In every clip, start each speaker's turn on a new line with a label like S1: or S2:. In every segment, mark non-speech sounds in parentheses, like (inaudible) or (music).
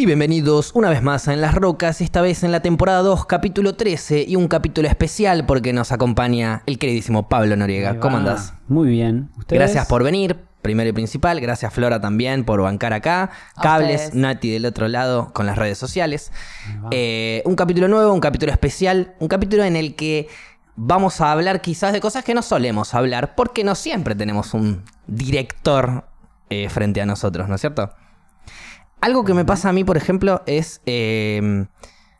S1: Y bienvenidos una vez más a En las Rocas, esta vez en la temporada 2, capítulo 13 y un capítulo especial porque nos acompaña el queridísimo Pablo Noriega. ¿Cómo andás?
S2: Muy bien. ¿Ustedes?
S1: Gracias por venir, primero y principal. Gracias Flora también por bancar acá. Cables,
S3: ustedes.
S1: Nati del otro lado con las redes sociales. Eh, un capítulo nuevo, un capítulo especial, un capítulo en el que vamos a hablar quizás de cosas que no solemos hablar porque no siempre tenemos un director eh, frente a nosotros, ¿no es cierto? Algo que me pasa a mí, por ejemplo, es. eh,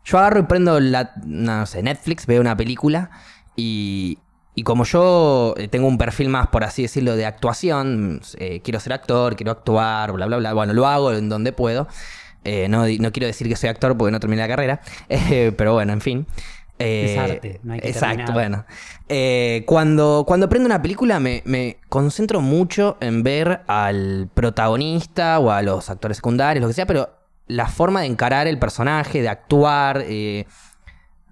S1: yo agarro y prendo la, no sé, Netflix, veo una película y. Y como yo eh, tengo un perfil más, por así decirlo, de actuación, eh, quiero ser actor, quiero actuar, bla, bla, bla. Bueno, lo hago en donde puedo. Eh, no, no quiero decir que soy actor porque no terminé la carrera. (laughs) pero bueno, en fin. Eh,
S2: Es arte, no hay que
S1: Exacto,
S2: terminar.
S1: bueno. Eh, cuando, cuando prendo una película me, me concentro mucho en ver al protagonista o a los actores secundarios, lo que sea, pero la forma de encarar el personaje, de actuar. eh,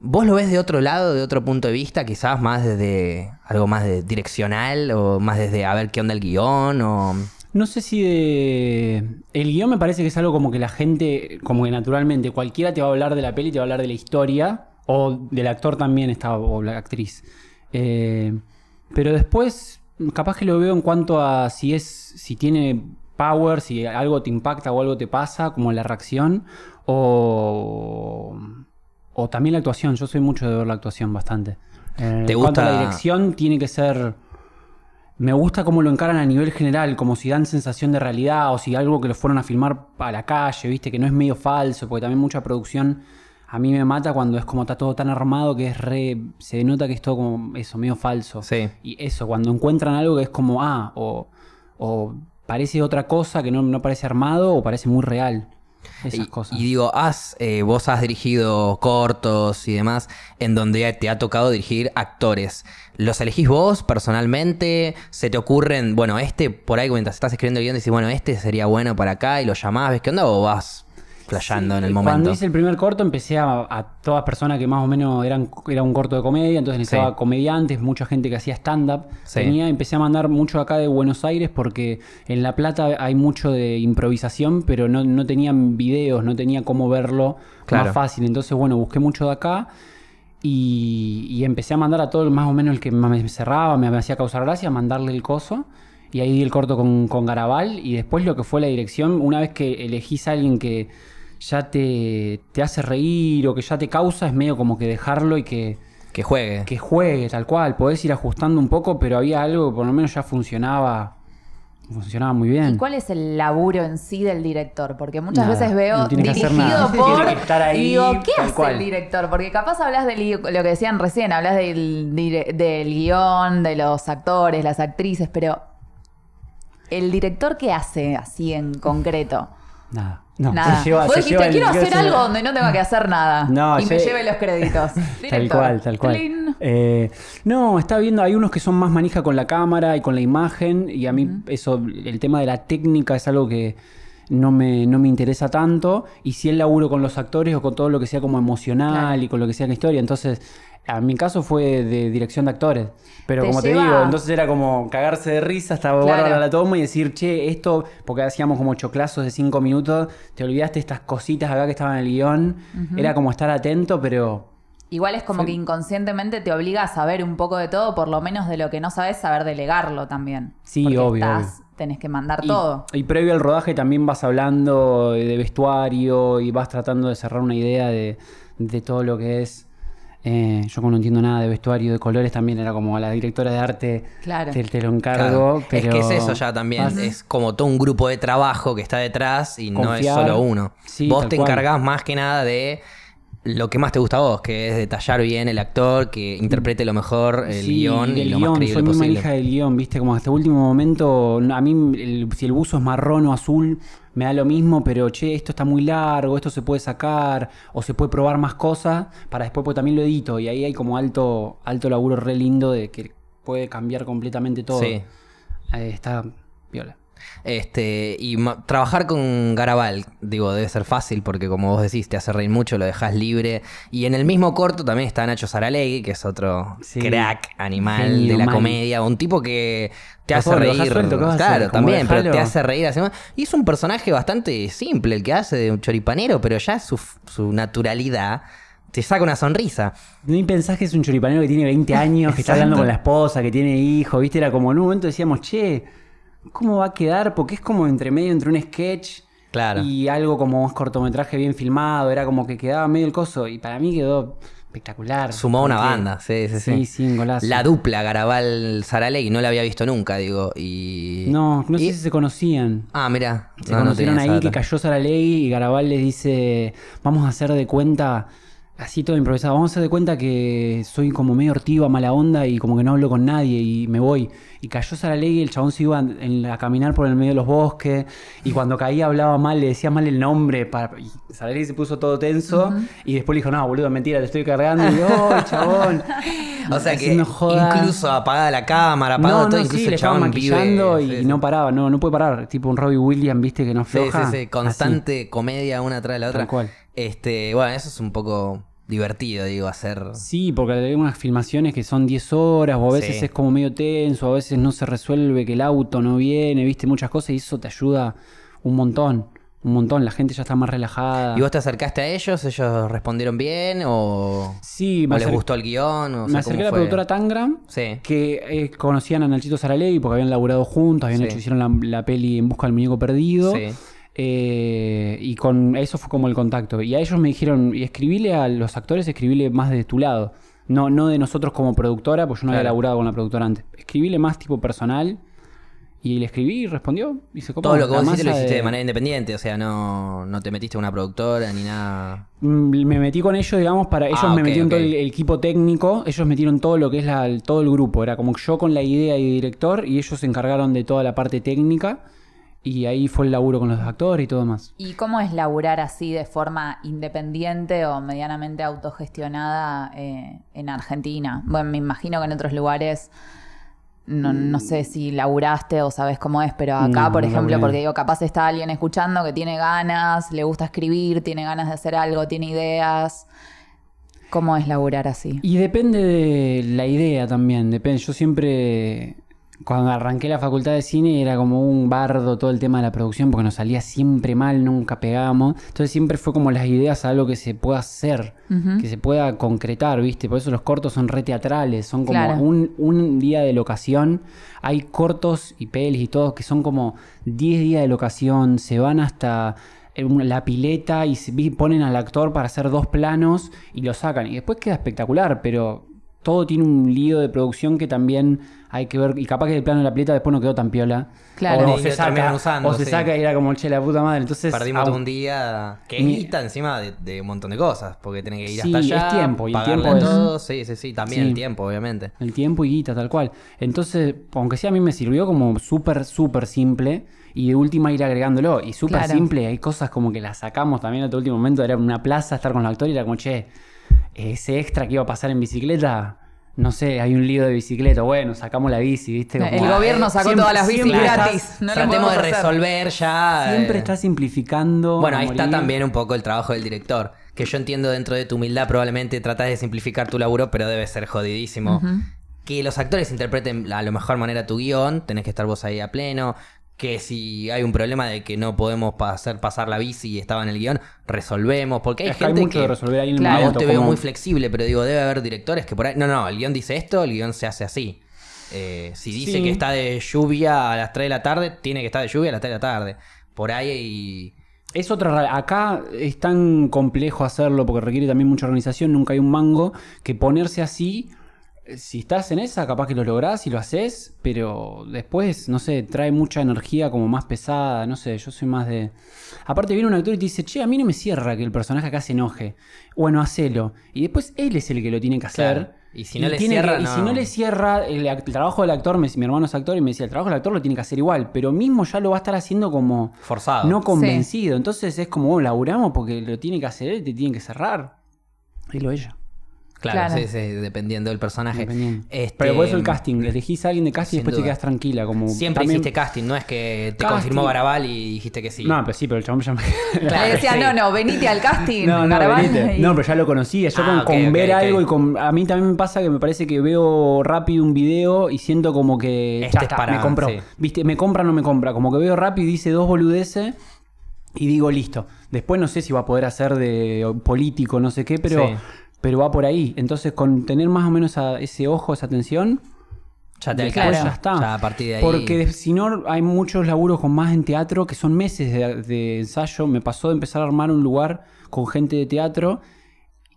S1: ¿Vos lo ves de otro lado, de otro punto de vista? Quizás más desde algo más de direccional o más desde a ver qué onda el guion o...
S2: No sé si de... El guion me parece que es algo como que la gente, como que naturalmente, cualquiera te va a hablar de la peli, te va a hablar de la historia, o del actor también está, o la actriz. Eh, pero después, capaz que lo veo en cuanto a si es, si tiene power, si algo te impacta o algo te pasa, como la reacción, o... O también la actuación, yo soy mucho de ver la actuación bastante. Eh,
S1: ¿Te
S2: en cuanto a
S1: gusta-
S2: la dirección, tiene que ser... Me gusta cómo lo encaran a nivel general, como si dan sensación de realidad o si algo que lo fueron a filmar a la calle, viste, que no es medio falso, porque también mucha producción a mí me mata cuando es como está todo tan armado que es re. se nota que es todo como eso, medio falso.
S1: Sí.
S2: Y eso, cuando encuentran algo que es como, ah, o, o parece otra cosa que no, no parece armado o parece muy real. Esas
S1: Y,
S2: cosas.
S1: y digo, has, eh, vos has dirigido cortos y demás en donde te ha tocado dirigir actores. ¿Los elegís vos personalmente? ¿Se te ocurren, bueno, este por ahí mientras estás escribiendo el guion decís, bueno, este sería bueno para acá y lo llamás, ¿ves qué onda? ¿O vas flasheando en el
S2: Cuando
S1: momento?
S2: hice el primer corto empecé a, a todas personas que más o menos eran era un corto de comedia, entonces necesitaba
S1: Sí.
S2: comediantes, mucha gente que hacía stand-up.
S1: Sí.
S2: Tenía, empecé a mandar mucho acá de Buenos Aires porque en La Plata hay mucho de improvisación, pero no, no tenían videos, no tenía cómo verlo
S1: Claro.
S2: más fácil. Entonces, bueno, busqué mucho de acá. Y, y empecé a mandar a todo el- más o menos el que más me cerraba, me, me hacía causar gracia, mandarle el coso. Y ahí di el corto con, con Garabal. Y después lo que fue la dirección, una vez que elegís a alguien que ya te, te hace reír o que ya te causa, es medio como que dejarlo y que,
S1: Que juegue.
S2: que juegue tal cual. Podés ir ajustando un poco, pero había algo que por lo menos ya funcionaba. Funcionaba muy bien.
S3: ¿Y cuál es el laburo en sí del director? Porque muchas
S2: Nada,
S3: veces veo
S2: no
S3: dirigido por. (laughs)
S2: Tiene que estar ahí,
S3: y digo, ¿qué hace
S2: cual.
S3: el director? Porque capaz hablas li- lo que decían recién, hablas del, del guion, de los actores, las actrices, pero. ¿El director qué hace así en concreto?
S2: Nada. No,
S3: nada.
S2: se lleva-
S3: Vos
S2: se
S3: dijiste,
S2: lleva el-
S3: quiero hacer algo donde no tenga que hacer nada.
S2: No,
S3: y me lleve los créditos. (laughs)
S2: Tal cual, tal cual. Eh, no, está viendo, hay unos que son más manija con la cámara y con la imagen, y a mí eso, el tema de la técnica es algo que no me, no me interesa tanto, y si el laburo con los actores o con todo lo que sea como emocional
S3: Claro.
S2: y con lo que sea la historia, entonces, a mi caso fue de dirección de actores. Pero
S3: Te
S2: como
S3: lleva-
S2: te digo, entonces era como cagarse de risa hasta guardar la toma y decir, che, esto, porque hacíamos como choclazos de cinco minutos, te olvidaste estas cositas acá que estaban en el guion, era como estar atento, pero...
S3: Igual es como
S2: Fue-
S3: que inconscientemente te obliga a saber un poco de todo, por lo menos de lo que no sabes, saber delegarlo también.
S2: Sí,
S3: Porque
S2: obvio,
S3: estás-
S2: obvio.
S3: Tenés que mandar
S2: Y,
S3: todo.
S2: y previo al rodaje también vas hablando de vestuario y vas tratando de cerrar una idea de, de todo lo que es. Eh, yo como no entiendo nada de vestuario, de colores, también era como a la directora de arte,
S3: Claro.
S2: te, te lo encargo.
S1: Claro.
S2: Pero
S1: Es que es eso ya también.
S2: vas-
S1: Es como todo un grupo de trabajo que está detrás y no es solo uno.
S2: Sí,
S1: vos te
S2: cual.
S1: encargás más que nada de lo que más te gusta a vos, que es detallar bien el actor, que interprete lo mejor el
S2: Sí,
S1: guion y
S2: del
S1: lo más
S2: guion,
S1: creíble
S2: soy muy
S1: posible.
S2: manija del guion, viste, como hasta último momento, a mí el- si el buzo es marrón o azul, me da lo mismo, pero che, esto está muy largo, esto se puede sacar, o se puede probar más cosas, para después, pues también lo edito, y ahí hay como alto, alto laburo re lindo de que puede cambiar completamente todo.
S1: Sí.
S2: Eh, está viola.
S1: Este, y trabajar con Garabal, digo, debe ser fácil porque como vos decís, te hace reír mucho, lo dejas libre. Y en el mismo corto también está Nacho Saralegui, que es otro
S2: Sí.
S1: crack animal
S2: Genio,
S1: de la comedia, un tipo que te hace
S2: favor,
S1: reír.
S2: suelto, ¿qué vas a
S1: claro, también, pero te hace reír. así- Y es un personaje bastante simple el que hace de un choripanero, pero ya su, su naturalidad te saca una sonrisa.
S2: Ni pensás que es un choripanero que tiene 20 años, que está hablando con la esposa, que tiene hijos, ¿viste? Era como en un momento decíamos, che, ¿cómo va a quedar? Porque es como entre medio entre un sketch
S1: Claro.
S2: y algo como un cortometraje bien filmado, era como que quedaba medio el coso. Y para mí quedó espectacular.
S1: Sumó una
S2: Porque-
S1: banda, sí, sí, sí.
S2: Sí, sí, un golazo.
S1: La dupla Garabal Saralegui no la había visto nunca, digo. Y.
S2: No, no
S1: y-
S2: sé si se conocían.
S1: Ah, mira.
S2: Se conocieron ahí que cayó Saralegui y Garabal les dice, vamos a hacer de cuenta, así todo improvisado, vamos a hacer de cuenta que soy como medio hortiva, mala onda y como que no hablo con nadie y me voy. Y cayó Saralegui y el chabón se iba en- a caminar por el medio de los bosques y cuando caía hablaba mal, le decía mal el nombre. Para... Y Saralegui se puso todo tenso y después le dijo, no, boludo, mentira, te estoy cargando. Y yo, "Ay, chabón. (laughs)
S1: O sea que incluso apagada la cámara, apagado
S2: No,
S1: todo,
S2: no,
S1: incluso
S2: sí,
S1: el chabón
S2: maquillando
S1: vive-
S2: y
S1: sí,
S2: no
S1: sí.
S2: paraba, no, no puede parar. Tipo un Robbie Williams, viste, que no floja.
S1: sí, sí, constante comedia una tras de la otra.
S2: Tal cual.
S1: Este, bueno, eso es un poco divertido, digo, hacer.
S2: Sí, porque hay unas filmaciones que son 10 horas, o a veces
S1: Sí.
S2: es como medio tenso, a veces no se resuelve, que el auto no viene, viste, muchas cosas, y eso te ayuda un montón, un montón, la gente ya está más relajada.
S1: ¿Y vos te acercaste a ellos? ¿Ellos respondieron bien? ¿O,
S2: Sí,
S1: o
S2: me,
S1: les gustó el guion? O
S2: me
S1: sea,
S2: acerqué
S1: ¿cómo
S2: a la
S1: fue?
S2: productora Tangram,
S1: Sí.
S2: que eh, conocían a Nachito Saralegui porque habían laburado juntos, habían
S1: Sí.
S2: hecho, hicieron la, la peli En Busca del Muñeco Perdido.
S1: Sí.
S2: Eh, y con eso fue como el contacto. Y a ellos me dijeron, y escribile a los actores, escribile más de tu lado. No, no de nosotros como productora, porque yo no había
S1: Claro.
S2: laburado con la productora antes. Escribile más tipo personal. Y le escribí y respondió. Y se copó.
S1: Todo lo que vos hiciste lo hiciste de... manera independiente, o sea, no, no te metiste a una productora ni nada.
S2: Mm, Me metí con ellos, digamos, para. Ellos
S1: Ah,
S2: me
S1: ok,
S2: metieron todo
S1: ok.
S2: el, el equipo técnico. Ellos metieron todo lo que es la, todo el grupo. Era como yo con la idea y director. Y ellos se encargaron de toda la parte técnica. Y ahí fue el laburo con los actores y todo más.
S3: ¿Y cómo es laburar así de forma independiente o medianamente autogestionada eh, en Argentina? Bueno, me imagino que en otros lugares no, no sé si laburaste o sabes cómo es, pero acá,
S2: No,
S3: por ejemplo,
S2: laburé.
S3: porque digo, capaz está alguien escuchando que tiene ganas, le gusta escribir, tiene ganas de hacer algo, tiene ideas. ¿Cómo es laburar así?
S2: Y depende de la idea también. Depende. Yo siempre, cuando arranqué la facultad de cine, era como un bardo todo el tema de la producción porque nos salía siempre mal, nunca pegábamos. Entonces siempre fue como las ideas a algo que se pueda hacer, que se pueda concretar, ¿viste? Por eso los cortos son re teatrales, son como
S3: Claro.
S2: un, un día de locación. Hay cortos y pelis y todo que son como 10 días de locación, se van hasta eh, la pileta y se ponen al actor para hacer dos planos y lo sacan. Y después queda espectacular, pero todo tiene un lío de producción que también hay que ver. Y capaz que el plano de la pileta después no quedó tan piola.
S3: Claro.
S2: O
S1: Y
S2: se saca,
S1: usando,
S2: o se
S1: sí.
S2: saca y era como, che, la puta madre. Entonces,
S1: Perdimos todo un día que
S2: Mi-
S1: guita encima de, de un montón de cosas, porque tienen que ir
S2: Sí,
S1: hasta allá.
S2: es tiempo, y el
S1: pagarle
S2: tiempo es-
S1: todo. Sí, sí, sí, también
S2: Sí.
S1: el tiempo, obviamente.
S2: El tiempo y guita, tal cual. Entonces, aunque sea a mí me sirvió como súper, súper simple. Y de última ir agregándolo. Y súper
S3: Claro.
S2: simple, hay cosas como que las sacamos también a tu último momento. Era una plaza, estar con el actor y era como, che, ese extra que iba a pasar en bicicleta, no sé, hay un lío de bicicleta. Bueno, sacamos la bici, ¿viste? Como-
S3: El gobierno sacó
S2: siempre-
S3: todas las bicis gratis.
S2: estás-
S3: No
S1: Tratemos de resolver ya.
S2: Siempre
S1: eh,
S2: está simplificando.
S1: Bueno, ahí está también un poco el trabajo del director. Que yo entiendo dentro de tu humildad, probablemente tratas de simplificar tu laburo, pero debe ser jodidísimo. Que los actores interpreten a lo mejor manera tu guion, tenés que estar vos ahí a pleno. Que si hay un problema de que no podemos hacer pasar la bici y estaba en el guion, resolvemos. Porque hay
S2: Es que hay
S1: gente
S2: mucho
S1: que.
S2: de resolver ahí en el
S3: Claro.
S1: Vos
S2: momento,
S1: te veo muy flexible, pero digo, debe haber directores que por ahí. No, no, el guion dice esto, el guion se hace así. Eh, si dice
S2: Sí.
S1: que está de lluvia a las 3 de la tarde, tiene que estar de lluvia a las 3 de la tarde. Por ahí y.
S2: Es otra ra- Acá es tan complejo hacerlo porque requiere también mucha organización, nunca hay un mango, que ponerse así, si estás en esa, capaz que lo lográs y lo haces, pero después, no sé, trae mucha energía como más pesada, no sé, yo soy más de... Aparte viene un actor y te dice, che, a mí no me cierra que el personaje acá se enoje. Bueno, hacelo. Y después él es el que lo tiene que hacer.
S1: Claro. Y si no le cierra,
S2: que- y si no le cierra, el, trabajo del actor, me- mi hermano es actor y me decía, el trabajo del actor lo tiene que hacer igual, pero mismo ya lo va a estar haciendo como
S1: Forzado.
S2: no convencido. Entonces es como, bueno, laburamos porque lo tiene que hacer él, te tiene que cerrar. Él o ella.
S1: Claro,
S3: Claro.
S1: sí, sí, dependiendo del personaje.
S2: Dependiendo.
S1: Este,
S2: Pero por eso el casting, elegís a alguien de casting y después te
S1: duda.
S2: quedas tranquila. Como
S1: Siempre
S2: también-
S1: hiciste casting, no es que te
S2: Casting.
S1: confirmó Garabal y dijiste que sí.
S2: No, pero sí, pero el chabón ya me...
S1: Claro,
S3: Le decía,
S1: sí.
S3: no, no, venite al casting.
S2: No, no,
S3: Garabal",
S2: venite.
S3: y-
S2: no, pero ya lo conocía. Yo
S1: Ah,
S2: con,
S1: ok,
S2: con
S1: ok,
S2: ver
S1: ok.
S2: algo y con. A mí también me pasa que me parece que veo rápido un video y siento como que.
S1: Este
S2: ya
S1: es
S2: está,
S1: para-
S2: me compró.
S1: sí.
S2: ¿Viste? Me compra o no me compra. Como que veo rápido y dice dos boludeces y digo listo. Después no sé si va a poder hacer de político, no sé qué, pero,
S1: Sí.
S2: Pero va por ahí. Entonces, con tener más o menos a- ese ojo, esa atención.
S1: ya te
S2: Después
S1: alcanza.
S2: ya está.
S1: Ya a partir de ahí.
S2: Porque si no, hay muchos laburos con más en teatro que son meses de, de ensayo. Me pasó de empezar a armar un lugar con gente de teatro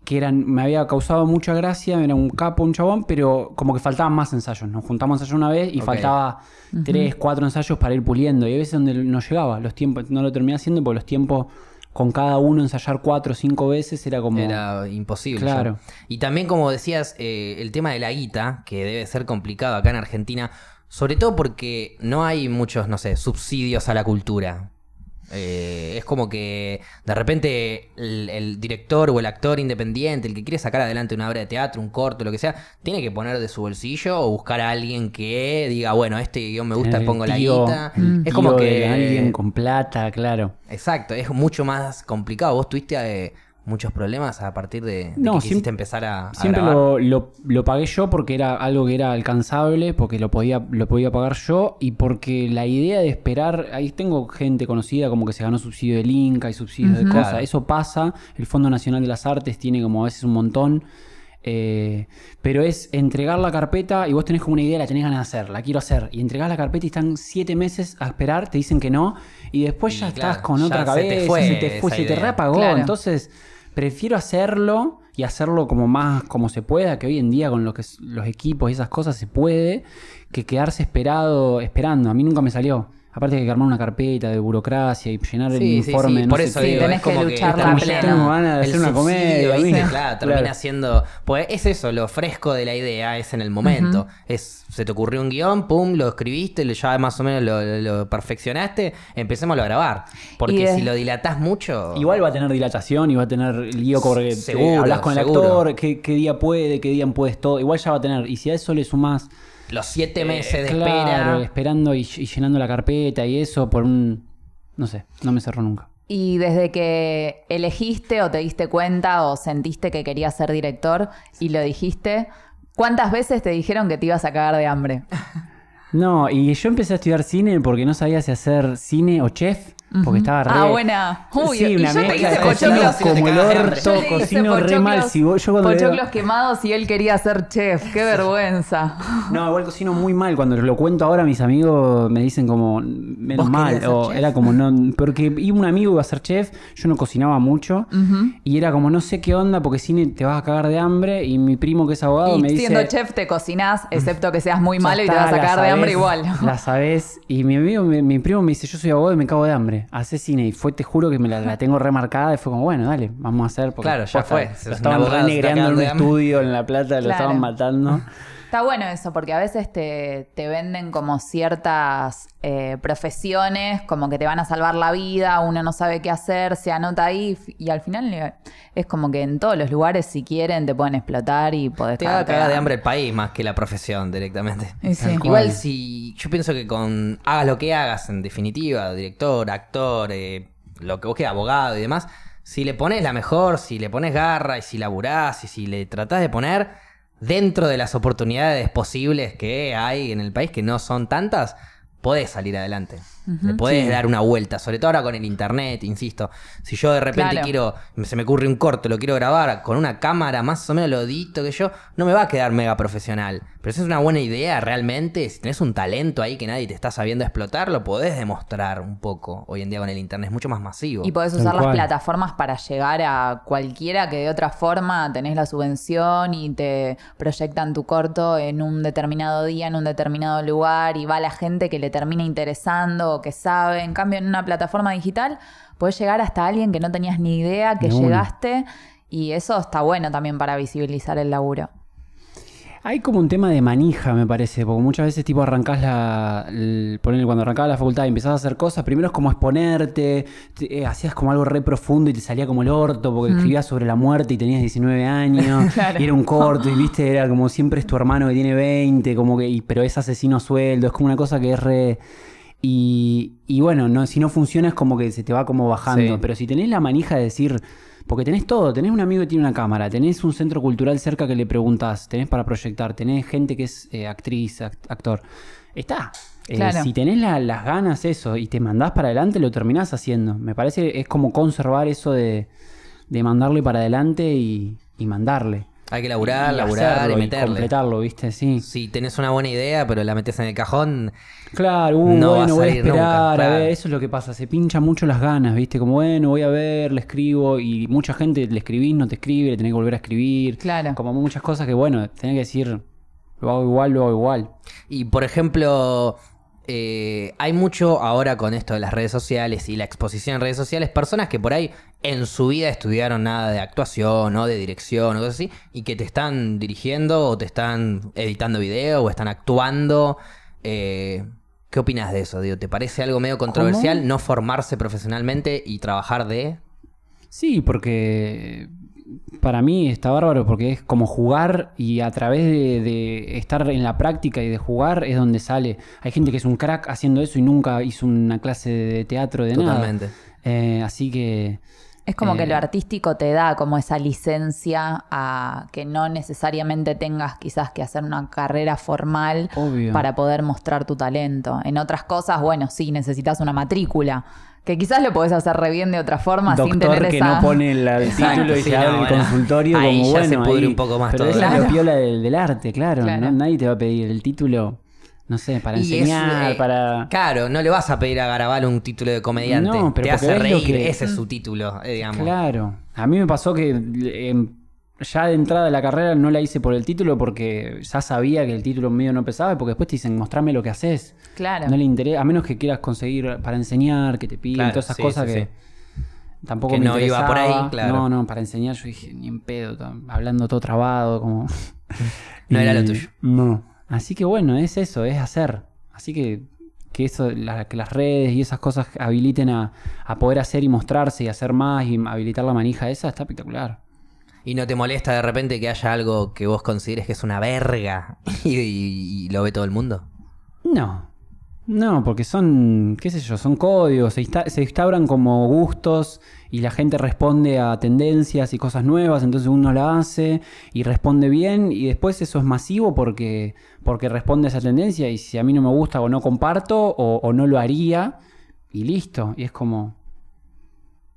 S2: que eran, me había causado mucha gracia, era un capo, un chabón, pero como que faltaban más ensayos. Nos juntamos ensayos una vez y faltaba tres, cuatro ensayos para ir puliendo. Y a veces donde no llegaba, los tiempos, no lo terminé haciendo porque los tiempos con cada uno ensayar cuatro o cinco veces era como...
S1: Era imposible.
S2: Claro.
S1: ya. Y también, como decías, eh, el tema de la guita, que debe ser complicado acá en Argentina, sobre todo porque no hay muchos, no sé, subsidios a la cultura. Eh, es como que de repente el, el director o el actor independiente, el que quiere sacar adelante una obra de teatro, un corto, lo que sea, tiene que poner de su bolsillo o buscar a alguien que diga, bueno, este guion me gusta,
S2: el
S1: pongo la guita.
S2: el
S1: Es como que
S2: de alguien con plata, claro.
S1: Exacto, es mucho más complicado. Vos tuviste eh, muchos problemas a partir de, de
S2: No,
S1: que quisiste
S2: siempre-
S1: empezar a, a
S2: Siempre
S1: grabar.
S2: lo, lo- lo pagué yo porque era algo que era alcanzable, porque lo podía, lo podía pagar yo y porque la idea de esperar, ahí tengo gente conocida como que se ganó subsidio del Inca y subsidios de cosas,
S1: Claro.
S2: eso pasa, el Fondo Nacional de las Artes tiene como a veces un montón, eh, pero es entregar la carpeta y vos tenés como una idea, la tenés ganas de hacer, la quiero hacer, y entregás la carpeta y están siete meses a esperar, te dicen que no, y después
S1: Y
S2: ya
S1: claro,
S2: estás con
S1: ya
S2: otra
S1: se te
S2: cabeza,
S1: fue
S2: se te fue, se te reapagó,
S3: Claro.
S2: entonces prefiero hacerlo y hacerlo como más como se pueda, que hoy en día con lo que es- los equipos y esas cosas se puede, que quedarse esperado, esperando. A mí nunca me salió. Aparte hay que armar una carpeta de burocracia y llenar el
S1: Sí, sí,
S2: informe.
S1: sí,
S2: no
S1: por
S2: sé
S1: eso
S2: qué.
S1: digo,
S3: tenés
S1: es como
S3: que
S1: que,
S3: lucharla
S1: está
S3: a
S1: plena.
S3: pleno.
S2: Tengo ganas de
S1: El
S2: hacer una comedia.
S1: Claro, termina
S2: Claro.
S1: siendo. Pues es eso, lo fresco de la idea es en el momento. Es, se te ocurrió un guion, pum, lo escribiste, ya más o menos lo, lo perfeccionaste, empecemos a grabar. Porque
S3: de-
S1: si lo dilatás mucho.
S2: Igual va a tener dilatación y va a tener lío porque te
S1: Seguro,
S2: hablas con el
S1: seguro.
S2: actor, qué, qué día puede, qué día puedes todo. Igual ya va a tener. Y si a eso le sumás
S1: Los siete meses de
S2: Eh, claro,
S1: espera.
S2: esperando y, y llenando la carpeta y eso por un. No sé, no me cerró nunca.
S3: Y desde que elegiste o te diste cuenta o sentiste que querías ser director y lo dijiste, ¿cuántas veces te dijeron que te ibas a cagar de hambre? (laughs)
S2: No, y yo empecé a estudiar cine porque no sabía si hacer cine o chef, porque estaba re...
S3: Ah, buena. Uy,
S2: sí,
S3: y
S2: una
S3: yo te
S2: mezcla.
S3: hice pochoclos.
S2: como el orto,
S3: Yo
S2: cocino re mal. Si vos- yo cuando veo-
S3: pochoclos quemados y él quería ser chef. Qué vergüenza.
S2: No, igual cocino muy mal. Cuando lo cuento ahora, mis amigos me dicen como, menos
S1: ¿Vos
S2: mal. O
S1: chef?
S2: era como, no. Porque iba un amigo iba a ser chef, yo no cocinaba mucho. Y era como, no sé qué onda, porque cine te vas a cagar de hambre. Y mi primo, que es abogado,
S3: Y
S2: me dice.
S3: siendo chef te cocinás, excepto que seas muy
S2: "Ya
S3: malo y te vas a cagar de hambre igual.
S2: La sabes. Y mi amigo, mi, mi primo me dice, yo soy abogado y me cago de hambre. Hace cine. Y fue, te juro que me la, la tengo remarcada. Y fue como, bueno, dale, vamos a hacer. Porque
S1: Claro, ya
S2: posta,
S1: fue.
S2: Lo estaban renegreando en un estudio en La Plata, lo
S3: Claro.
S2: estaban matando.
S3: Está bueno eso, porque a veces te, te venden como ciertas eh, profesiones, como que te van a salvar la vida, uno no sabe qué hacer, se anota ahí y al final es como que en todos los lugares si quieren te pueden explotar y podés
S1: Te va a cagar de hambre el país más que la profesión directamente.
S3: Sí.
S1: Igual si yo pienso que con hagas lo que hagas, en definitiva, director, actor, eh, lo que vos quieras, abogado y demás, si le pones la mejor, si le pones garra y si laburás y si le tratás de poner dentro de las oportunidades posibles que hay en el país, que no son tantas, podés salir adelante. Le podés
S2: Sí.
S1: dar una vuelta, sobre todo ahora con el internet, insisto. Si yo de repente
S3: Claro.
S1: quiero, se me ocurre un corto, lo quiero grabar con una cámara más o menos lo dito que yo, no me va a quedar mega profesional. Pero si es una buena idea realmente, si tenés un talento ahí que nadie te está sabiendo explotar, lo podés demostrar un poco. Hoy en día con el internet es mucho más masivo.
S3: Y podés usar las plataformas para llegar a cualquiera que de otra forma tenés la subvención y te proyectan tu corto en un determinado día, en un determinado lugar y va la gente que le termina interesando o que sabe. En cambio, en una plataforma digital podés llegar hasta alguien que no tenías ni idea que llegaste y eso está bueno también para visibilizar el laburo.
S2: Hay como un tema de manija, me parece, porque muchas veces tipo arrancás la... el- cuando arrancaba la facultad y empezás a hacer cosas, primero es como exponerte, te- eh, hacías como algo re profundo y te salía como el orto, porque escribías sobre la muerte y tenías 19 años, (laughs)
S3: Claro.
S2: y era un corto, y viste, era como siempre es tu hermano que tiene 20, como que, y- pero es asesino sueldo, es como una cosa que es re... Y, y bueno, no, si no funciona es como que se te va como bajando.
S1: Sí.
S2: Pero si tenés la manija de decir, porque tenés todo, tenés un amigo que tiene una cámara, tenés un centro cultural cerca que le preguntás, tenés para proyectar, tenés gente que es eh, actriz, act- actor. Está. Eh,
S3: Claro.
S2: si tenés la- las ganas, eso, y te mandás para adelante, lo terminás haciendo. Me parece es como conservar eso de, de mandarle para adelante y, y mandarle.
S1: Hay que laburar,
S2: Y
S1: laburar
S2: hacerlo
S1: y meterle.
S2: completarlo, ¿viste? Sí.
S1: Si tenés una buena idea, pero la metes en el cajón,
S2: Claro, uh,
S1: No va a
S2: bueno, voy a
S1: salir
S2: esperar,
S1: nunca,
S2: a
S1: claro.
S2: ver, eso es lo que pasa, se pincha mucho las ganas, ¿viste? Como, bueno, voy a ver, le escribo, y mucha gente le escribís, no te escribe, le tenés que volver a escribir.
S3: Claro.
S2: Como muchas cosas que, bueno, tenés que decir, lo hago igual, lo hago igual.
S1: Y por ejemplo, eh, hay mucho ahora con esto de las redes sociales y la exposición en redes sociales, personas que por ahí en su vida estudiaron nada de actuación o de dirección o cosas así, y que te están dirigiendo o te están editando video o están actuando. eh, ¿Qué opinas de eso? Digo, ¿Te parece algo medio controversial no formarse profesionalmente y trabajar de...
S2: Sí, porque para mí está bárbaro porque es como jugar y a través de, de estar en la práctica y de jugar es donde sale. Hay gente que es un crack haciendo eso y nunca hizo una clase de teatro de
S1: Totalmente.
S2: nada. Eh, así que...
S3: Es como que
S2: Eh,
S3: lo artístico te da como esa licencia a que no necesariamente tengas quizás que hacer una carrera formal
S2: Obvio.
S3: para poder mostrar tu talento. En otras cosas, bueno, sí, necesitas una matrícula, que quizás lo podés hacer re bien de otra forma sin
S2: doctor
S3: tener
S2: que
S3: esa...
S2: no pone la- el
S1: Exacto,
S2: título y
S1: sí,
S2: se
S1: no,
S2: abre el
S1: bueno.
S2: consultorio
S1: Ahí
S2: como
S1: ya
S2: bueno
S1: se pudre
S2: ahí-
S1: un poco más
S2: pero
S1: todo.
S2: eso es
S3: Claro.
S2: lo piola del, del arte claro,
S3: Claro.
S2: ¿no? nadie te va a pedir el título no sé para
S1: Y es,
S2: enseñar
S1: eh,
S2: para
S1: Claro, no le vas a pedir a Garabal un título de comediante.
S2: No, pero
S1: Te hace reír,
S2: que-
S1: ese es su título, eh, digamos.
S2: claro a mí me pasó que eh, ya de entrada de la carrera no la hice por el título porque ya sabía que el título mío no pesaba porque después te dicen mostrame lo que haces
S3: Claro.
S2: no le interesa a menos que quieras conseguir para enseñar que te piden
S1: Claro,
S2: todas esas
S1: sí,
S2: cosas
S1: sí,
S2: que
S1: sí.
S2: tampoco
S1: Que
S2: me
S1: no iba por ahí,
S2: interesaba.
S1: claro.
S2: no no para enseñar yo dije ni en pedo hablando todo trabado como (laughs)
S1: No era lo tuyo.
S2: no así que bueno es eso es hacer así que que eso la- que las redes y esas cosas habiliten a, a poder hacer y mostrarse y hacer más y habilitar la manija esa está espectacular
S1: Y no te molesta de repente que haya algo que vos consideres que es una verga (laughs) y, y- y lo ve todo el mundo.
S2: No. No, porque son, qué sé yo, son códigos, se, insta- se instauran como gustos y la gente responde a tendencias y cosas nuevas, entonces uno la hace y responde bien y después eso es masivo porque, porque responde a esa tendencia y si a mí no me gusta o no comparto o, o no lo haría y listo, y es como...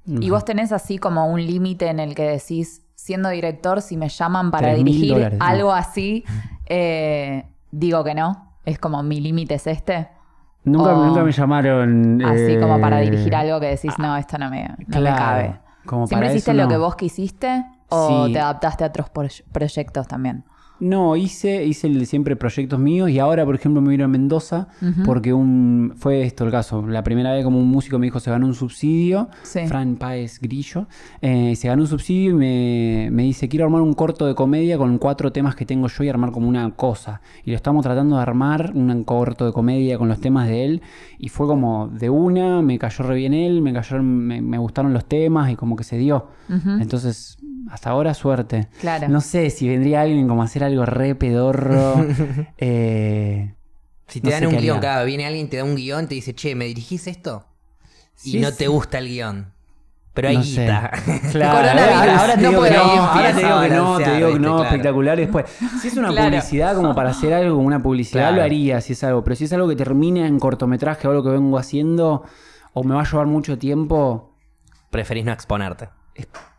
S3: Y vos tenés así como un límite en el que decís, siendo director, si me llaman para
S2: 3.000
S3: dirigir
S2: dólares, no.
S3: algo así, eh, digo que no. Es como mi límite es este.
S2: Nunca,
S3: o-
S2: nunca me llamaron...
S3: Así como para
S2: eh,
S3: dirigir algo que decís, no, esto no me, no me cabe.
S2: como
S3: ¿Siempre
S2: para
S3: hiciste
S2: eso
S3: lo que vos quisiste o
S2: Sí.
S3: te adaptaste a otros pro- proyectos también?
S2: No, hice, hice el de siempre proyectos míos y ahora, por ejemplo, me vino a Mendoza porque un, fue esto el caso. La primera vez como un músico me dijo se ganó un subsidio,
S3: Sí.
S2: Fran Páez Grillo, eh, se ganó un subsidio y me, me dice quiero armar un corto de comedia con cuatro temas que tengo yo y armar como una cosa. Y lo estamos tratando de armar, un corto de comedia con los temas de él y fue como de una, me cayó re bien él, me, cayó, me, me gustaron los temas y como que se dio. Entonces, hasta ahora suerte.
S3: Claro.
S2: No sé si vendría alguien como a hacer algo re pedorro. (laughs) eh,
S1: Si te
S2: No
S1: dan un
S2: guion,
S1: claro, viene alguien, te da un guion, te dice, che, ¿me dirigís esto? Y
S2: Sí,
S1: no
S2: sí.
S1: te gusta el guion. Pero hay
S2: no
S1: guita. (laughs) (laughs)
S2: Claro, ahora, ahora te
S3: no
S2: digo que no, ahora te digo que no, te digo que no, espectacular. Después, si es una
S3: Claro.
S2: publicidad como para hacer algo, una publicidad,
S1: Claro.
S2: lo haría si es algo. Pero si es algo que termina en cortometraje o algo que vengo haciendo, o me va a llevar mucho tiempo,
S1: Preferís no exponerte.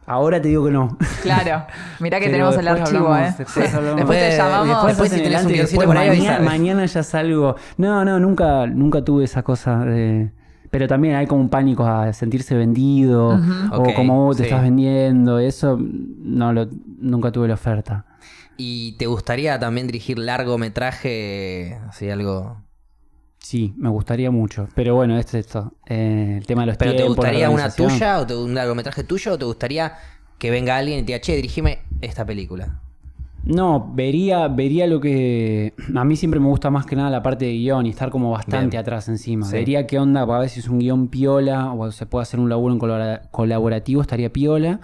S2: Ahora te digo que no.
S3: Claro. Mirá que
S2: Pero
S3: tenemos el archivo,
S2: hablamos,
S3: ¿eh?
S2: Después, hablamos.
S3: Después te
S1: Después-
S3: llamamos.
S1: después
S2: Después
S1: si
S2: en
S1: tenés un
S2: adelante,
S1: guioncito
S2: después
S1: por ahí,
S2: mañana, ya salgo. No, no, nunca, nunca tuve esa cosa de. Pero también hay como un pánico a sentirse vendido o como vos te
S1: sí.
S2: estás vendiendo. Eso no lo, nunca tuve la oferta.
S1: ¿Y te gustaría también dirigir largometraje? Así algo.
S2: Sí, me gustaría mucho. Pero bueno, esto es esto. Eh, el tema de los
S1: ¿Pero te
S2: tiempos, la
S1: gustaría una tuya o te- un largometraje tuyo o te gustaría que venga alguien y te diga, che, dirigime esta película?
S2: No, vería, vería lo que. A mí siempre me gusta más que nada la parte de guion y estar como bastante
S1: Bien.
S2: atrás encima.
S1: Sí.
S2: Vería qué onda para ver si es un guion piola o se puede hacer un laburo en colabora- colaborativo, estaría piola.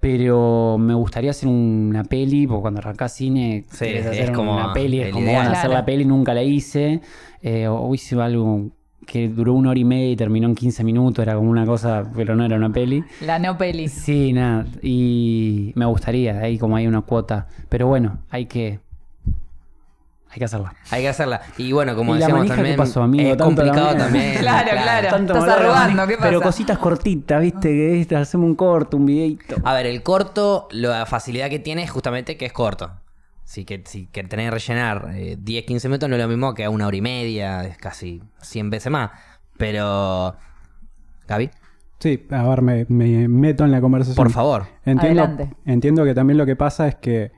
S2: Pero me gustaría hacer una peli, porque cuando arrancás cine,
S1: Sí, es
S2: hacer
S1: como
S2: una peli, es como hacer la peli, nunca la hice. Eh, o hice algo que duró una hora y media y terminó en 15 minutos, era como una cosa, pero no era una peli.
S3: La no peli.
S2: Sí, nada. Y me gustaría, ahí como hay una cuota. Pero bueno, hay que. Hay que hacerla.
S1: Hay que hacerla. Y bueno, como
S2: ¿Y la
S1: decíamos
S2: qué
S1: también,
S2: pasó, amigo?
S1: es complicado
S2: la
S1: también.
S3: Claro, claro.
S2: Tanto
S3: Estás
S2: la
S3: arrugando, ¿qué pasa?
S2: Pero cositas cortitas, viste, que hacemos un corto, un videito.
S1: A ver, el corto, la facilidad que tiene es justamente que es corto. Si que, si que tenés que rellenar eh, 10, 15 minutos no es lo mismo que a una hora y media, es casi 100 veces más. Pero... Gaby,
S4: Sí, a ver, me, me meto en la conversación.
S1: por favor.
S4: Entiendo,
S3: Adelante.
S4: entiendo que también lo que pasa es que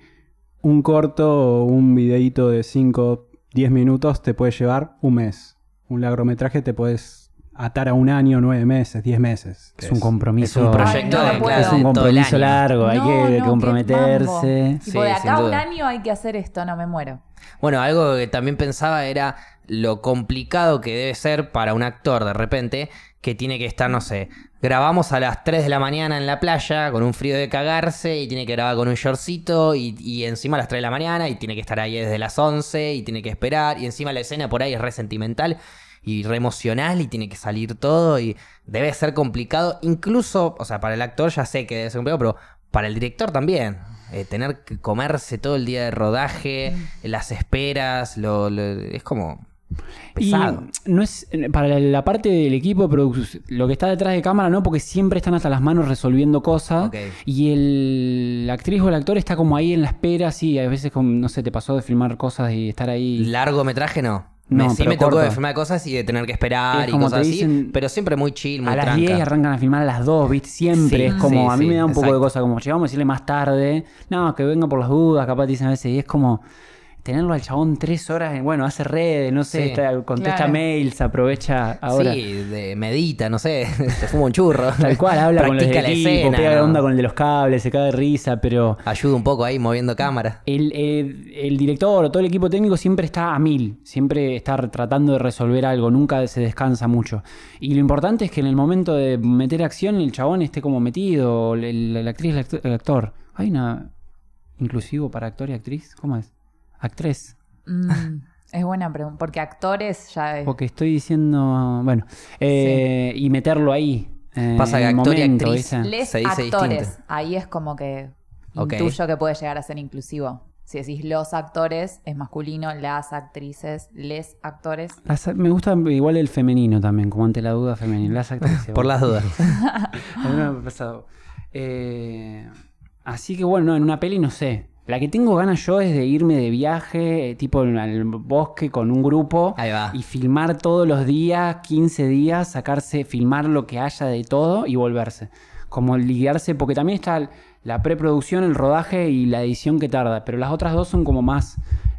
S4: un corto o un videíto de 5, 10 minutos te puede llevar un mes. Un largometraje te puedes atar a un año, nueve meses, 10 meses.
S2: Es un compromiso.
S1: es un proyecto
S3: Ay, no
S1: de,
S3: puedo.
S2: Es un compromiso largo, hay
S3: No,
S2: que
S3: no,
S2: comprometerse.
S1: Sí,
S3: de acá a un año hay que hacer esto, no me muero.
S1: Bueno, algo que también pensaba era lo complicado que debe ser para un actor de repente que tiene que estar, no sé, grabamos a las 3 de la mañana en la playa con un frío de cagarse y tiene que grabar con un shortcito y, y encima a las 3 de la mañana y tiene que estar ahí desde las 11 y tiene que esperar y encima la escena por ahí es re sentimental y re emocional y tiene que salir todo y debe ser complicado, incluso, o sea, para el actor ya sé que debe ser complicado, pero para el director también. Eh, tener que comerse todo el día de rodaje, las esperas, lo, lo- es como pesado.
S2: Y no es para la- parte del equipo lo que está detrás de cámara, no, porque siempre están hasta las manos resolviendo cosas. Y el la actriz o el actor está como ahí en la espera, sí, a veces como, no sé, te pasó de filmar cosas y estar ahí.
S1: Largometraje no.
S2: No,
S1: me, sí me tocó de filmar cosas y de tener que esperar
S2: Es
S1: y
S2: como
S1: cosas
S2: te
S1: así,
S2: dicen,
S1: pero siempre muy chill, muy
S2: a las
S1: tranca.
S2: 10 y arrancan a filmar a las 2, ¿viste? Siempre.
S1: Sí,
S2: es como,
S1: sí,
S2: a mí me da un poco de cosa, como llegamos a decirle más tarde, no, que venga por las dudas, capaz dicen a veces, y es como tenerlo al chabón tres horas, en- bueno, hace redes, no sé,
S1: Sí.
S2: está- contesta
S3: Claro.
S2: mails, aprovecha ahora.
S1: Sí, de- medita, no sé, (laughs) se fuma un churro.
S2: Tal cual, habla con los del
S1: la
S2: equipo,
S1: escena,
S2: pega
S1: ¿no?
S2: onda con el de los cables, se cae de risa, pero
S1: Ayuda un poco ahí moviendo cámara.
S2: el, el- el director o todo el equipo técnico siempre está a mil, siempre está tratando de resolver algo, nunca se descansa mucho. Y lo importante es que en el momento de meter acción el chabón esté como metido, la actriz, el actor. ¿Hay una inclusivo para actor y actriz? ¿Cómo es? Actriz.
S3: Mm, (laughs) es buena pregunta, porque actores ya es...
S2: Porque estoy diciendo, bueno, eh, y meterlo ahí. eh,
S1: Pasa que actor y.
S3: Les
S1: se dice
S3: actores.
S1: distinto.
S3: Ahí es como que
S1: Ok.
S3: intuyo que puede llegar a ser inclusivo. Si decís los actores, es masculino, las actrices, les actores.
S2: Las- me gusta igual el femenino también, como ante la duda femenina. Las (laughs) actrices.
S1: Por las dudas. (laughs)
S2: A mí no me ha pasado. Eh, así que bueno, no, en una peli no sé. La que tengo ganas yo es de irme de viaje, tipo al bosque con un grupo.
S1: Ahí va.
S2: Y filmar todos los días, 15 días, sacarse, filmar lo que haya de todo y volverse. Como lidiarse, porque también está la preproducción, el rodaje y la edición que tarda. Pero las otras dos son como más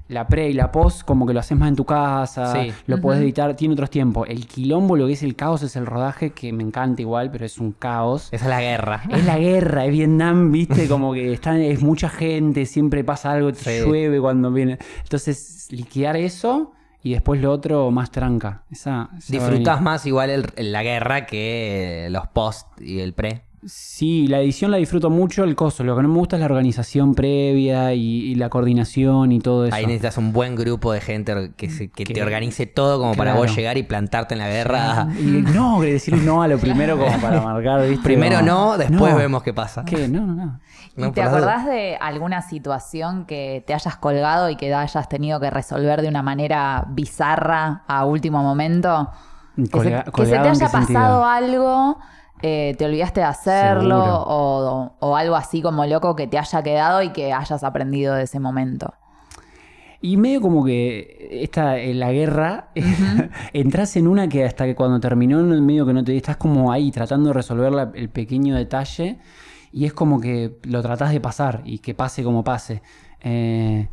S2: la pre y la post, como que lo haces más en tu casa,
S1: Sí.
S2: lo puedes
S3: Ujú.
S2: editar, tiene otros tiempos. El quilombo, lo que es el caos, es el rodaje, que me encanta igual, pero es un caos.
S1: Esa es la guerra.
S2: Es la (laughs) guerra, es Vietnam, viste, como que están, es mucha gente, siempre pasa algo, te
S1: Sí.
S2: llueve cuando viene. Entonces, liquidar eso y después lo otro más tranca. Esa,
S1: Disfrutás más igual el- la guerra que los post y el pre.
S2: Sí, la edición la disfruto mucho, el coso. Lo que no me gusta es la organización previa y, y la coordinación y todo eso.
S1: Ahí necesitas un buen grupo de gente que, se- que
S2: Que-
S1: te organice todo como para vos llegar y plantarte en la guerra.
S2: Y no, decir no a lo primero como para marcar, ¿viste?
S1: Primero
S2: Como,
S1: no, después
S2: no.
S1: vemos qué pasa.
S2: ¿Qué? No, no, no.
S1: No,
S3: ¿Y te acordás de alguna situación que te hayas colgado y que hayas tenido que resolver de una manera bizarra a último momento? Que se-
S2: Colga-
S3: que se, te haya
S2: sentido?
S3: pasado algo, eh, te olvidaste de hacerlo o, o algo así como loco que te haya quedado y que hayas aprendido de ese momento.
S2: Y medio como que esta, en la guerra, (laughs) entras en una que hasta que cuando terminó, en el medio que no te estás como ahí tratando de resolver la- el pequeño detalle y es como que lo tratás de pasar y que pase como pase. Eh,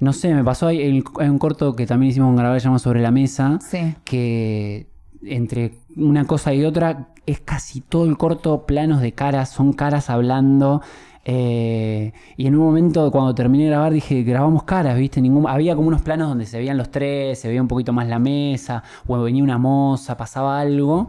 S2: no sé, me pasó ahí, hay un corto que también hicimos con Garabal, se llama Sobre la Mesa,
S3: Sí.
S2: que entre una cosa y otra es casi todo el corto planos de caras, son caras hablando. Eh, y en un momento, cuando terminé de grabar, dije, grabamos caras, ¿viste? Ningún, había como unos planos donde se veían los tres, se veía un poquito más la mesa, o venía una moza, pasaba algo.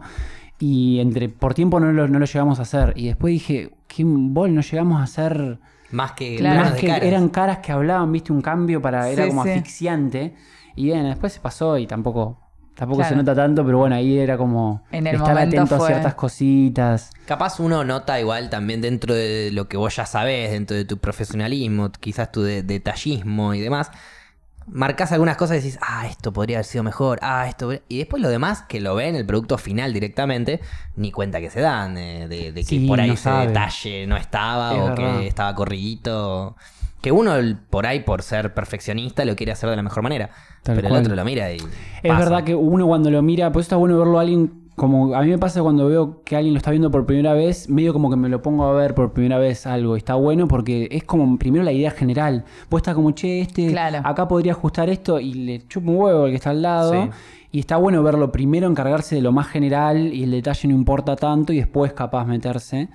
S2: Y entre por tiempo no lo, no lo llegamos a hacer. Y después dije, ¿qué bol? No llegamos a hacer.
S1: Más que
S3: Claro.
S2: Más
S1: de
S2: que
S1: caras.
S2: eran caras que hablaban, viste, un cambio para. Era
S3: Sí,
S2: como
S3: sí.
S2: asfixiante. Y bien, después se pasó y tampoco. Tampoco se nota tanto, pero bueno, ahí era como
S3: En el
S2: estar atento a ciertas cositas.
S1: Capaz uno nota igual también dentro de lo que vos ya sabés, dentro de tu profesionalismo, quizás tu de- detallismo y demás. Marcás algunas cosas y decís, ah, esto podría haber sido mejor, ah, esto. podría-". Y después lo demás, que lo ven el producto final directamente, ni cuenta que se dan, eh, de, de que
S2: Sí,
S1: por ahí
S2: no
S1: ese
S2: sabe.
S1: detalle no estaba
S2: Es
S1: o
S2: verdad.
S1: que estaba corridito. Que uno el- por ahí, por ser perfeccionista, lo quiere hacer de la mejor manera.
S2: Tal
S1: pero
S2: cual.
S1: el otro lo mira y.
S2: Es
S1: pasa.
S2: verdad que uno cuando lo mira, pues está bueno verlo a alguien. Como a mí me pasa cuando veo que alguien lo está viendo por primera vez, medio como que me lo pongo a ver por primera vez algo. Y está bueno porque es como primero la idea general. Vos estás como, che, este,
S3: Claro.
S2: acá podría ajustar esto y le chupa un huevo al que está al lado.
S1: Sí.
S2: Y está bueno verlo primero encargarse de lo más general y el detalle no importa tanto y después capaz meterse.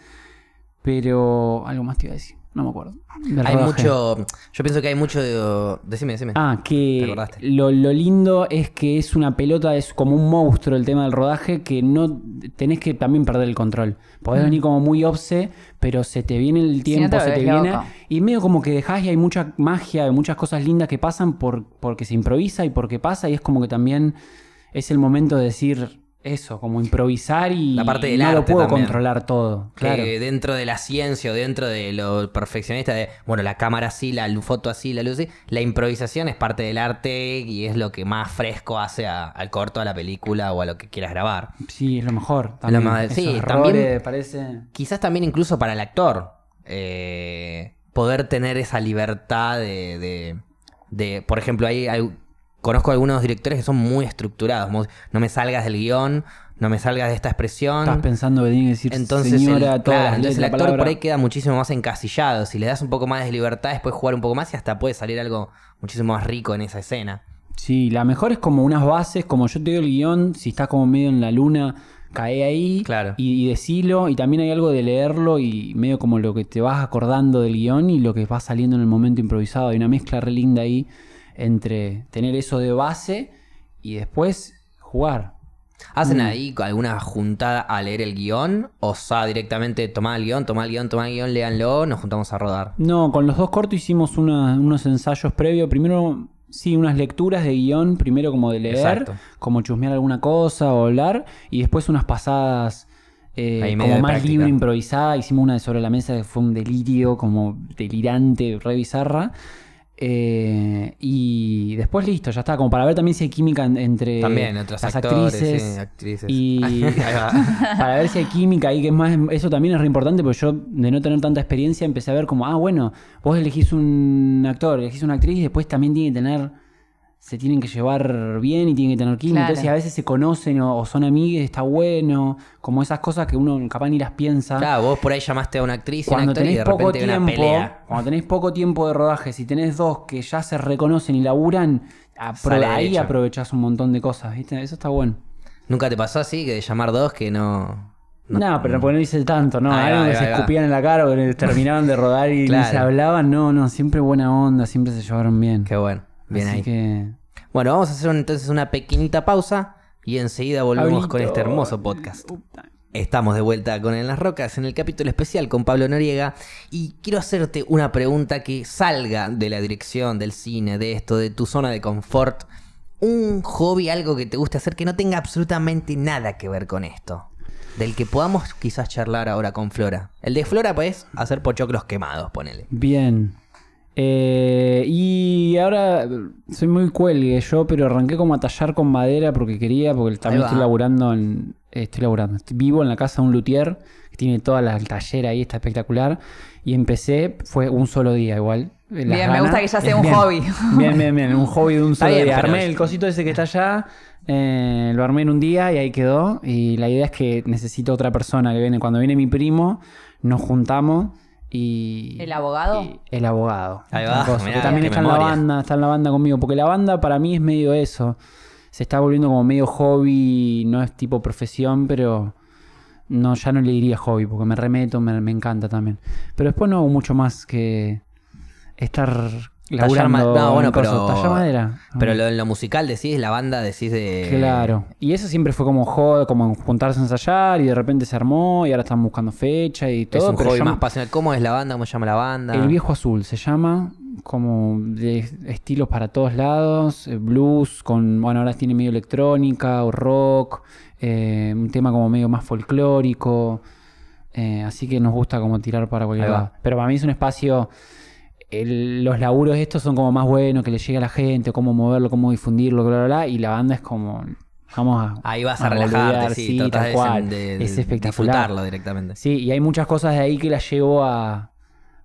S2: Pero algo más te iba a decir, no me acuerdo. Del
S1: Hay
S2: rodaje.
S1: mucho. Yo pienso que hay mucho. de- Decime, decime.
S2: Ah,
S1: Te
S2: que
S1: acordaste.
S2: lo, lo lindo es que es una pelota, es como un monstruo el tema del rodaje, que no tenés que también perder el control. Podés venir como muy obse, pero se te viene el
S3: Mm. no
S2: tiempo,
S3: te
S2: se te viene.
S3: loco.
S2: Y medio como que dejás y hay mucha magia, hay muchas cosas lindas que pasan por, porque se improvisa y porque pasa, y es como que también es el momento de decir eso, como improvisar y
S1: La parte del
S2: no lo puedo
S1: también.
S2: controlar todo.
S1: Que
S2: Claro.
S1: dentro de la ciencia o dentro de lo perfeccionista de, bueno, la cámara así, la foto así, la luz así, la improvisación es parte del arte y es lo que más fresco hace a- al corto, a la película o a lo que quieras grabar.
S2: Sí, es lo mejor. También.
S1: más-
S2: Esos
S1: sí, también-
S2: parece.
S1: Quizás también incluso para el actor, eh, poder tener esa libertad de, de- de- por ejemplo, hay, hay- conozco algunos directores que son muy estructurados, no me salgas del guion, no me salgas de esta expresión.
S2: Estás pensando tiene que decir
S1: Entonces, el,
S2: señora, todas
S1: claro, entonces el actor por ahí queda muchísimo más encasillado. Si le das un poco más de libertad, después jugar un poco más y hasta puede salir algo muchísimo más rico en esa escena.
S2: Sí, la mejor es como unas bases, como yo te digo el guion, si estás como medio en la luna, cae ahí
S1: Claro.
S2: y, y decilo. Y también hay algo de leerlo y medio como lo que te vas acordando del guion y lo que va saliendo en el momento improvisado. Hay una mezcla re linda ahí entre tener eso de base y después jugar.
S1: ¿Hacen
S2: Mm.
S1: ahí alguna juntada a leer el guion? ¿O sea, directamente tomá el guion, tomá el guion, tomá el guion, léanlo, nos juntamos a rodar?
S2: No, con los dos cortos hicimos una- unos ensayos previos. Primero, sí, unas lecturas de guion, primero como de leer,
S1: Exacto.
S2: como chusmear alguna cosa o hablar, y después unas pasadas eh, como más
S1: práctica.
S2: libre, improvisada. Hicimos una de sobre la mesa que fue un delirio, como delirante, re bizarra. Eh, y después listo, ya está, como para ver también si hay química en- entre
S1: También,
S2: las
S1: actores,
S2: actrices.
S1: sí, actrices.
S2: Y (laughs) (laughs) para ver si hay química ahí, que es más, eso también es re importante, porque yo, de no tener tanta experiencia, empecé a ver como, ah, bueno, vos elegís un actor, elegís una actriz y después también tiene que tener, se tienen que llevar bien y tienen que tener química.
S3: Claro.
S2: Entonces, si a veces se conocen o, o son amigues, está bueno, como esas cosas que uno capaz ni las piensa.
S1: Claro, vos por ahí llamaste a una actriz
S2: Cuando
S1: y
S2: tenés
S1: de
S2: poco
S1: repente hay una
S2: tiempo,
S1: pelea.
S2: cuando tenés poco tiempo de rodaje, si tenés dos que ya se reconocen y laburan, apro-
S1: Sale
S2: ahí
S1: derecho.
S2: aprovechás un montón de cosas, ¿viste? Eso está bueno.
S1: ¿Nunca te pasó así que de llamar dos que no...
S2: No, pero porque no hice tanto, ¿no? Algo
S1: ahí
S2: que se
S1: va.
S2: escupían en la cara o que terminaban de rodar y
S1: Claro.
S2: ni se hablaban. No, no, siempre buena onda, siempre se llevaron bien.
S1: Qué bueno. Bien
S2: Así
S1: ahí.
S2: que...
S1: Bueno, vamos a hacer entonces una pequeñita pausa y enseguida volvemos con este hermoso podcast. Estamos de vuelta con En las Rocas en el capítulo especial con Pablo Noriega y quiero hacerte una pregunta que salga de la dirección, del cine, de esto, de tu zona de confort. Un hobby, algo que te guste hacer que no tenga absolutamente nada que ver con esto. Del que podamos quizás charlar ahora con Flora. El de Flora, pues, hacer pochoclos quemados, ponele.
S2: Bien. Eh, y ahora soy muy cuelgue yo, pero arranqué como a tallar con madera porque quería, porque también estoy laburando en... eh, Estoy laburando. Estoy vivo en la casa de un luthier que tiene toda la tallera ahí, está espectacular. Y empecé, fue un solo día igual. Las
S3: Bien, me gusta que ya sea un
S2: Bien.
S3: hobby. (laughs)
S2: Bien, bien, bien. Un hobby de un solo
S1: bien,
S2: día. Armé el cosito ese que está allá. eh, lo armé en un día y ahí quedó. Y la idea es que necesito otra persona que viene. Cuando viene mi primo, nos juntamos y.
S3: ¿El abogado?
S2: y- el abogado.
S1: Ahí va,
S2: cosa,
S1: mirá,
S2: que también está en la banda, está en la banda conmigo. Porque la banda para mí es medio eso. Se está volviendo como medio hobby, no es tipo profesión, pero no, ya no le diría hobby, porque me remeto, me, me encanta también. Pero después no hago mucho más que estar laburando.
S1: no, bueno,
S2: en cosas.
S1: pero-
S2: Tallar madera.
S1: Pero lo, musical decís, la banda decís de...
S2: Claro. Y eso siempre fue como joda, como juntarse a ensayar y de repente se armó y ahora están buscando fecha y
S1: Es
S2: todo.
S1: un
S2: pero
S1: hobby más pasional. ¿Cómo es la banda? ¿Cómo se llama la banda?
S2: El viejo azul se llama, como de estilos para todos lados, eh, blues, con, bueno, ahora tiene medio electrónica o rock, eh, un tema como medio más folclórico, eh, así que nos gusta como tirar para cualquier lado. Pero para mí es un espacio, el- los laburos estos son como más buenos, que le llegue a la gente, cómo moverlo, cómo difundirlo, bla, bla, bla, y la banda es como, vamos a...
S1: Ahí vas a,
S2: boludear,
S1: relajarte, sí,
S2: tal
S1: de-
S2: cual.
S1: de, de
S2: es espectacular.
S1: disfrutarlo directamente.
S2: Sí, y hay muchas cosas de ahí que las llevo a.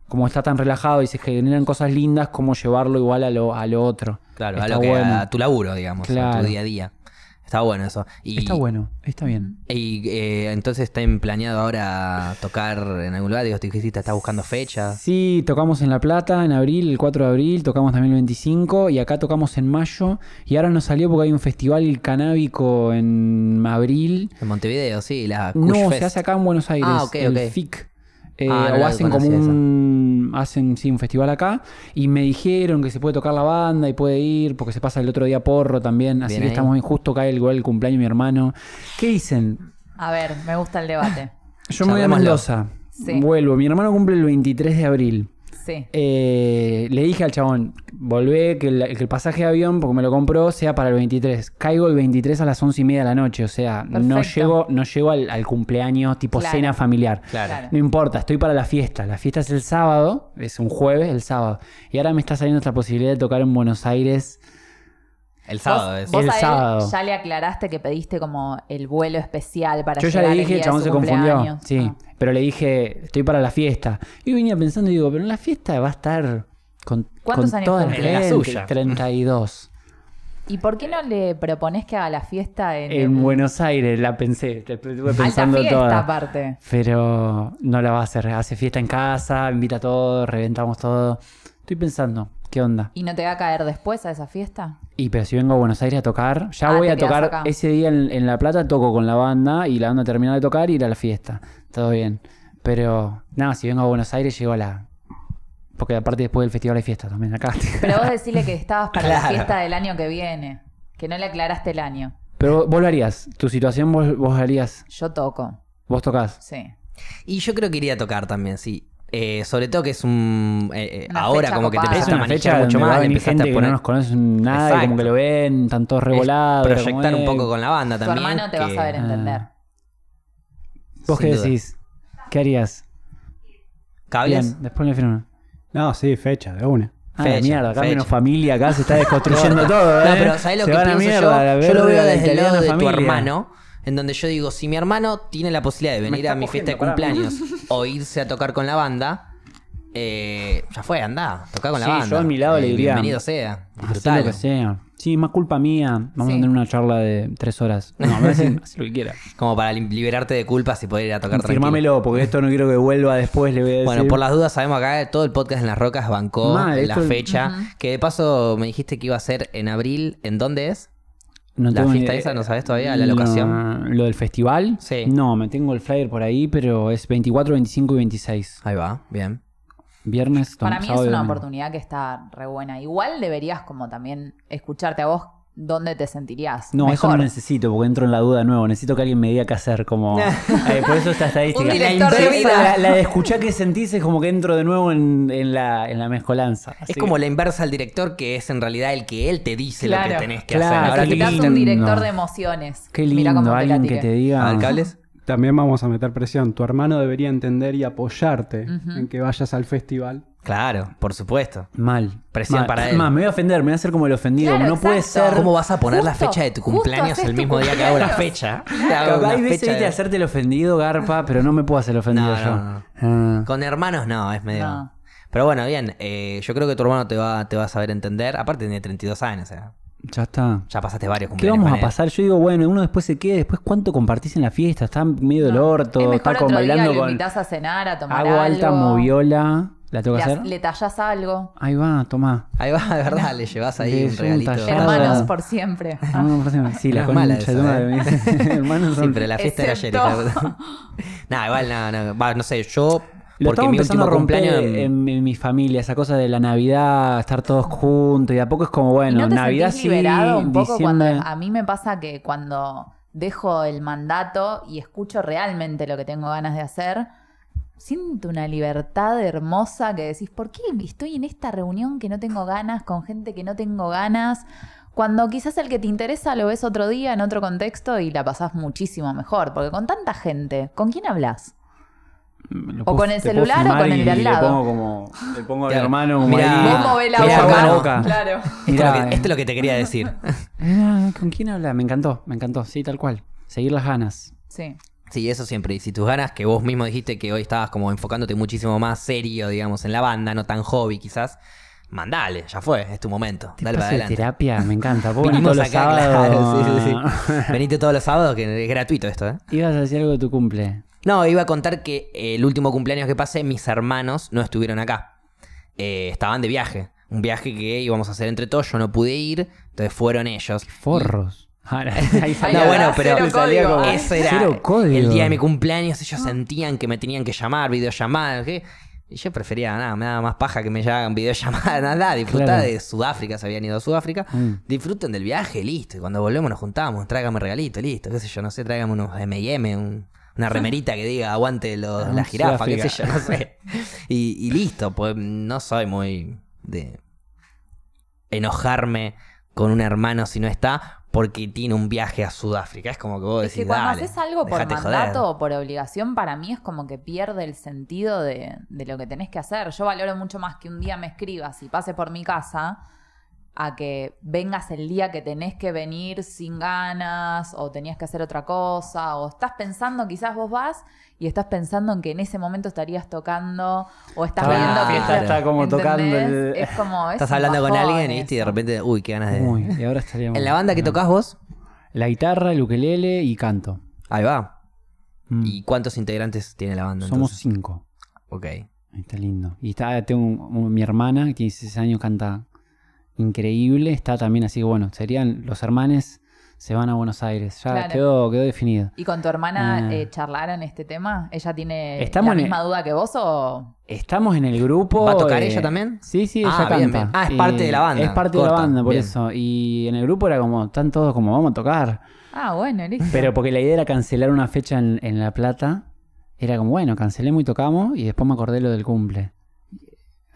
S2: Como está tan relajado y se generan cosas lindas, como llevarlo igual a lo, a lo otro.
S1: Claro, a, lo que,
S2: bueno.
S1: a tu laburo, digamos, a
S2: Claro.
S1: tu día a día. Está bueno eso. Y,
S2: Está bueno, está bien.
S1: Y eh, entonces está planeado ahora tocar en algún lugar. Digo, te dijiste, estás buscando fechas.
S2: Sí, tocamos en La Plata en abril, el 4 de abril, tocamos también el 25 y acá tocamos en mayo. Y ahora nos salió porque hay un festival canábico en abril.
S1: En Montevideo, sí, la
S2: No, se hace acá en Buenos Aires,
S1: Ah, ok,
S2: el
S1: ok.
S2: FIC. Eh,
S1: Ah,
S2: o hacen como
S1: esa.
S2: un hacen sí un festival acá y me dijeron que se puede tocar la banda y puede ir porque se pasa el otro día porro también así
S1: Bien
S2: que
S1: ahí.
S2: estamos bien justo cae el, igual el cumpleaños de mi hermano ¿qué dicen?
S3: A ver, me gusta el debate.
S2: yo me voy a. Mendoza
S3: Sí.
S2: vuelvo mi hermano cumple el 23 de abril
S3: Sí.
S2: Eh, le dije al chabón, volvé que el, que el pasaje de avión, porque me lo compró, sea para el 23. Caigo el 23 a las 11 y media de la noche, o sea, no llego, no llego al, al cumpleaños tipo
S3: Claro.
S2: cena familiar.
S1: Claro.
S3: Claro.
S2: No importa, estoy para la fiesta. La fiesta es el sábado, es un jueves, el sábado. Y ahora me está saliendo esta posibilidad de tocar en Buenos Aires.
S1: El sábado
S3: vos,
S1: es.
S3: vos
S2: El
S3: a él
S2: sábado.
S3: ya le aclaraste que pediste como el vuelo especial para
S2: Yo ya le dije, el chabón se confundió. Sí,
S3: Ah.
S2: pero le dije, estoy para la fiesta. Y yo venía pensando y digo, pero en la fiesta va a estar con,
S3: ¿Cuántos
S2: con
S3: años
S2: toda la
S1: la suya.
S2: 32.
S3: ¿Y por qué no le propones que haga la fiesta en,
S2: En
S3: el-
S2: Buenos Aires la pensé, te estuve
S3: alta
S2: pensando
S3: fiesta
S2: toda.
S3: aparte?
S2: Pero no la va a hacer. Hace fiesta en casa, invita a todos, reventamos todo. Estoy pensando, ¿qué onda?
S3: ¿Y no te va a caer después a esa fiesta?
S2: Y pero si vengo a Buenos Aires a tocar, ya
S3: Ah,
S2: voy a tocar
S3: acá.
S2: ese día en, en La Plata, toco con la banda y la banda termina de tocar y ir a la fiesta. Todo bien. Pero nada, si vengo a Buenos Aires llego a la... Porque aparte después del festival hay fiesta también acá. (laughs)
S3: Pero vos decirle que estabas para la
S1: Claro.
S3: fiesta del año que viene. Que no le aclaraste el año.
S2: Pero vos lo harías. Tu situación vos, vos harías.
S3: Yo toco,
S2: Vos tocás.
S3: sí.
S1: Y yo creo que iría a tocar también, sí. Eh, sobre todo que es un... eh, eh, ahora como que te empezaste a
S2: una
S1: manejar
S2: fecha
S1: mucho más, empezaste
S2: gente
S1: a
S2: que
S1: poner...
S2: no nos nada y como que lo ven, están todos revolados.
S1: proyectar un poco con la banda
S3: Tu
S1: también.
S3: hermano te va a
S1: que-
S3: saber entender.
S2: Ah. ¿Vos
S1: Sin
S2: qué
S1: duda.
S2: decís? ¿Qué harías?
S1: ¿Cables?
S2: Bien, después le firmo.
S4: No, sí, fecha, de una.
S2: Ah,
S1: Fecha,
S2: mierda, acá menos familia, acá se está (laughs) desconstruyendo todo.
S1: No,
S2: ¿eh?
S1: pero ¿sabés lo
S2: Se
S1: que pienso
S2: mierda,
S1: yo? Yo lo veo desde el lado de tu hermano, en donde yo digo, si mi hermano tiene la posibilidad de venir a mi fiesta de cumpleaños o irse a tocar con la banda, eh, ya fue, anda, toca con la
S2: Sí,
S1: banda.
S2: yo a mi lado le
S1: Eh,
S2: diría,
S1: Bienvenido sea,
S2: Hacé lo
S1: disfrutalo.
S2: que sea. Sí, más culpa mía. Vamos
S3: Sí.
S2: a tener una charla de tres horas. No, me parece haz lo que quiera.
S1: Como para liberarte de culpas y poder ir a tocar tranquilo.
S2: Firmámelo, porque esto no quiero que vuelva después, le voy a decir.
S1: Bueno, por las dudas sabemos acá que todo el podcast en las rocas bancó
S2: Mal,
S1: la
S2: esto-
S1: fecha. Que de paso me dijiste que iba a ser en abril. ¿En dónde es?
S2: No
S1: la
S2: ni
S1: fiesta
S2: idea.
S1: esa, ¿no sabes todavía la
S2: Lo-
S1: locación?
S2: ¿Lo del festival?
S1: Sí.
S2: No, me tengo el flyer por ahí, pero es 24, 25 y 26.
S1: Ahí va, bien.
S2: Viernes,
S3: Para mí es una oportunidad que está re buena. Igual deberías como también escucharte a vos dónde te sentirías
S2: No, eso no necesito, porque entro en la duda de nuevo. Necesito que alguien me diga qué hacer, como... (laughs) Eh, por eso esta estadística.
S3: Un director
S2: La
S3: de
S2: inversa,
S3: vida.
S2: La, la de escuchar qué sentís es como que entro de nuevo en, en la, en la mezcolanza. Así
S1: Es
S2: que-
S1: como la inversa al director, que es en realidad el que él te dice lo que tenés que
S2: Claro,
S1: hacer. Ahora
S2: qué
S1: te
S2: lindo.
S3: un director de emociones.
S2: Qué
S3: Mirá
S2: lindo,
S3: cómo te la
S2: alguien que te diga...
S1: A ver, cables.
S4: También vamos a meter presión. Tu hermano debería entender y apoyarte en que vayas al festival.
S1: Claro, por supuesto.
S2: Mal.
S1: Presión
S2: Mal.
S1: para él.
S2: Más, me voy a ofender, me voy a hacer como el ofendido.
S3: Claro,
S2: no puede ser...
S1: ¿Cómo vas a poner la fecha de tu cumpleaños el mismo día que hago la fecha? Te hago una
S2: Hay veces
S1: de-
S2: hacerte el ofendido, Garpa, pero no me puedo hacer el ofendido
S1: No,
S2: yo.
S1: no,
S2: Ah.
S1: Con hermanos no, es medio...
S3: No.
S1: Pero bueno, bien. eh, yo creo que tu hermano te va, te va a saber entender. Aparte tiene 32 años, o sea,
S2: Ya está.
S1: ya pasaste varios
S2: ¿Qué
S1: cumpleaños
S2: vamos
S1: con
S2: a pasar? Yo digo, bueno, uno después se queda, después cuánto compartís en la fiesta, está medio del orto,
S3: es mejor
S2: está
S3: otro
S2: con
S3: día
S2: bailando
S3: lo
S2: con
S3: invitás a cenar, a tomar
S2: hago
S3: algo.
S2: alta moviola. ¿La tengo
S3: Le,
S2: que hacer?
S3: le tallas algo.
S2: Ahí va, tomá.
S1: Ahí va, (laughs) de verdad, le llevas ahí
S2: Le
S1: un regalito. (laughs)
S3: Hermanos por siempre.
S2: Ah, no, próxima. Sí, la
S1: mala esa, ¿eh? (laughs)
S2: Hermanos son-
S1: Sí, pero la fiesta era ayer.
S3: Excepto-
S1: no, igual no, no. Va, no sé, yo.
S2: Lo
S1: porque mi último cumpleaños.
S2: en, en mi familia, esa cosa de la Navidad, estar todos juntos y de a poco es como, bueno,
S3: ¿Y no te
S2: Navidad sí,
S3: liberado un poco
S2: diciembre...
S3: cuando a mí me pasa que cuando dejo el mandato y escucho realmente lo que tengo ganas de hacer, siento una libertad hermosa que decís, ¿por qué estoy en esta reunión que no tengo ganas, con gente que no tengo ganas? Cuando quizás el que te interesa lo ves otro día en otro contexto y la pasás muchísimo mejor, porque con tanta gente, ¿con quién hablas?
S2: Lo
S3: O con el celular o con el de al
S2: Le
S3: lado.
S2: pongo como, le pongo a mi
S1: Claro.
S2: hermano como
S1: Mirá.
S2: ahí.
S3: Vos movés la
S1: Mirá,
S3: boca.
S1: bueno,
S2: boca.
S3: Claro.
S1: Esto, es lo que, esto es lo que te quería decir.
S2: ¿Con quién habla? Me encantó, me encantó, sí, tal cual. Seguir las ganas.
S3: Sí.
S1: Sí, eso siempre. Y si tus ganas, que vos mismo dijiste que hoy estabas como enfocándote muchísimo más serio, digamos, en la banda, no tan hobby quizás, mandale, ya fue, es tu momento.
S2: Te
S1: Dale para
S2: de
S1: adelante.
S2: terapia, me encanta. (laughs) Los
S1: acá, claro, sí, sí, sí. (laughs) Venite todos los sábados, que es gratuito esto, ¿eh?
S2: Ibas a decir algo de tu cumple.
S1: No, iba a contar que el último cumpleaños que pasé, mis hermanos no estuvieron acá. Eh, estaban de viaje. Un viaje que íbamos a hacer entre todos, yo no pude ir, entonces fueron ellos.
S2: Forros. Ahora, (laughs) ahí
S3: Ahí
S2: salía-
S1: No, bueno, pero
S3: cero código.
S1: eso era
S2: Cero código.
S1: el día de mi cumpleaños. Ellos sentían que me tenían que llamar, videollamadas. ¿qué? Y yo prefería, nada, me daba más paja que me llamen videollamadas, (laughs) nada, disfrutar
S2: Claro.
S1: de Sudáfrica, se habían ido a Sudáfrica.
S2: Mm.
S1: Disfruten del viaje, listo. Y cuando volvemos nos juntamos, tráigame regalito, listo, qué sé yo, no sé, tráigame unos M&M, un- una remerita que diga aguante los-
S2: Ah,
S1: la jirafa, qué sé
S2: Sudáfrica.
S1: yo, no sé. (laughs) Y, y listo, pues no soy muy de enojarme con un hermano si no está porque tiene un viaje a Sudáfrica. Es como que vos
S3: Es
S1: decís,
S3: que cuando
S1: dale,
S3: haces algo por mandato
S1: joder.
S3: o por obligación, para mí es como que pierde el sentido de, de lo que tenés que hacer. Yo valoro mucho más que un día me escribas y pase por mi casa a que vengas el día que tenés que venir sin ganas o tenías que hacer otra cosa o estás pensando, quizás vos vas y estás pensando en que en ese momento estarías tocando o estás
S2: en
S3: viendo que
S2: fiesta, está como
S3: ¿entendés?
S2: tocando el-
S3: Es como, es
S1: Estás hablando con alguien ¿viste? y de repente, uy, qué ganas de...
S2: Uy, y ahora estaríamos...
S1: En la banda que tocas vos,
S2: La guitarra, el ukelele y canto.
S1: ahí va.
S2: Mm.
S1: ¿Y cuántos integrantes tiene la banda?
S2: Somos
S1: entonces?
S2: cinco.
S1: Ok.
S2: Ahí Está lindo. Y está, tengo un- un- mi hermana, que tiene 16 años, canta increíble. Está también así bueno, serían los hermanes se van a Buenos Aires. Ya
S3: Claro.
S2: quedó, quedó definido.
S3: ¿Y con tu hermana
S2: Ah.
S3: eh, charlaron este tema? ¿Ella tiene
S2: Estamos
S3: la
S2: el-
S3: misma duda que vos o...?
S2: Estamos en el grupo.
S1: ¿Va a tocar
S2: eh,
S1: ella también?
S2: Sí, sí, ella
S1: Ah,
S2: canta.
S1: bien, bien. Ah, es
S2: Y
S1: parte de la banda.
S2: Es parte de la banda, por
S1: bien.
S2: eso. Y en el grupo era como, están todos como, vamos a tocar.
S3: Ah, bueno, listo.
S2: Pero porque la idea era cancelar una fecha en, en La Plata. Era como, bueno, cancelemos y tocamos. Y después me acordé lo del cumple.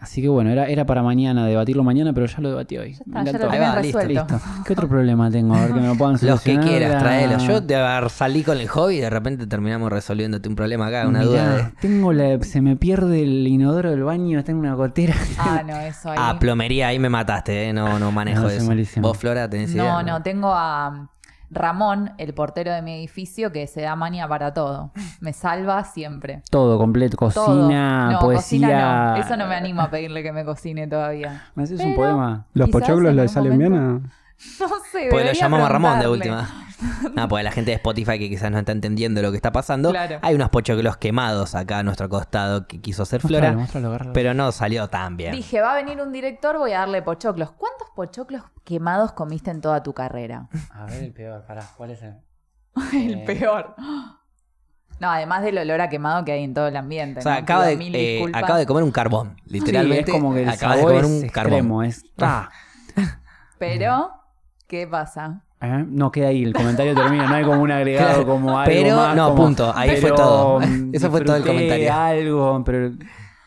S2: Así que bueno, era, era para mañana, debatirlo mañana, pero ya lo debatí hoy.
S3: Ya
S2: Me
S3: está, ya lo tenés
S1: va, listo,
S3: resuelto.
S2: Listo. ¿Qué otro problema tengo? A ver que me lo puedan (laughs)
S1: Los que
S2: solucionar.
S1: quieras,
S2: Ah,
S1: traelos. Yo te agar- salí con el hobby y de repente terminamos resolviéndote un problema acá, una
S2: Mirá,
S1: duda de...
S2: Tengo la, se me pierde el inodoro del baño, tengo una gotera.
S3: Ah, no, eso ahí.
S1: Ah, plomería, ahí me mataste, ¿eh? No, no (laughs) manejo
S2: No,
S1: eso.
S2: malísimo.
S1: ¿Vos, Flora, tenés idea?
S3: no, no, tengo a Ramón, el portero de mi edificio, que se da manía para todo. Me salva siempre.
S2: Todo completo,
S3: Todo.
S2: cocina,
S3: no,
S2: poesía.
S3: cocina no. Eso no me animo a pedirle que me cocine todavía.
S2: ¿Me haces un poema?
S4: ¿Los pochoclos le salen bien? (laughs)
S3: No sé,
S1: Pues lo llamamos a Ramón de última. (laughs) No, porque la gente de Spotify que quizás no está entendiendo lo que está pasando.
S3: Claro.
S1: Hay unos pochoclos quemados acá a nuestro costado que quiso hacer Flora,
S2: Mostralo, mostralo, agárralo.
S1: pero no salió tan bien.
S3: Dije, va a venir un director, voy a darle pochoclos. ¿Cuántos pochoclos quemados comiste en toda tu carrera?
S2: A ver el peor, pará, ¿cuál es el? (laughs)
S3: El
S2: Eh,
S3: peor. No, además del olor a quemado que hay en todo el ambiente.
S1: O sea,
S3: ¿no?
S1: acaba de, eh, acaba de comer un carbón, literalmente.
S2: Sí, es como que el
S1: acaba de
S2: sabor
S1: comer
S2: es
S1: un carbón.
S2: extremo, es... (laughs) ¡Ah!
S3: Pero, ¿qué pasa?
S2: ¿Eh? No queda ahí, el comentario termina, no hay como un agregado
S1: Claro,
S2: como algo
S1: pero
S2: más,
S1: no,
S2: como,
S1: punto, ahí fue todo.
S2: mm, (laughs)
S1: Eso fue todo el comentario.
S2: algo, pero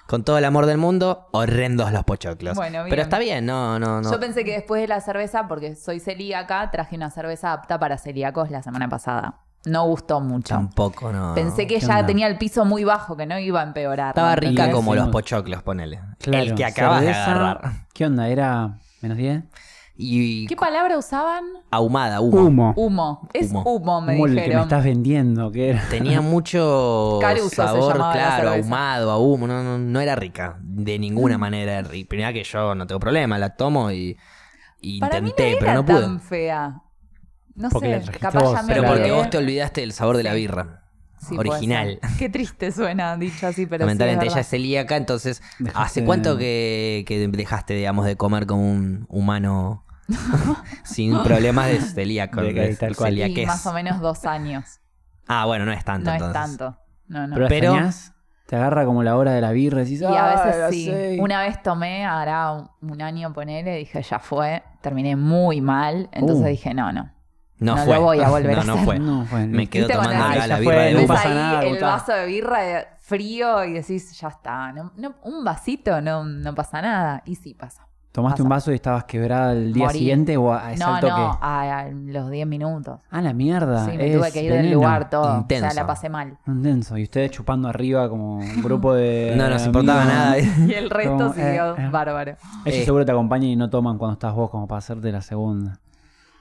S1: Con todo el amor del mundo, horrendos los pochoclos.
S3: Bueno, bien.
S1: Pero está bien, no, no, no.
S3: Yo pensé que después de la cerveza, porque soy celíaca, traje una cerveza apta para celíacos la semana pasada. No gustó mucho.
S1: Tampoco, no.
S3: Pensé que
S2: ¿qué
S3: ya
S2: onda?
S3: tenía el piso muy bajo, que no iba a empeorar.
S1: Estaba
S3: ¿me
S1: rica como los pochoclos, ponele.
S2: claro,
S1: el que acabas de agarrar.
S2: ¿Qué onda? ¿Era menos 10?
S1: Y
S3: ¿Qué palabra usaban?
S1: ahumada, humo.
S4: Humo.
S3: Humo. Es
S1: Humo.
S3: humo, me
S2: Como el que me
S3: dijeron.
S2: estás vendiendo, que era.
S1: Tenía (laughs) mucho
S3: Caruso
S1: sabor, claro, ahumado, a humo. No, no, no era rica. De ninguna manera. era rica. Primera que yo no tengo problema, la tomo y, y
S3: Para mí
S1: intenté,
S3: no
S1: pero
S3: era
S1: no pude.
S3: tan fea. No
S2: Porque
S3: sé, capaz
S2: vos,
S3: ya me
S1: Pero
S2: Claro.
S1: porque vos te olvidaste del sabor de la
S3: Sí.
S1: birra.
S3: Sí,
S1: original.
S3: Qué triste suena dicho así, pero sí
S1: Lamentablemente
S3: es
S1: ella es celíaca, entonces,
S4: Dejaste
S1: ¿hace
S4: de-
S1: cuánto que, que dejaste, digamos, de comer como un humano (laughs) sin problemas de celíaco?
S4: De-
S1: de
S4: tal cual.
S3: Y más o menos dos años.
S1: Ah, bueno, no es tanto
S3: No es tanto. No, no.
S2: Pero,
S1: Pero-
S2: te agarra como la hora de la birra y decís,
S3: Y a
S2: "Ah,
S3: veces sí.
S2: seis".
S3: Una vez tomé, hará un, un año ponele, dije, ya fue. Terminé muy mal. Entonces
S2: Uh.
S3: dije, no, no.
S1: No,
S3: No
S1: fue.
S3: lo voy a volver (laughs)
S1: no,
S3: a
S1: no
S3: hacer.
S1: fue.
S2: No, fue.
S1: Me quedo
S3: ¿Viste
S1: tomando la, la
S2: "Ah, ya
S1: birra
S2: fue,
S1: de
S2: no pasa
S3: ahí
S2: nada,
S3: el vaso de birra frío y decís, ya está. No, no- un vasito no, no pasa nada. Y sí pasa.
S2: ¿Tomaste
S3: Pasa.
S2: un vaso y estabas quebrada el día
S3: Morí.
S2: siguiente o a, a ese
S3: No,
S2: al toque?
S3: no, a, a los 10 minutos.
S2: Ah, la mierda.
S3: Sí, me
S2: es
S3: tuve que ir del
S2: veneno.
S3: lugar todo.
S1: Intenso.
S3: O sea, la pasé mal.
S2: Intenso. Y ustedes chupando arriba como un grupo de. (laughs)
S1: No nos importaba
S2: amigos.
S1: nada. (laughs)
S3: Y el resto
S2: Como,
S3: siguió
S2: eh, eh.
S3: bárbaro.
S2: Ellos
S1: Eh.
S2: seguro te acompañan y no toman cuando estás vos como para hacerte la segunda.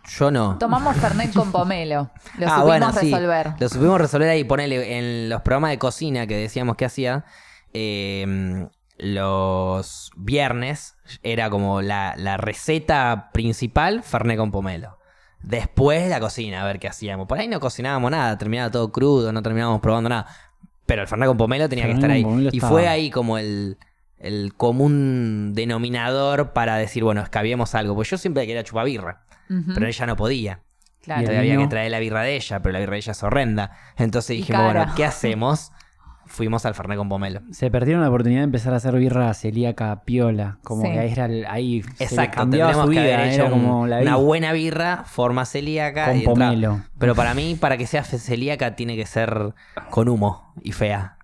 S1: Yo no.
S3: Tomamos Fernet con (laughs) pomelo. Lo
S1: ah,
S3: supimos
S1: bueno, sí.
S3: resolver.
S1: Lo supimos resolver ahí. Ponele en los programas de cocina que decíamos que hacía. eh, los viernes era como la, la receta principal, Fernet con pomelo. Después la cocina, a ver qué hacíamos. Por ahí no cocinábamos nada, terminaba todo crudo, no terminábamos probando nada. Pero el Fernet con pomelo tenía que estar ahí. Y
S2: estaba.
S1: fue ahí como el, el común denominador para decir, bueno, escabiemos algo. Pues yo siempre quería chupar birra, pero ella no podía.
S3: claro.
S1: Entonces había que traer la birra de ella, pero la birra de ella es horrenda. Entonces dijimos, bueno, ¿qué hacemos? Fuimos al Fernet con pomelo.
S2: Se perdieron la oportunidad de empezar a hacer birra celíaca piola. Como
S3: Sí.
S2: que ahí era el- ahí se
S1: Exacto,
S2: cambiaba
S1: tendríamos
S2: su
S1: que
S2: vida.
S1: haber hecho
S2: era
S1: un-
S2: como la
S1: una buena birra, forma celíaca.
S2: Con
S1: y entra-
S2: pomelo.
S1: Pero para mí, para que sea celíaca, tiene que ser con humo y fea.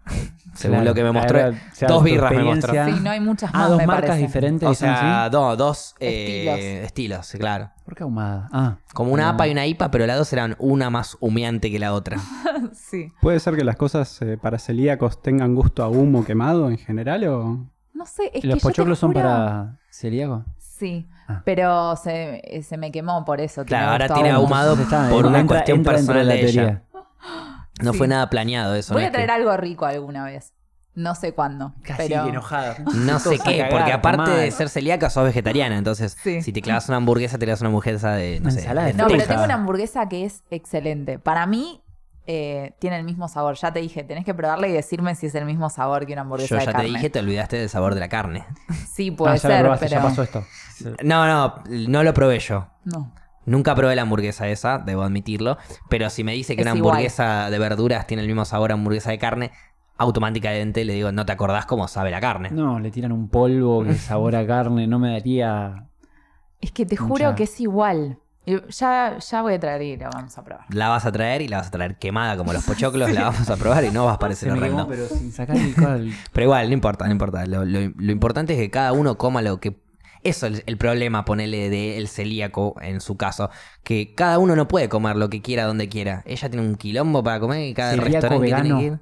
S1: Según
S2: Claro.
S1: lo que me mostró.
S2: Ahora, o sea,
S1: dos birras me mostró.
S3: Sí, no hay muchas
S2: Ah,
S3: más,
S2: dos
S3: me
S2: marcas
S3: parece.
S2: diferentes.
S1: O sea,
S2: así.
S1: no, dos
S3: Estilos.
S1: eh, estilos, sí, claro.
S2: ¿Por qué ahumada? Ah.
S1: Como una
S2: Ah.
S1: APA y una IPA, pero las dos eran una más humeante que la otra. (laughs)
S3: Sí.
S4: ¿Puede ser que las cosas eh, para celíacos tengan gusto a humo quemado en general o...?
S3: No sé, es que
S2: ¿Los
S3: yo te
S2: pochoclos son
S3: juro-
S2: para celíaco?
S3: Sí,
S2: Ah.
S3: pero se, eh, se me quemó por eso.
S1: Claro, ahora tiene ahumado por una
S2: entra-
S1: cuestión
S2: entra
S1: personal
S2: la
S1: de ella. (gasps) (laughs) No
S3: Sí.
S1: fue nada planeado eso.
S3: Voy
S1: no
S3: a
S1: es que-
S3: traer algo rico alguna vez. No sé cuándo. pero...
S2: enojada.
S1: No sé qué, porque aparte de ser celíaca sos vegetariana, entonces
S3: Sí.
S1: si te clavas una hamburguesa, te clavas una hamburguesa de, no sé,
S2: de
S1: de
S3: No, pero tengo una hamburguesa que es excelente. Para mí eh, tiene el mismo sabor. Ya te dije, tenés que probarla y decirme si es el mismo sabor que una hamburguesa
S1: Yo
S3: de
S1: ya te
S3: carne.
S1: dije, te olvidaste del sabor de la carne. (laughs)
S3: Sí, puede
S2: ah, ya
S3: ser,
S2: probaste,
S3: pero...
S2: ya pasó esto.
S1: No, no, no lo probé yo.
S3: No.
S1: Nunca probé la hamburguesa esa, debo admitirlo. Pero si me dice que
S3: Es
S1: una
S3: igual.
S1: hamburguesa de verduras tiene el mismo sabor a hamburguesa de carne, automáticamente le digo, no te acordás cómo sabe la carne.
S2: No, le tiran un polvo que (laughs) sabor a carne, no me daría.
S3: Es que te
S2: Mucha-
S3: juro que es igual. Ya, ya voy a traer y lo vamos a probar.
S1: La vas a traer y la vas a traer quemada como los (laughs) pochoclos, la vamos a probar y no vas a parecer horrendo.
S2: pero sin sacar el cal. (laughs)
S1: Pero igual, no importa, no importa. Lo, lo- lo importante es que cada uno coma lo que. Eso es el problema, ponerle del celíaco en su caso. Que cada uno no puede comer lo que quiera donde quiera. Ella tiene un quilombo para comer y cada
S2: Celíaco,
S1: restaurante que tiene que ir.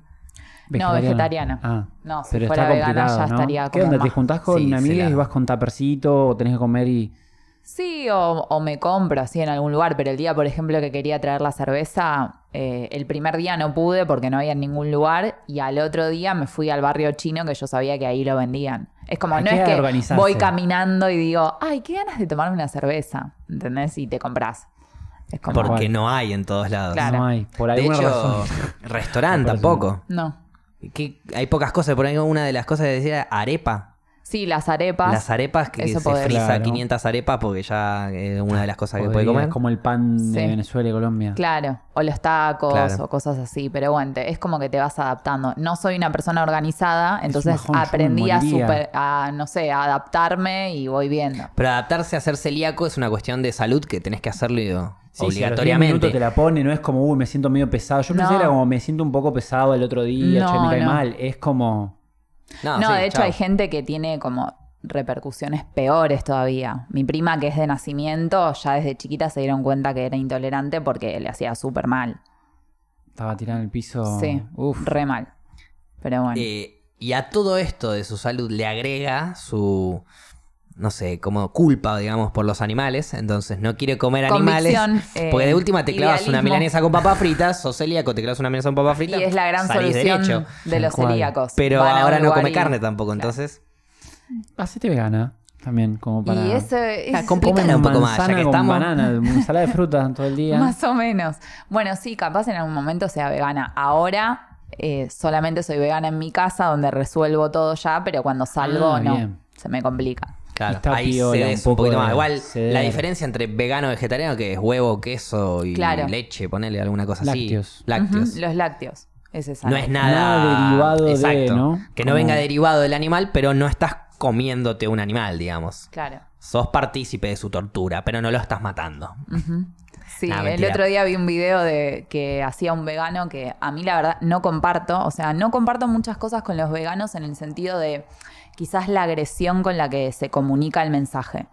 S3: No, vegetariana.
S2: Ah.
S3: No, si
S2: Pero
S3: fuera
S2: está
S3: vegana
S2: complicado,
S3: ya
S2: ¿no?
S3: estaría
S2: ¿Qué onda? ¿Te juntás con
S1: Sí,
S2: una amiga
S1: sí,
S2: y vas con tapercito o tenés que comer y.
S3: Sí, o, o me compro así en algún lugar, pero el día, por ejemplo, que quería traer la cerveza, eh, el primer día no pude porque no había en ningún lugar y al otro día me fui al barrio chino que yo sabía que ahí lo vendían. Es como,
S2: Hay
S3: no es que voy caminando y digo, ay, qué ganas de tomarme una cerveza, ¿entendés? Y te compras. Es como,
S1: Porque
S2: Bueno.
S1: no hay en todos lados.
S3: Claro.
S2: No hay. Por
S1: De
S2: alguna
S1: hecho,
S2: razón.
S1: restaurante tampoco.
S3: no.
S1: Que hay pocas cosas. Por ahí una de las cosas que decía arepa.
S3: Sí, las arepas.
S1: Las arepas que
S3: eso
S1: se
S3: podés.
S1: frisa
S2: Claro.
S1: 500 arepas porque ya es una de las cosas que
S2: Podría,
S1: puede comer.
S2: Es como el pan de
S3: Sí.
S2: Venezuela y Colombia.
S3: Claro, o los tacos
S1: Claro.
S3: o cosas así, pero bueno, te- es como que te vas adaptando. No soy una persona organizada, entonces aprendí a, super- a, no sé, a adaptarme y voy viendo.
S1: Pero adaptarse a ser celíaco es una cuestión de salud que tenés que hacerlo y-
S2: Sí, si a los 10
S1: obligatoriamente.
S2: minutos te la pone, no es como, uy, me siento medio pesado. Yo pensé
S3: No.
S2: que era como, me siento un poco pesado el otro día,
S3: No,
S2: che, me cae
S3: no.
S2: mal. Es como,
S1: No,
S3: no,
S1: sí,
S3: de hecho
S1: chao.
S3: hay gente que tiene como repercusiones peores todavía. Mi prima, que es de nacimiento, ya desde chiquita se dieron cuenta que era intolerante porque le hacía súper mal.
S2: estaba tirado en el piso.
S3: Sí,
S2: Uf.
S3: re mal. Pero bueno.
S1: Eh, y a todo esto de su salud le agrega su, no sé, como culpa, digamos, por los animales. Entonces no quiere comer animales.
S3: Convicción, eh,
S1: porque de última te clavas una milanesa con papas fritas, sos celíaco, te clavas una milanesa con papas
S3: y
S1: fritas.
S3: es la gran solución
S1: derecho.
S3: de los celíacos.
S1: Pero
S3: Van
S1: ahora no come
S3: y-
S1: carne tampoco,
S3: Claro.
S1: entonces.
S2: Hacete vegana. también, como para...
S3: Y
S1: Ah,
S3: es
S2: Comen
S1: un poco más, ya que
S2: con
S1: estamos.
S2: banana, ensalada de fruta todo el día.
S3: más o menos. Bueno, sí, capaz en algún momento sea vegana. Ahora eh, solamente soy vegana en mi casa, donde resuelvo todo ya, pero cuando salgo
S2: Ah,
S3: no.
S2: bien.
S3: Se me complica.
S1: Claro,
S2: Está
S1: ahí
S2: piola,
S1: cedes
S2: un
S1: un poquito
S2: de
S1: más. Igual,
S2: ceder.
S1: la diferencia entre vegano y vegetariano que es huevo, queso y
S3: Claro.
S1: leche, ponerle alguna cosa
S2: Lácteos.
S1: así. Lácteos.
S3: Ujú, Los lácteos. Es esa.
S1: No es nada,
S2: Nada derivado de,
S1: Exacto.
S2: ¿no?
S1: Que no venga derivado del animal, pero no estás comiéndote un animal, digamos.
S3: Claro.
S1: Sos partícipe de su tortura, pero no lo estás matando. (laughs)
S3: Sí,
S1: Nah,
S3: el otro día vi un video de que hacía un vegano que a mí la verdad no comparto, o sea, no comparto muchas cosas con los veganos en el sentido de quizás la agresión con la que se comunica el mensaje.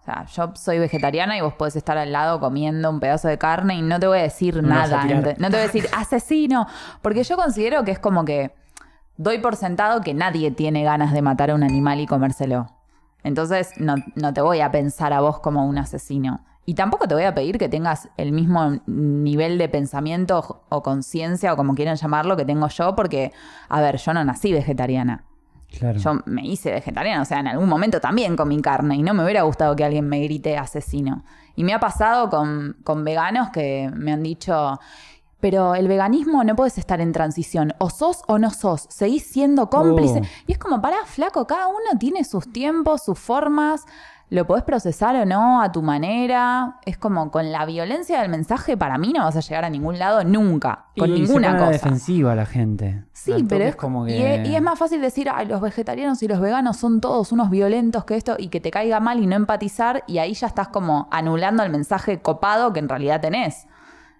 S3: O sea, yo soy vegetariana y vos podés estar al lado comiendo un pedazo de carne y no te voy a decir
S2: No a
S3: nada, no te voy a decir asesino, porque yo considero que es como que doy por sentado que nadie tiene ganas de matar a un animal y comérselo. Entonces no, no te voy a pensar a vos como un asesino. Y tampoco te voy a pedir que tengas el mismo nivel de pensamiento o conciencia o como quieran llamarlo que tengo yo, porque, a ver, yo no nací vegetariana.
S2: Claro.
S3: Yo me hice vegetariana, o sea, en algún momento también comí carne y no me hubiera gustado que alguien me grite asesino. Y me ha pasado con, con veganos que me han dicho, pero el veganismo no puedes estar en transición, o sos o no sos, seguís siendo cómplice.
S2: Oh.
S3: Y es como, pará, flaco, cada uno tiene sus tiempos, sus formas, lo podés procesar o no a tu manera. Es como con la violencia del mensaje, para mí no vas a llegar a ningún lado nunca, con
S2: Y se
S3: ninguna
S2: pone la
S3: cosa.
S2: defensiva la gente.
S3: Sí,
S2: Al
S3: pero es,
S2: como que...
S3: y, es, y es más fácil decir, ay, los vegetarianos y los veganos son todos unos violentos que esto, y que te caiga mal y no empatizar, y ahí ya estás como anulando el mensaje copado que en realidad tenés.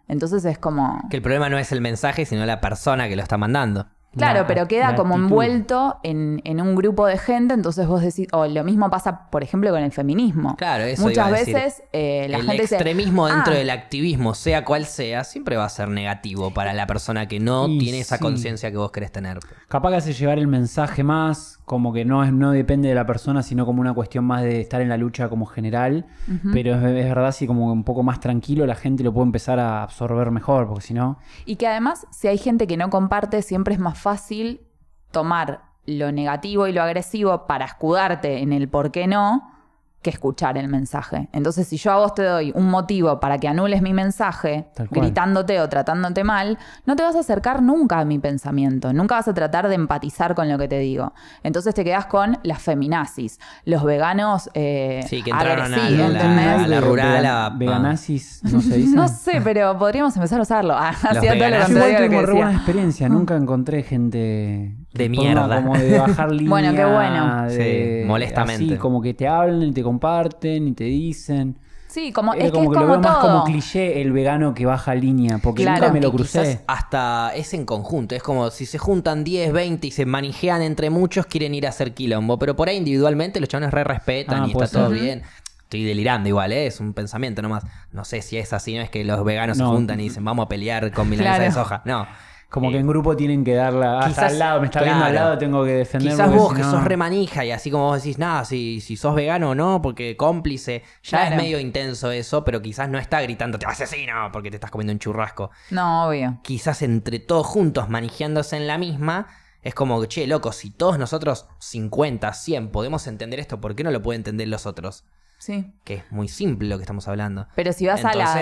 S3: Entonces es como...
S1: Que el problema no es el mensaje, sino la persona que lo está mandando.
S3: Claro,
S2: la-
S3: pero queda como
S2: actitud.
S3: envuelto en, en un grupo de gente, entonces vos decís, o lo mismo pasa, por ejemplo, con el feminismo.
S1: Claro, eso
S3: Muchas
S1: iba a decir.
S3: veces eh, la
S1: el
S3: gente dice,
S1: extremismo dentro
S3: "Ah,
S1: del activismo, sea cual sea, siempre va a ser negativo para la persona que no tiene esa
S2: sí.
S1: conciencia que vos querés tener.
S2: Capaz que hace llevar el mensaje más, como que no, es, no depende de la persona, sino como una cuestión más de estar en la lucha como general. Pero es, es verdad, si como un poco más tranquilo, la gente lo puede empezar a absorber mejor, porque si no...
S3: Y que además, si hay gente que no comparte, siempre es más fácil tomar lo negativo y lo agresivo para escudarte en el por qué no que escuchar el mensaje. Entonces, si yo a vos te doy un motivo para que anules mi mensaje, gritándote o tratándote mal, no te vas a acercar nunca a mi pensamiento, nunca vas a tratar de empatizar con lo que te digo. Entonces te quedas con las feminazis, los veganos eh,
S1: Sí, que entraron a
S3: agresivos,
S1: la-
S3: ¿entendés?
S1: a la rural a-
S2: Vegan- Veganazis, no se dice.
S3: No sé, pero podríamos empezar a usarlo. Ah, Hacía todo lo
S1: veganazis.
S2: Yo igual tengo re buena experiencia, nunca encontré gente
S1: De mierda.
S2: como de bajar (laughs) línea.
S3: Bueno, qué bueno.
S2: de-
S1: Sí, molestamente.
S2: Así, como que te hablan y te comparten y te dicen.
S3: Sí, como,
S2: Era
S3: es que
S2: como
S3: es
S2: que, lo
S3: como
S2: veo más como cliché el vegano que baja línea, porque
S3: Claro.
S2: nunca me lo crucé.
S1: hasta es en conjunto. Es como si se juntan 10, 20 y se manijean entre muchos, quieren ir a hacer quilombo. Pero por ahí individualmente los chavales re respetan
S2: Ah,
S1: y está todo bien. Estoy delirando igual, ¿eh? es un pensamiento nomás. No sé si es así, no es que los veganos
S2: No.
S1: se juntan y dicen vamos a pelear con milanesa
S3: Claro.
S1: de soja. No.
S2: Como
S1: Eh,
S2: que en grupo tienen que darla hasta
S1: quizás-
S2: al lado, me está viendo al
S1: claro.
S2: lado, tengo que defender.
S1: Quizás vos que
S2: no-
S1: sos remanija y así como vos decís, nada, si, si sos vegano o no, porque cómplice, ya
S3: Claro.
S1: es medio intenso eso, pero quizás no está gritando, te asesino, porque te estás comiendo un churrasco.
S3: No, obvio.
S1: Quizás entre todos juntos manijeándose en la misma, es como, che, loco, si todos nosotros 50, 100 podemos entender esto, ¿por qué no lo pueden entender los otros?
S3: Sí.
S1: Que es muy simple lo que estamos hablando.
S3: Pero si vas a las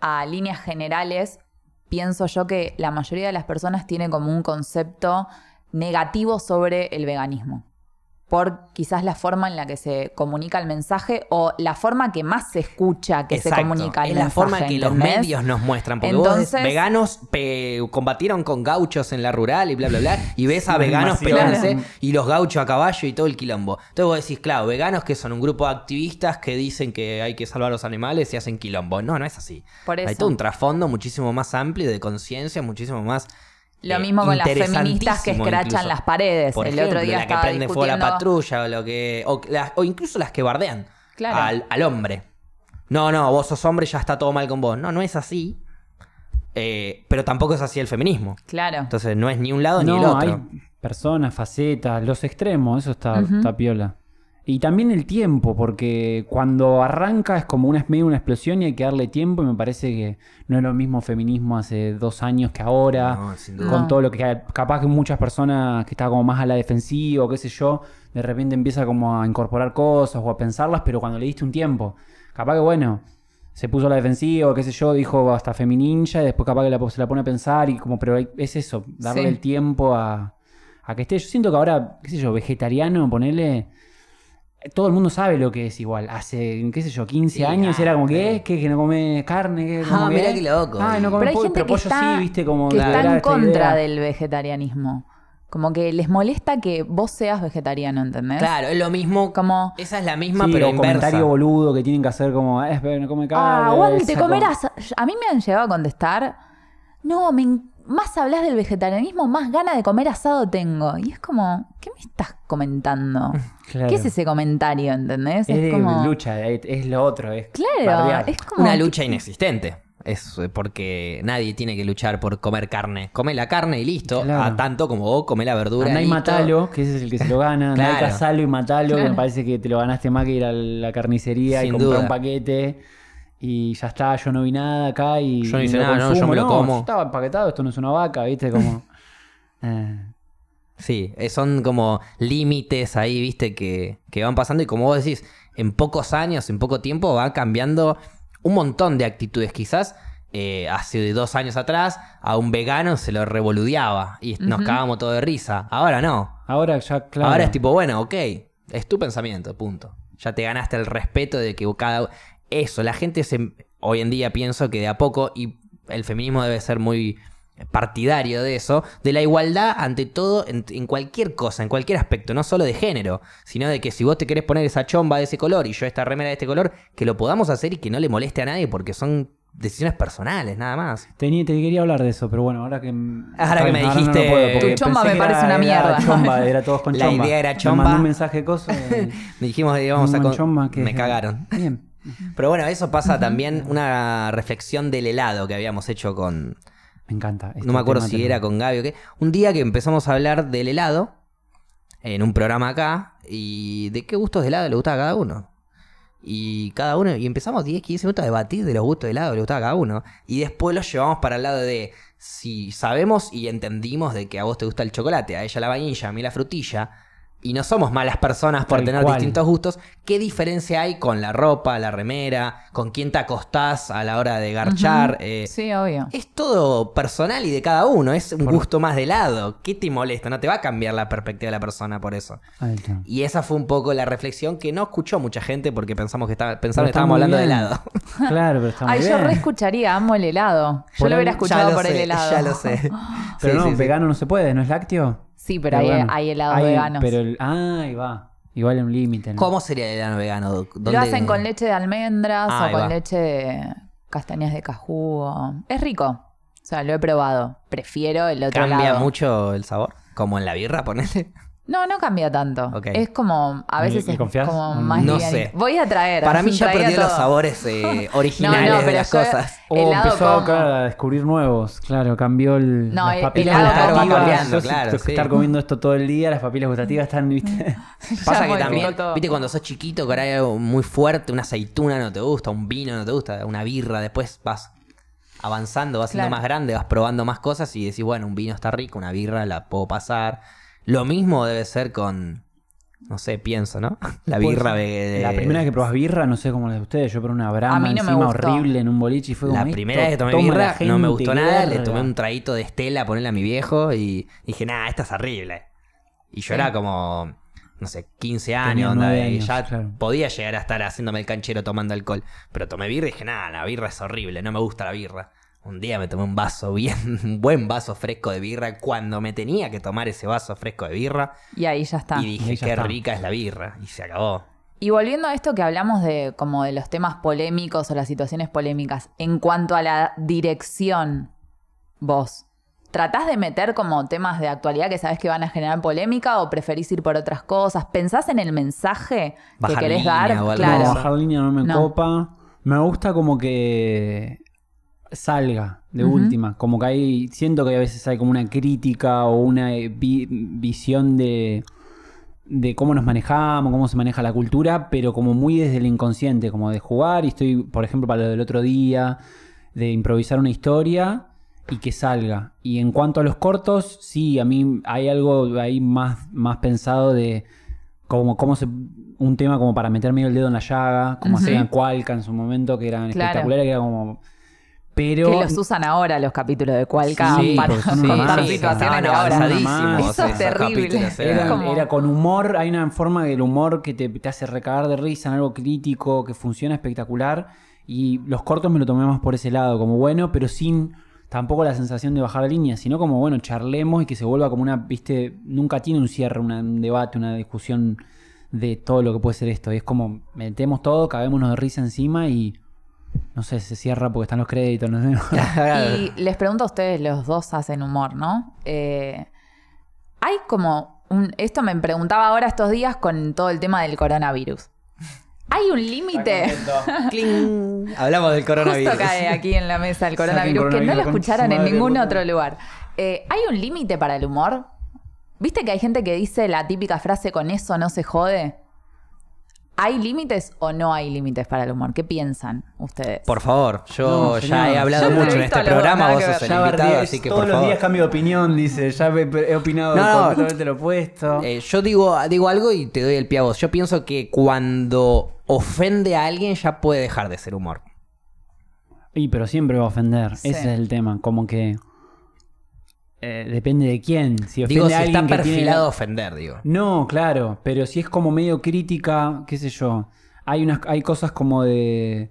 S3: a líneas generales, pienso yo que la mayoría de las personas tiene como un concepto negativo sobre el veganismo. Por quizás la forma en la que se comunica el mensaje o la forma que más se escucha que se comunica el
S1: es la forma que los medios nos muestran. Porque vos
S3: Entonces-
S1: veganos pe- combatieron con gauchos en la rural y bla, bla, bla. Y ves a veganos peleándose y los gauchos a caballo y todo el quilombo. Entonces vos decís, claro, veganos que son un grupo de activistas que dicen que hay que salvar a los animales y hacen quilombo. No, no es así.
S3: Por
S1: Hay todo un trasfondo muchísimo más amplio de conciencia, muchísimo más.
S3: Lo mismo con las feministas que escrachan
S1: incluso.
S3: las paredes.
S1: Por
S3: el
S1: ejemplo,
S3: otro día
S1: la que
S3: estaba
S1: prende fuego a la
S3: discutiendo-
S1: patrulla o lo que. O, las- o incluso las que bardean
S3: Claro.
S1: al, al hombre. No, no, vos sos hombre, ya está todo mal con vos. No, no es así. Eh, pero tampoco es así el feminismo.
S3: Claro.
S1: Entonces no es ni un lado ni el
S2: No,
S1: otro.
S2: hay personas, facetas, los extremos, eso está, está piola. Y también el tiempo, porque cuando arranca es como una, medio una explosión y hay que darle tiempo y me parece que no es lo mismo feminismo hace dos años que ahora.
S1: No, sin duda.
S2: Con todo lo que capaz que muchas personas que estaban como más a la defensiva o qué sé yo, de repente empieza como a incorporar cosas o a pensarlas, pero cuando le diste un tiempo, capaz que bueno, se puso a la defensiva, o qué sé yo, dijo hasta femininja, y después capaz que la- se la pone a pensar y como, pero es eso, darle
S3: Sí.
S2: el tiempo a, a que esté. Yo siento que ahora, qué sé yo, vegetariano, ponerle... Todo el mundo sabe lo que es igual. Hace, qué sé yo, 15
S1: Sí,
S2: años
S1: ah,
S2: era como que,
S1: sí.
S2: ¿eh? ¿Qué? ¿Que no come carne? ¿Qué?
S1: Ah,
S2: ¿Cómo que?
S1: mirá qué loco.
S2: Ay, no come
S3: Pero hay
S2: pollo,
S3: gente
S2: pero
S3: que
S2: pollo
S3: está,
S2: sí, viste, como...
S3: que está en contra
S2: idea.
S3: del vegetarianismo. Como que les molesta que vos seas vegetariano, ¿entendés?
S1: Claro, es lo mismo.
S3: Como,
S1: Esa es la misma,
S2: Sí,
S1: pero
S2: o
S1: inversa.
S2: comentario boludo que tienen que hacer como, eh, pero no come carne.
S3: ah, aguante,
S2: esa
S3: comerás. A mí me han llegado a contestar, no, me en- más hablas del vegetarianismo, más ganas de comer asado tengo. Y es como, ¿qué me estás comentando? (laughs)
S2: Claro.
S3: ¿Qué es ese comentario, entendés?
S2: Es,
S3: Es,
S2: de
S3: como,
S2: lucha, es, es lo otro. Es
S3: claro,
S2: bardear.
S3: es como...
S1: Una lucha inexistente. Es eh, porque nadie tiene que luchar por comer carne. Come la carne y listo.
S2: Claro.
S1: A tanto como vos, come la verdura.
S2: Andá y
S1: listo.
S2: matalo, que ese es el que se lo gana. Andá y
S1: Claro.
S2: cazalo y matalo, que
S3: Claro.
S2: me parece que te lo ganaste más que ir a la carnicería y comprar
S1: duda.
S2: un paquete. Y ya está, yo no vi nada acá y.
S1: Yo no hice nada, no, yo me lo como.
S2: Estaba empaquetado, esto no es una vaca, ¿viste? Como. (laughs) eh,
S1: Sí, eh, son como límites ahí, viste, que, que van pasando y como vos decís, en pocos años, en poco tiempo, va cambiando un montón de actitudes. Quizás eh, hace dos años atrás a un vegano se lo revoludeaba y nos cagábamos todo de risa. Ahora no.
S2: ahora ya, claro.
S1: Ahora es tipo, bueno, ok, es tu pensamiento, punto. Ya te ganaste el respeto de que cada... Eso, la gente se... Hoy en día pienso que de a poco, y el feminismo debe ser muy partidario de eso, de la igualdad ante todo en, en cualquier cosa, en cualquier aspecto, no solo de género, sino de que si vos te querés poner esa chomba de ese color y yo esta remera de este color, que lo podamos hacer y que no le moleste a nadie porque son decisiones personales, nada más.
S2: Tenía, te quería hablar de eso, pero bueno, ahora que.
S1: Ahora que me
S2: no
S1: dijiste-
S2: puedo, porque
S3: Tu chomba me parece
S2: era-
S3: una
S2: era
S3: mierda.
S2: Chomba, era todos con (laughs)
S1: La
S2: chomba.
S1: idea era
S2: Me
S1: chomba.
S2: mandó un mensaje coso. (laughs) y-
S1: Dijimos que íbamos a...
S2: un
S1: con-
S2: chomba
S1: Me cagaron.
S2: Bien.
S1: Pero bueno, eso pasa también una reflexión del helado que habíamos hecho con.
S2: Me encanta. este
S1: no me acuerdo si era con Gaby o qué. Un día que empezamos a hablar del helado en un programa acá y de qué gustos de helado le gustaba a cada uno. Y cada uno, y empezamos 10, 15 minutos a debatir de los gustos de helado que le gustaba a cada uno. Y después los llevamos para el lado de si sabemos y entendimos de que a vos te gusta el chocolate, a ella la vainilla, a mí la frutilla, y no somos malas personas por
S2: Tal
S1: tener
S2: cual.
S1: distintos gustos, ¿qué diferencia hay con la ropa, la remera, con quién te acostás a la hora de garchar? Eh,
S3: Sí, obvio.
S1: es todo personal y de cada uno, es un
S2: Por-
S1: gusto más de lado. ¿Qué te molesta? No te va a cambiar la perspectiva de la persona por eso. Y esa fue un poco la reflexión que no escuchó mucha gente porque pensamos que estaba, pensaron que
S2: está
S1: estábamos hablando de helado. (laughs)
S2: Claro, pero está muy
S3: Ay, yo re escucharía, amo el helado. Yo
S2: Por
S3: lo hubiera escuchado
S1: lo
S3: por
S1: sé,
S3: el helado.
S1: Ya lo sé. (laughs)
S2: Pero
S1: Sí,
S2: no,
S1: sí, sí.
S2: vegano no se puede, ¿no es lácteo?
S3: Sí, pero hay,
S2: Vegano.
S3: hay helados
S2: Hay-
S3: veganos.
S2: Pero el- ah, ahí va. Igual hay un límite. ¿no?
S1: ¿Cómo sería el helado vegano? ¿Dónde-
S3: Lo hacen con leche de almendras
S1: Ah, ahí
S3: o con
S1: va.
S3: leche de castañas de cajú. o- Es rico. O sea, lo he probado. Prefiero el otro
S1: ¿Cambia
S3: lado.
S1: mucho el sabor? Como en la birra, ponele.
S3: No, no cambia tanto. Es como, a veces
S2: ¿Le
S3: es
S2: confías?
S3: como más
S1: No
S3: livianito.
S1: sé.
S3: Voy a traer.
S1: Para (laughs) mí ya perdió los sabores eh, originales (laughs)
S3: No, no,
S1: de las cosas.
S2: Oh, empezó
S3: como-
S2: claro, a descubrir nuevos. Claro, cambió el,
S3: No,
S2: las
S3: el-
S2: papilas
S3: helado
S1: Claro, va
S2: gustativas.
S1: cambiando, claro, sí.
S2: estar comiendo esto todo el día, las papilas gustativas están, ¿viste? (laughs)
S1: Pasa que también,
S3: todo.
S1: viste, cuando sos chiquito, que ahora hay algo muy fuerte, una aceituna no te gusta, un vino no te gusta, una birra, después vas avanzando, vas siendo más grande, vas probando más cosas y decís, bueno, un vino está rico, una birra la puedo pasar. Lo mismo debe ser con, no sé, pienso, ¿no? (laughs) La birra de...
S2: La primera vez que probás birra, no sé cómo la de ustedes, yo probé una brama
S3: no
S2: encima horrible en un boliche y fue como
S1: La primera vez que tomé birra no me gustó nada, le tomé un traguito de Estela, ponerle a mi viejo y dije, nada, esta es horrible. Y yo era como, no sé, 15 años, onda,
S2: años,
S1: ya
S2: claro.
S1: podía llegar a estar haciéndome el canchero tomando alcohol. Pero tomé birra y dije, nada, la birra es horrible, no me gusta la birra. Un día me tomé un vaso bien, (laughs) un buen vaso fresco de birra cuando me tenía que tomar ese vaso fresco de birra
S3: Y ahí ya está.
S1: y dije, qué
S2: está.
S1: rica es la birra y se acabó.
S3: Y volviendo a esto que hablamos de como de los temas polémicos o las situaciones polémicas, en cuanto a la dirección, vos, ¿tratás de meter como temas de actualidad que sabes que van a generar polémica o preferís ir por otras cosas? ¿Pensás en el mensaje que querés
S1: línea
S3: dar? Claro.
S2: No, bajar línea no me
S3: No.
S2: copa. Me gusta como que salga de última. Como que hay. Siento que a veces hay como una crítica o una eh, vi- visión de. de cómo nos manejamos, cómo se maneja la cultura, pero como muy desde el inconsciente, como de jugar. Y estoy, por ejemplo, para lo del otro día, de improvisar una historia y que salga. Y en cuanto a los cortos, sí, a mí hay algo ahí más, más pensado de como, como se, un tema como para meter medio el dedo en la llaga, como
S3: Ujú.
S2: hacían Cualca en su momento, que eran
S3: Claro.
S2: espectaculares, que era como... Pero...
S3: Que los usan ahora los capítulos de Cualca
S2: Sí,
S3: para
S2: son
S3: contar situaciones ahora. Eso es terrible. Era
S2: Era,
S3: como-
S2: era con humor, hay una forma del humor que te, te hace recagar de risa en algo crítico, que funciona espectacular. Y los cortos me lo tomé más por ese lado, como bueno, pero sin tampoco la sensación de bajar la línea, sino como bueno, charlemos y que se vuelva como una, viste, nunca tiene un cierre, una- un debate, una discusión de todo lo que puede ser esto. Y es como, metemos todo, cabémonos de risa encima y no sé, se cierra porque están los créditos, no sé. (laughs)
S3: Y les pregunto a ustedes, los dos hacen humor, ¿no? Eh, hay como un... Esto me preguntaba ahora estos días con todo el tema del coronavirus. ¿Hay un límite? (laughs)
S1: Hablamos del coronavirus.
S3: Justo cae aquí en la mesa el coronavirus, que no lo escucharon en ningún otro lugar. Eh, ¿Hay un límite para el humor? ¿Viste que hay gente que dice la típica frase con eso no se jode? ¿Hay límites o no hay límites para el humor? ¿Qué piensan ustedes?
S1: Por favor, yo
S2: No,
S1: ya he hablado
S2: Yo
S1: mucho en este programa, vos sos el invitado, así que
S2: todos
S1: por
S2: los
S1: favor.
S2: días cambio de opinión, dice. Ya he, he opinado
S1: No, no.
S2: completamente lo opuesto.
S1: Eh, yo digo, digo algo y te doy el pie a vos. Yo pienso que cuando ofende a alguien ya puede dejar de ser humor.
S2: Y pero siempre va a ofender.
S3: Sí.
S2: Ese es el tema. Como que. Eh, depende de quién. Si ofende
S1: Digo, si
S2: a alguien
S1: está
S2: que tiene-
S1: perfilado a ofender, digo.
S2: No, claro. Pero si es como medio crítica, qué sé yo. Hay unas, hay cosas como de.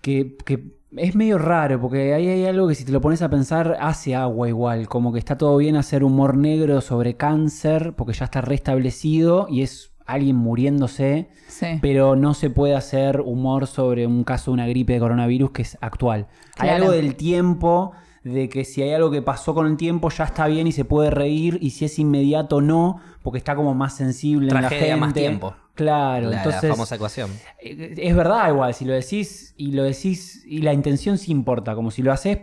S2: Que, que es medio raro, porque ahí hay algo que si te lo pones a pensar, hace agua igual. Como que está todo bien hacer humor negro sobre cáncer, porque ya está restablecido y es alguien muriéndose.
S3: Sí.
S2: pero no se puede hacer humor sobre un caso de una gripe de coronavirus que es actual. Hay algo del tiempo, de que si hay algo que pasó con el tiempo ya está bien y se puede reír, y si es inmediato no, porque está como más sensible en la gente.
S1: más tiempo.
S2: Claro,
S1: La, la
S2: entonces
S1: famosa ecuación.
S2: eh, es verdad igual, si lo decís y lo decís y la intención sí importa, como si lo haces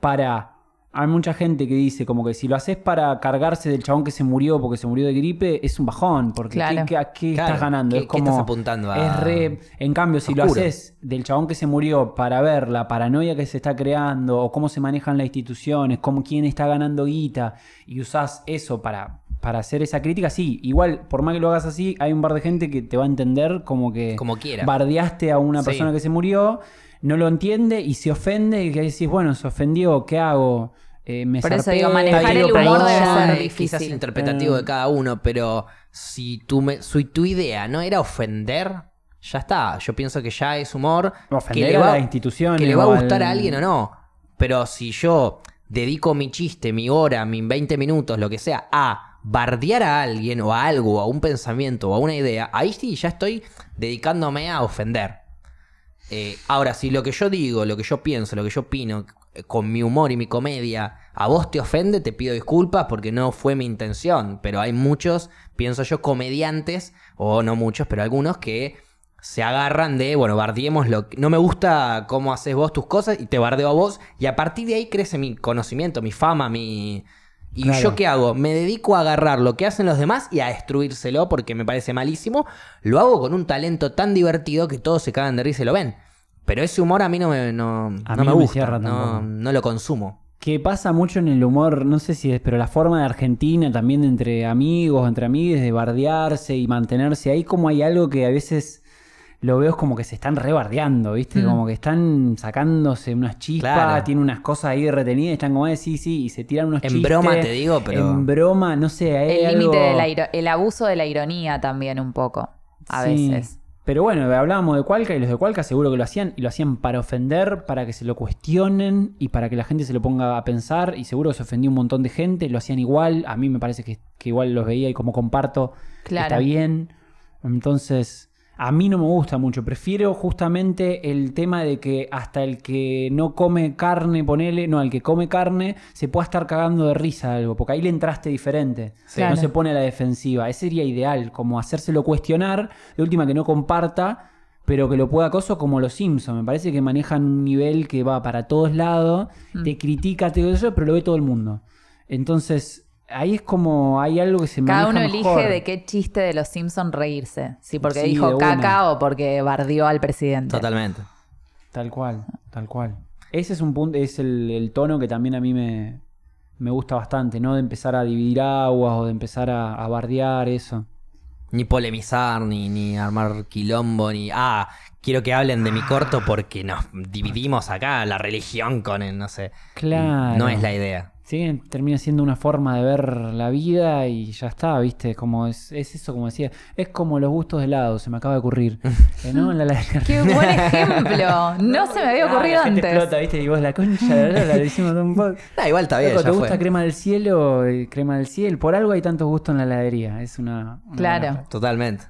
S2: para... Hay mucha gente que dice como que si lo haces para cargarse del chabón que se murió porque se murió de gripe, es un bajón, porque
S3: Claro.
S2: ¿qué, qué- a qué
S1: Claro,
S2: estás ganando?
S1: ¿qué-
S2: es
S1: qué
S2: como,
S1: estás apuntando a-
S2: Es re... En cambio, si lo haces del chabón que se murió para ver la paranoia que se está creando o cómo se manejan las instituciones, cómo quién está ganando guita y usás eso para, para hacer esa crítica, sí, igual, por más que lo hagas así, hay un par de gente que te va a entender como que
S1: Como quiera.
S2: bardeaste a una
S1: Sí.
S2: persona que se murió, no lo entiende y se ofende y que decís, bueno, se ofendió, ¿qué hago? Eh, me
S3: Por eso
S2: zarpé,
S3: digo, manejar el humor debe
S2: allá.
S3: ser difícil.
S1: Quizás interpretativo de cada uno, pero si tu, me- si tu idea no era ofender, ya está. Yo pienso que ya es humor.
S2: Ofender
S1: que le
S2: a
S1: va,
S2: la institución
S1: Que le va a
S2: al-
S1: gustar a alguien o no. Pero si yo dedico mi chiste, mi hora, mis 20 minutos, lo que sea, a bardear a alguien o a algo, a un pensamiento o a una idea, ahí sí ya estoy dedicándome a ofender. Eh, ahora, si lo que yo digo, lo que yo pienso, lo que yo opino, eh, con mi humor y mi comedia, a vos te ofende, te pido disculpas porque no fue mi intención. Pero hay muchos, pienso yo, comediantes, o no muchos, pero algunos que se agarran de, bueno, bardiemos lo que... No me gusta cómo haces vos tus cosas y te bardeo a vos. Y a partir de ahí crece mi conocimiento, mi fama, mi... ¿Y
S2: Claro.
S1: yo qué hago? Me dedico a agarrar lo que hacen los demás y a destruírselo porque me parece malísimo. Lo hago con un talento tan divertido que todos se cagan de risa y lo ven. Pero ese humor a mí no me, no,
S2: A
S1: no
S2: mí
S1: me gusta. no, no lo consumo.
S2: Que pasa mucho en el humor, no sé si es, pero la forma de Argentina también entre amigos, entre amigues, de bardearse y mantenerse ahí, como hay algo que a veces lo veo es como que se están rebardeando, ¿viste?
S3: Mm.
S2: Como que están sacándose unas chispas,
S1: Claro.
S2: tienen unas cosas ahí retenidas, y están como, eh, sí, sí, y se tiran unos
S1: En
S2: chistes.
S1: broma te digo, pero-
S2: En broma, no sé, hay
S3: El
S2: algo-
S3: límite de la iro- el abuso de la ironía también un poco, a
S2: Sí.
S3: veces.
S2: Pero bueno, hablábamos de Cualca y los de Cualca seguro que lo hacían y lo hacían para ofender, para que se lo cuestionen y para que la gente se lo ponga a pensar y seguro que se ofendió un montón de gente, lo hacían igual, a mí me parece que, que igual los veía y como comparto,
S3: Claro.
S2: está bien. Entonces, a mí no me gusta mucho, prefiero justamente el tema de que hasta el que no come carne, ponele, no, el que come carne se pueda estar cagando de risa algo, porque ahí le entraste diferente.
S3: Claro.
S2: No se pone a la defensiva. Ese sería ideal, como hacérselo cuestionar, de última que no comparta, pero que lo pueda acoso como los Simpsons. Me parece que manejan un nivel que va para todos lados,
S3: Mm.
S2: te critica, te eso, pero lo ve todo el mundo. Entonces, ahí es como hay algo que se
S3: Cada
S2: maneja
S3: uno elige
S2: mejor.
S3: de qué chiste de los Simpsons reírse. Si porque
S2: Sí, de
S3: dijo
S2: una.
S3: caca o porque bardió al presidente.
S1: Totalmente.
S2: Tal cual, tal cual. Ese es un punto, es el, el tono que también a mí me, me gusta bastante, ¿no? De empezar a dividir aguas o de empezar a, a bardear eso.
S1: Ni polemizar, ni, ni armar quilombo, ni. Ah, quiero que hablen de mi corto porque nos dividimos acá la religión con el, no sé.
S2: Claro.
S1: No es la idea.
S2: Sí, termina siendo una forma de ver la vida y ya está, ¿viste? Como es, es eso, como decía, es como los gustos de helado, se me acaba de ocurrir. Eh, ¿No? En la heladería. (laughs)
S3: Qué buen (laughs) ejemplo. No se me había
S2: Ah,
S3: ocurrido
S2: la gente
S3: antes.
S2: explota, ¿viste? Y vos la concha, la verdad, la decimos de un poco. (laughs)
S1: Ah, igual está bien,
S2: Loco,
S1: ya
S2: ¿Te
S1: fue.
S2: gusta crema del cielo? Eh, Crema del cielo. Por algo hay tantos gustos en la heladería. Es una. una
S3: Claro.
S2: buena-
S1: Totalmente.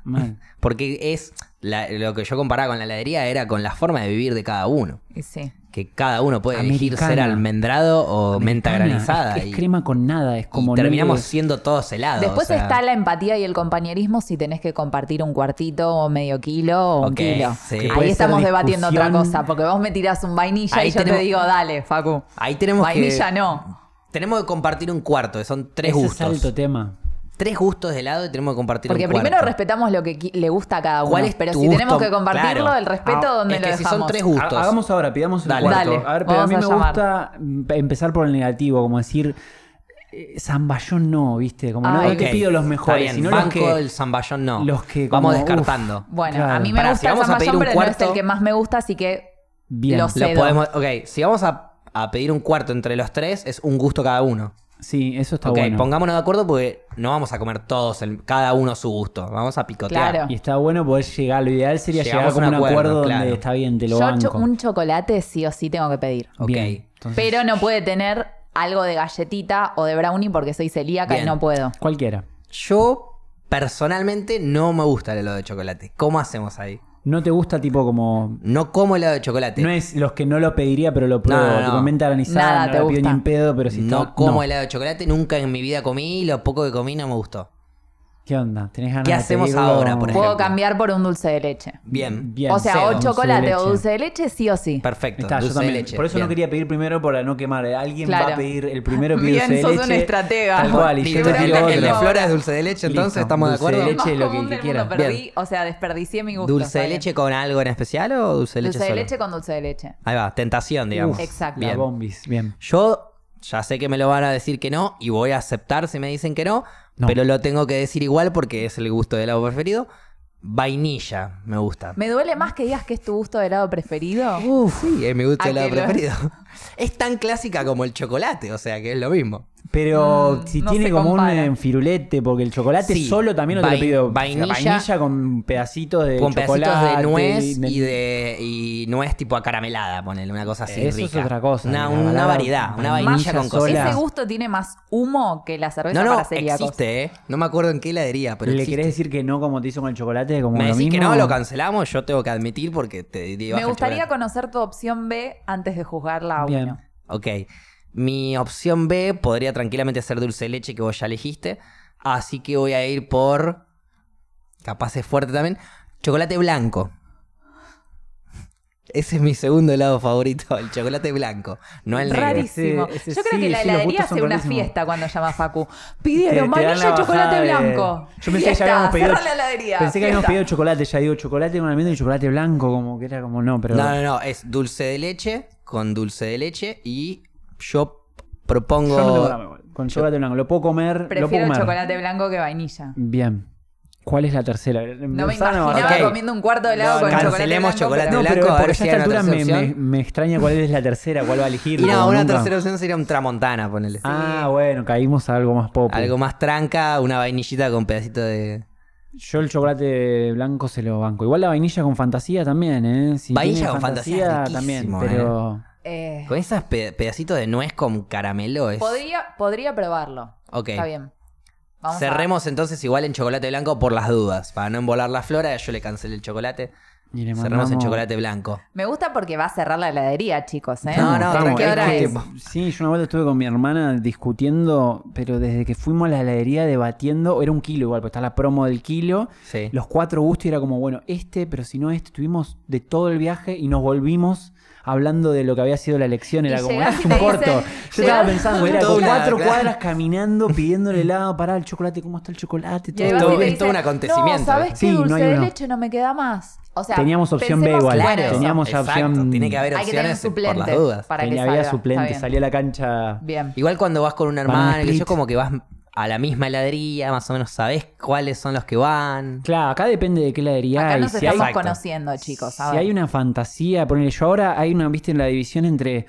S1: Porque es. La- lo que yo comparaba con la heladería era con la forma de vivir de cada uno.
S3: Y sí.
S1: Que cada uno puede elegir ser almendrado o menta granizada.
S2: Es, es
S1: y-
S2: crema con nada. Es
S1: y
S2: como.
S1: terminamos siendo todos helados.
S3: Después
S1: o sea,
S3: está la empatía y el compañerismo si tenés que compartir un cuartito o medio kilo o un
S1: Ok,
S3: kilo.
S1: sí.
S3: Ahí estamos debatiendo otra cosa, porque vos me tirás un vainilla
S1: Ahí
S3: y yo
S1: tenemos-
S3: te digo, dale, Facu.
S1: Ahí tenemos
S3: Vainilla
S1: que.
S3: no.
S1: Tenemos que compartir un cuarto, que son tres
S2: Ese
S1: gustos.
S2: es alto tema.
S1: Tres gustos de helado y tenemos que compartir
S3: Porque
S1: un
S3: primero
S1: cuarto.
S3: respetamos lo que le gusta a cada uno.
S1: ¿Cuál es
S3: pero si tenemos que compartirlo,
S1: Claro.
S3: el respeto,
S2: Ah,
S3: ¿dónde
S1: es
S3: lo
S1: que si
S3: dejamos?
S1: son tres
S2: Ha-
S1: gustos.
S2: Hagamos ahora, pidamos el
S1: Dale.
S2: cuarto.
S3: Dale,
S2: a ver, pero a mí me gusta mm, empezar por el negativo, como decir. eh, Zamballón no, ¿viste? Como no,
S3: Ay,
S2: no te pido los
S1: está
S2: mejores,
S1: bien,
S2: sino los
S1: banco
S2: que.
S1: el zamballón no.
S2: los que
S1: Vamos descartando.
S3: Bueno,
S2: Claro.
S3: a mí me
S1: Pará,
S3: gusta
S1: si
S3: el
S1: vamos a pedir
S3: zamballón,
S1: un
S3: pero no es el que más me gusta, así que
S2: Bien.
S3: Lo
S1: podemos, ok, si vamos a, a pedir un cuarto entre los tres, es un gusto cada uno.
S2: Sí, eso está
S1: ok,
S2: bueno.
S1: pongámonos de acuerdo porque no vamos a comer todos, el- cada uno su gusto. Vamos a picotear.
S3: Claro.
S2: Y está bueno poder llegar. Lo ideal sería
S1: Llegamos
S2: llegar
S1: a un
S2: acuerdo,
S1: acuerdo,
S2: donde
S1: claro.
S2: está bien, te lo
S3: yo
S2: banco.
S3: cho- un chocolate sí o sí tengo que pedir.
S1: Ok.
S2: Bien. Entonces,
S3: Pero no puede tener algo de galletita o de brownie porque soy celíaca
S1: Bien.
S3: y no puedo.
S2: Cualquiera.
S1: Yo personalmente no me gusta el helado de chocolate. ¿Cómo hacemos ahí?
S2: No te gusta tipo como...
S1: No como helado de chocolate.
S2: No es los que no lo pediría, pero lo pruebo.
S1: No, no, no.
S2: Tipo menta granizada,
S3: Nada
S2: no
S3: te
S2: la pido ni
S3: gusta.
S2: en pedo, pero si
S1: No
S2: está...
S1: como
S2: no.
S1: helado de chocolate, nunca en mi vida comí y lo poco que comí no me gustó.
S2: ¿Qué onda? ¿Tenés ganas
S1: ¿Qué
S2: de
S1: hacemos
S2: pedirlo?
S1: ahora, por
S3: Puedo
S1: ejemplo?
S3: cambiar por un dulce de leche.
S1: Bien.
S2: Bien,
S3: o sea, o
S2: dulce de
S3: chocolate o
S2: leche.
S3: dulce de leche, sí o sí.
S1: Perfecto.
S2: Está, yo
S1: dulce de
S2: también.
S1: leche.
S2: Por eso
S1: Bien.
S2: no quería pedir primero para no quemar. Alguien
S3: Claro.
S2: va a pedir el primero pide
S3: Bien,
S2: dulce de
S3: sos
S2: leche.
S3: un estratega.
S2: Tal cual, y yo te
S1: el,
S2: pido
S1: el de
S2: otro.
S1: Flora es dulce de leche, entonces
S2: Listo,
S1: estamos de
S2: dulce de leche. lo que-
S3: Común
S2: que
S3: del perdí, o sea, desperdicié mi gusto.
S1: ¿Dulce
S3: está
S1: de
S3: bien.
S1: leche con algo en especial o dulce de leche
S3: Dulce de
S1: solo?
S3: leche con dulce de leche.
S1: Ahí va, tentación, digamos.
S3: Exacto.
S2: La
S1: Bien.
S2: bombis, bien.
S1: Yo ya sé que me lo van a decir que no y voy a aceptar si me dicen que no,
S2: No.
S1: pero lo tengo que decir igual porque es el gusto de helado preferido. Vainilla, me gusta.
S3: Me duele más que digas que es tu gusto de helado preferido.
S1: Uf, sí, es mi gusto
S3: ¿A
S1: de helado
S3: lo-
S1: preferido. (laughs) Es tan clásica como el chocolate, o sea que es lo mismo.
S2: Pero
S3: Mm,
S2: si
S3: no
S2: tiene como
S3: compara.
S2: un enfirulete, porque el chocolate
S1: Sí.
S2: solo también no te lo pido.
S1: vainilla-
S2: vainilla con pedacitos de
S1: Con pedacitos
S2: chocolate.
S1: de nuez
S2: y-
S1: de y nuez tipo acaramelada, ponele, una cosa así
S2: Eso es
S1: rica.
S2: otra cosa,
S1: Una, una
S2: verdad,
S1: variedad, una vainilla con cosas.
S3: Ese gusto tiene más humo que la cerveza
S1: No, no,
S3: para celíacos.
S1: existe, ¿eh? No me acuerdo en qué heladería, pero
S2: ¿Le
S1: existe.
S2: querés decir que no como te hizo con el chocolate? Como
S1: Me
S2: lo
S1: decís que
S2: mismo?
S1: no, lo cancelamos, yo tengo que admitir porque te digo.
S3: Me gustaría conocer tu opción B antes de juzgarla a
S2: Bien.
S3: uno.
S1: Ok. Mi opción B podría tranquilamente ser dulce de leche que vos ya elegiste. Así que voy a ir por. Capaz es fuerte también. Chocolate blanco. (laughs) Ese es mi segundo helado favorito, el chocolate blanco. No el negro.
S3: Rarísimo.
S2: Ese- ese
S3: Yo creo
S2: sí,
S3: que la
S2: sí,
S3: heladería
S2: son
S3: hace una fiesta cuando llama Facu. Pidieron
S2: te dan
S3: vainilla
S2: la
S3: y chocolate
S2: de-
S3: blanco.
S2: Yo pensé que ya
S3: Fiesta,
S2: habíamos pedido.
S3: la heladería.
S2: Pensé que habíamos
S3: fiesta.
S2: pedido chocolate, ya digo chocolate con almendra y chocolate blanco, como que era como no, pero.
S1: No, no, no. Es dulce de leche con dulce de leche y yo propongo.
S2: Yo no tengo. Con chocolate blanco. Lo puedo comer. lo puedo
S3: Prefiero
S2: comer.
S3: chocolate blanco que vainilla.
S2: Bien. ¿Cuál es la tercera?
S3: No me imaginaba
S1: ok.
S3: comiendo un cuarto de helado
S1: No,
S3: con
S1: no,
S3: chocolate
S1: cancelemos
S3: blanco.
S1: chocolate
S3: pero-
S2: No,
S1: blanco,
S2: pero
S1: a
S2: a
S1: hay
S2: esta altura me, me, extraña cuál es la tercera, cuál va a elegir.
S1: Y no, una
S2: nunca.
S1: tercera opción sería un tramontana, ponele.
S2: Ah, bueno, caímos a algo más pop.
S1: Algo más tranca, una vainillita con pedacito de.
S2: Yo el chocolate blanco se lo banco. Igual la vainilla con fantasía también, ¿eh? Si
S1: Vainilla con fantasía
S2: también, pero...
S3: Eh,
S1: Con esos pe- pedacitos de nuez con caramelo es.
S3: podría, podría probarlo.
S1: Ok.
S3: Está bien. Vamos a-
S1: Cerremos entonces igual en chocolate blanco por las dudas. Para no embolar la flora, yo le cancelé el chocolate.
S2: Y le
S1: Cerramos en chocolate blanco.
S3: Me gusta porque va a cerrar la heladería, chicos. ¿eh?
S1: No, no, tiempo.
S2: Sí, yo una vuelta estuve con mi hermana discutiendo, pero desde que fuimos a la heladería debatiendo, era un kilo igual, pues está la promo del kilo,
S1: Sí.
S2: los cuatro gustos y era como, bueno, este, pero si no este, estuvimos de todo el viaje y nos volvimos hablando de lo que había sido la elección, era
S3: Y
S2: como, es un corto.
S3: dicen,
S2: Yo estaba pensando, era cuatro
S1: claro.
S2: cuadras caminando, pidiéndole helado, pará, el chocolate, ¿cómo está el chocolate? Todo.
S1: es un acontecimiento,
S3: No, ¿sabes qué?
S2: Sí, no
S3: Dulce
S2: hay
S3: de
S2: uno.
S3: leche no me queda más. O sea,
S2: Teníamos opción B igual.
S1: Claro,
S3: eso.
S2: Teníamos
S1: exacto.
S2: opción-
S1: Tiene que haber
S3: Hay que
S1: opciones por
S3: suplente
S1: las dudas.
S3: para que
S2: Tenía-
S3: salga.
S2: había suplente,
S3: bien.
S2: salía a la cancha.
S3: Bien.
S1: Igual cuando vas con un hermano, que yo como que vas a la misma heladería, más o menos sabés cuáles son los que van.
S2: Claro, acá depende de qué heladería
S3: Acá
S2: hay.
S3: nos
S2: Si
S3: estamos conociendo, chicos. A
S2: si
S3: ver.
S2: hay una fantasía, ponele yo ahora, hay una, viste, en la división entre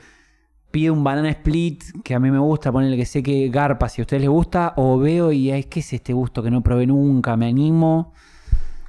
S2: pide un banana split, que a mí me gusta, ponerle que sé que garpa, si a ustedes les gusta, o veo y es que es este gusto que no probé nunca, me animo.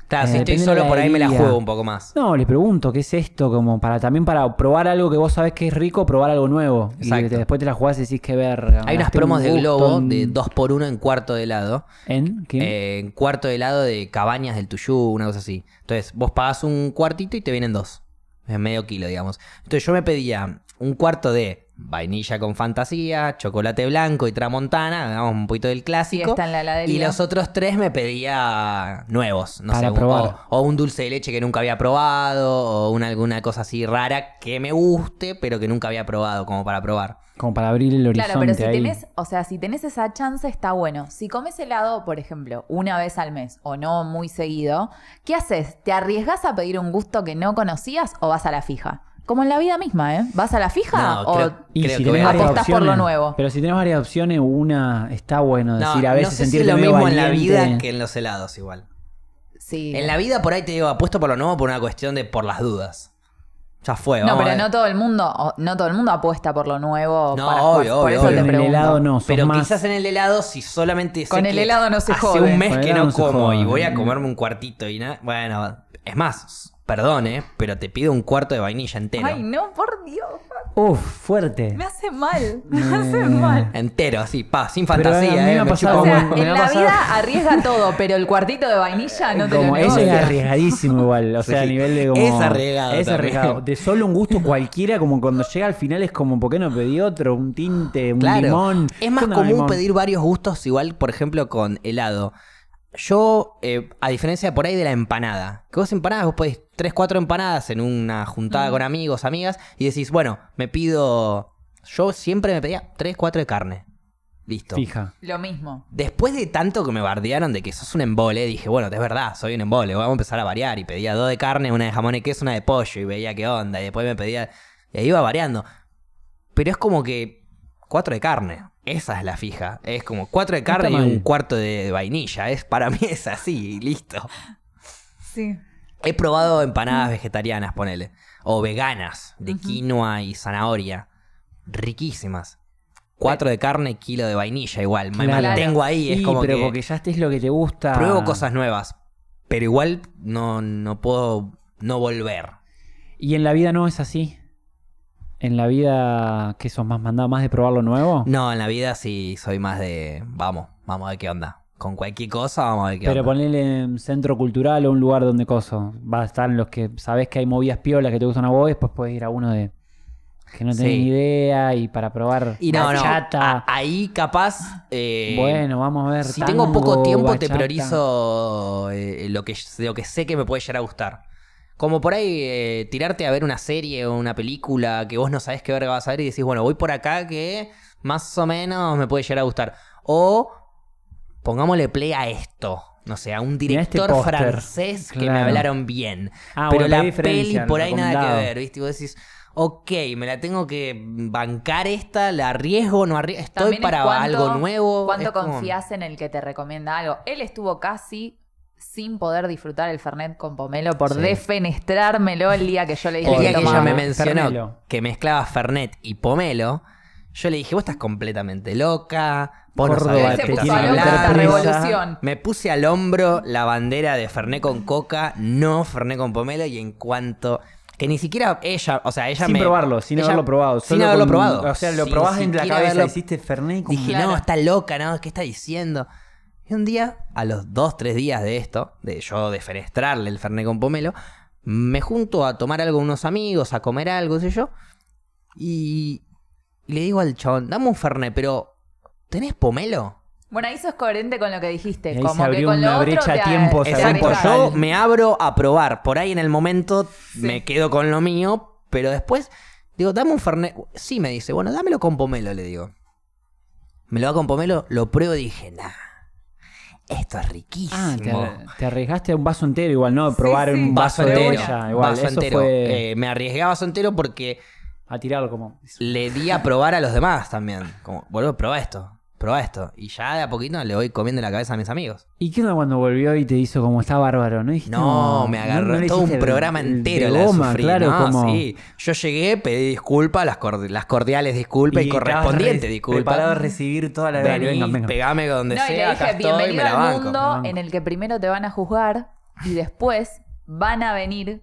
S1: Claro,
S2: Eh,
S1: si estoy
S2: depende de
S1: solo por ahí me la juego un poco más.
S2: No, les pregunto, ¿qué es esto? Como para también para probar algo que vos sabés que es rico, probar algo nuevo. Y
S1: Exacto.
S2: te- después te la jugás y decís que verga.
S1: Hay unas
S2: un
S1: promos de Globo
S2: en-
S1: de 2x1 en cuarto de helado.
S2: ¿En? ¿Qué?
S1: Eh, en cuarto de helado de cabañas del Tuyú, una cosa así. Entonces, vos pagás un cuartito y te vienen dos. Es medio kilo, digamos. Entonces, yo me pedía un cuarto de vainilla con fantasía, chocolate blanco y tramontana, digamos un poquito del clásico.
S3: está en la heladería.
S1: y los otros tres me pedía nuevos, no
S2: Para
S1: sé, un-
S2: probar.
S1: o, o un dulce de leche que nunca había probado, o una, alguna cosa así rara que me guste, pero que nunca había probado, como para probar.
S2: Como para abrir el horizonte
S3: Claro, pero si
S2: ahí.
S3: tenés, o sea, si tenés esa chance está bueno. Si comes helado, por ejemplo, una vez al mes o no muy seguido, ¿qué haces? ¿Te arriesgas a pedir un gusto que no conocías o vas a la fija? Como en la vida misma, ¿eh? ¿Vas a la fija
S1: No,
S3: o
S1: creo-
S2: Y
S1: Creo
S2: si
S1: que voy
S2: tenés
S1: a-
S2: varias
S3: apostás por lo nuevo?
S2: Pero si tenés varias opciones, una está bueno
S1: No,
S2: decir a
S1: no
S2: veces
S1: sé si
S2: sentirte
S1: es lo
S2: medio
S1: mismo en la
S2: valiente.
S1: vida que en los helados igual.
S3: sí?
S1: En la vida por ahí te digo, apuesto por lo nuevo por una cuestión de por las dudas. Ya fue,
S3: No,
S1: vamos a
S3: pero
S1: ver.
S3: no todo el mundo, o- no todo el mundo apuesta por lo nuevo.
S1: No,
S3: para-
S1: obvio,
S3: por,
S1: obvio,
S3: eso
S1: obvio.
S3: te
S2: Pero en el
S3: pregunto.
S2: helado no, sos
S1: Pero
S2: más-
S1: quizás en el helado, si solamente sé
S3: Con el
S1: que
S3: helado no se
S1: hace
S3: jode.
S1: un mes
S2: Con el
S1: que
S2: helado
S1: no
S2: no se
S1: como
S2: jode.
S1: y voy a comerme un cuartito y nada. Bueno, es más, perdón, ¿eh? Pero te pido un cuarto de vainilla entero.
S3: Ay, no, por Dios.
S2: Uf, fuerte.
S3: Me hace mal. (laughs) Me hace mal.
S1: Entero, así, pa, sin
S2: Pero a mí
S1: fantasía,
S2: me
S1: ¿eh?
S2: ha
S1: Me
S2: pasado
S1: chupa
S3: O sea,
S1: un-
S2: me
S3: en
S2: va a
S3: la
S2: pasar-
S3: vida arriesga todo, pero el cuartito de vainilla no te
S2: como
S3: lo
S2: eso es arriesgadísimo igual, o sea,
S1: Sí.
S2: a nivel de como...
S1: Es arriesgado
S2: Es
S1: también.
S2: arriesgado. De solo un gusto cualquiera, como cuando llega al final es como, ¿por qué no pedí otro? Un tinte, un
S1: Claro.
S2: limón.
S1: Es más
S2: ¿Qué onda,
S1: común
S2: limón?
S1: pedir varios gustos, igual, por ejemplo, con helado. Yo, eh, a diferencia por ahí de la empanada, que vos empanadas, vos podés 3, 4 empanadas en una juntada con amigos, amigas, y decís, bueno, me pido. Yo siempre me pedía 3, 4 de carne. Listo.
S2: Fija.
S3: Lo mismo.
S1: Después de tanto que me bardearon de que sos un embole, dije, bueno, es verdad, soy un embole, vamos a empezar a variar. Y pedía dos de carne, una de jamón y queso, una de pollo, y veía qué onda. Y después me pedía. Y ahí iba variando. Pero es como que cuatro de carne. Esa es la fija. Es como cuatro de carne y un cuarto de, de vainilla. Es, para mí es así, y listo.
S3: Sí.
S1: He probado empanadas vegetarianas, ponele. O veganas, de quinoa y zanahoria. Riquísimas. Cuatro de carne, kilo de vainilla igual. Me
S2: Claro.
S1: mantengo ahí. Es
S2: Sí,
S1: como
S2: pero
S1: que
S2: porque ya estés lo que te gusta.
S1: pruebo cosas nuevas. Pero igual no, no puedo no volver.
S2: Y en la vida no es así. En la vida, ¿qué sos más mandado? ¿Más de probar lo nuevo?
S1: No, en la vida sí soy más de. Vamos, vamos a ver qué onda. Con cualquier cosa, vamos a ver qué
S2: Pero ponele en centro cultural o un lugar donde coso. Va a estar en los que sabes que hay movidas piolas que te gustan a vos, y después puedes ir a uno de que no tenés
S1: Sí.
S2: ni idea y para probar
S1: Y no, no.
S2: bachata.
S1: ahí capaz. eh,
S2: bueno, vamos a ver.
S1: Si tengo poco tiempo, te priorizo eh, lo, que, lo que sé que me puede llegar a gustar. Como por ahí eh, tirarte a ver una serie o una película que vos no sabés qué verga vas a ver y decís, bueno, voy por acá que más o menos me puede llegar a gustar. O pongámosle play a esto. No sé, a un
S2: este
S1: director francés que me hablaron bien.
S2: Ah,
S1: Pero
S2: bueno,
S1: la peli por ahí nada que ver, ¿viste? Y vos decís, ok, me la tengo que bancar esta, la arriesgo, no arriesgo. Estoy
S3: También es
S1: para
S3: cuánto-
S1: algo nuevo.
S3: ¿Cuánto
S1: es como-
S3: confías en el que te recomienda algo? Él estuvo casi sin poder disfrutar el Fernet con pomelo por
S1: Sí.
S3: defenestrármelo el día que yo le dije
S1: El día que ella
S3: tomaba.
S1: me mencionó
S2: Fermelo.
S1: que mezclaba Fernet y Pomelo, yo le dije, vos estás completamente loca, vos no
S2: Córdoba,
S1: sabés de qué estás hablando". Me puse al hombro la bandera de Fernet con Coca, no Fernet con Pomelo, y en cuanto... Que ni siquiera ella, o sea, ella
S2: Sin
S1: me...
S2: probarlo, sin
S1: ella-
S2: haberlo probado.
S1: Sin haberlo
S2: con-
S1: probado.
S2: O sea, lo
S1: Sin
S2: probás en la cabeza,
S1: haberlo-
S2: hiciste Fernet.
S1: Dije,
S3: Claro.
S1: no, está loca, ¿no? ¿Qué está diciendo? Y un día, a los dos, tres días de esto, de yo defenestrarle el Fernet con pomelo, me junto a tomar algo con unos amigos, a comer algo, qué sé yo, y, y le digo al chabón, dame un Fernet, pero ¿tenés pomelo?
S3: Bueno, ahí sos coherente con lo que dijiste.
S2: Y ahí
S3: como
S2: se
S3: que
S2: abrió
S3: con
S2: una
S3: lo otro
S2: brecha
S3: te
S2: a tiempo,
S3: te
S1: Exacto, yo me abro a probar, por ahí en el momento me quedo con lo mío, pero después digo, dame un Fernet. Sí, me dice, bueno, dámelo con pomelo, le digo. Me lo da con pomelo, lo pruebo y dije, nah, esto es riquísimo.
S2: Ah, te, te arriesgaste a un vaso entero igual, ¿no? Probar
S3: sí.
S2: un
S1: vaso
S2: vaso, de
S1: entero,
S2: olla. Igual,
S1: vaso
S2: eso
S1: entero.
S2: fue
S1: Eh, me arriesgué a vaso entero porque
S2: a tirarlo como...
S1: le di a probar a los demás también. Como, boludo, probá esto. probá esto. Y ya de a poquito le voy comiendo la cabeza a mis amigos.
S2: ¿Y qué onda cuando volvió y te hizo como está bárbaro? ¿No dijiste,
S1: No, me agarró todo un
S2: el-
S1: programa
S2: el
S1: entero.
S2: de
S1: la sufrí,
S2: claro,
S1: ¿no?
S2: como...
S1: Sí. Yo llegué, pedí disculpas, las, cordi- las cordiales disculpas y, correspondiente disculpas.
S2: Preparado a recibir toda la
S1: Vení,
S2: vengan, vengan.
S1: pegame donde
S3: No, y
S1: sea,
S3: le
S1: acá
S3: dije,
S1: estoy, me
S3: bienvenido al mundo en el que primero te van a juzgar y después van a venir,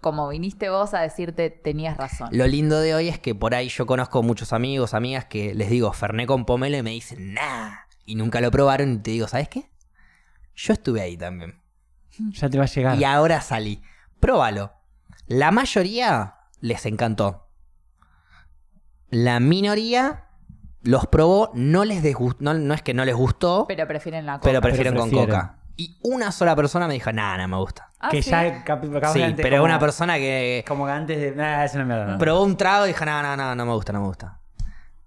S3: como viniste vos, a decirte tenías razón.
S1: Lo lindo de hoy es que por ahí yo conozco muchos amigos, amigas que les digo Ferné con pomelo y me dicen, nah. Y nunca lo probaron y te digo, ¿sabes qué? Yo estuve ahí también. (laughs)
S2: Ya te va a llegar.
S1: Y ahora salí. Próbalo. La mayoría les encantó. La minoría los probó, no les desgustó, no, no es que no les gustó, pero,
S3: Pero prefieren la coca.
S1: prefieren con
S2: prefieren.
S1: coca. Y una sola persona me dijo, nah, no me gusta.
S3: Ah,
S2: que
S3: ¿sí?
S2: ya
S1: Sí,
S2: antes
S1: pero
S2: como-
S1: una persona que
S2: Como que antes de. Nah, es una mierda.
S1: probó un trago y dijo, no, no, no, no me gusta, no me gusta.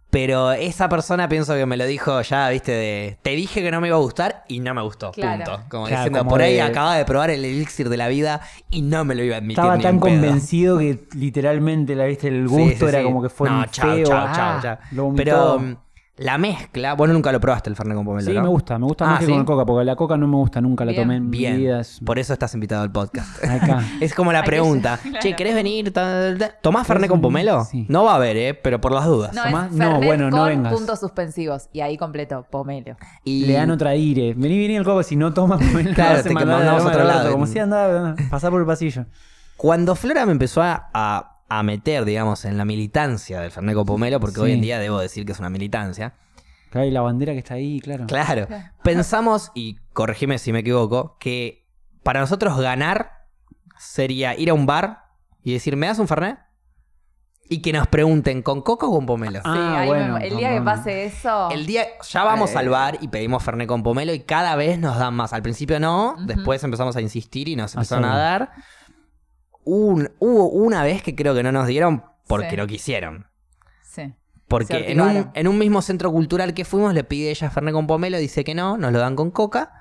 S1: Pero esa persona pienso que me lo dijo ya, viste, de te dije que no me iba a gustar y no me gustó.
S3: Claro.
S1: Punto. Como
S2: Claro,
S1: diciendo,
S2: como
S1: por ahí
S2: de-
S1: acaba de probar el elixir de la vida y no me lo iba a admitir.
S2: Estaba
S1: ni
S2: tan
S1: en pedo.
S2: convencido que literalmente la viste el
S1: Sí,
S2: gusto
S1: sí,
S2: era
S1: sí.
S2: como que fue
S1: no,
S2: un
S1: chao,
S2: feo.
S1: chao,
S2: ah,
S1: chao, chao. Pero la mezcla, bueno, nunca lo probaste el Fernet con pomelo,
S2: Sí,
S1: ¿no?
S2: me gusta, me gusta
S1: Ah,
S2: más que
S1: ¿sí?
S2: con el coca, porque la coca no me gusta, nunca la tomé en mi
S1: Bien,
S2: vida. es-
S1: por eso estás invitado al podcast. (laughs)
S2: Acá.
S1: es como la
S3: que-
S1: pregunta, (laughs)
S3: claro.
S1: che, ¿querés venir? Ta- ta- ¿Tomás Fernet con pomelo?
S2: sí.
S1: No va a haber, ¿eh? Pero por las dudas.
S3: No,
S2: Tomás-
S3: es
S2: no, bueno, no
S3: con
S2: vengas.
S3: puntos suspensivos. Y ahí completo, pomelo.
S1: Y
S2: Le dan otra aire. Vení, vení el coco, si no tomas pomelo, (laughs)
S1: Claro, te mandamos
S2: a
S1: otro lado.
S2: Como si andaba, pasar por el pasillo.
S1: Cuando Flora me empezó a, a- a meter, digamos, en la militancia del Fernet con pomelo, porque
S2: Sí.
S1: hoy en día debo decir que es una militancia,
S2: Claro, y la bandera que está ahí, claro.
S1: Claro.
S3: Claro. (laughs)
S1: Pensamos, y corregime si me equivoco, que para nosotros ganar sería ir a un bar y decir, ¿me das un Fernet? Y que nos pregunten, ¿con coca o con pomelo?
S2: Ah,
S3: sí,
S2: bueno,
S3: me- el día que pase eso.
S1: El día, ya vamos
S2: Eh.
S1: al bar y pedimos Fernet con pomelo y cada vez nos dan más. Al principio no, después empezamos a insistir y nos empezaron a dar. Un- hubo una vez que creo que no nos dieron porque
S3: Sí.
S1: no quisieron.
S3: Sí.
S1: Porque en un,
S3: activaron.
S1: en un mismo centro cultural que fuimos le pide ella Fernet con pomelo, dice que no, nos lo dan con coca.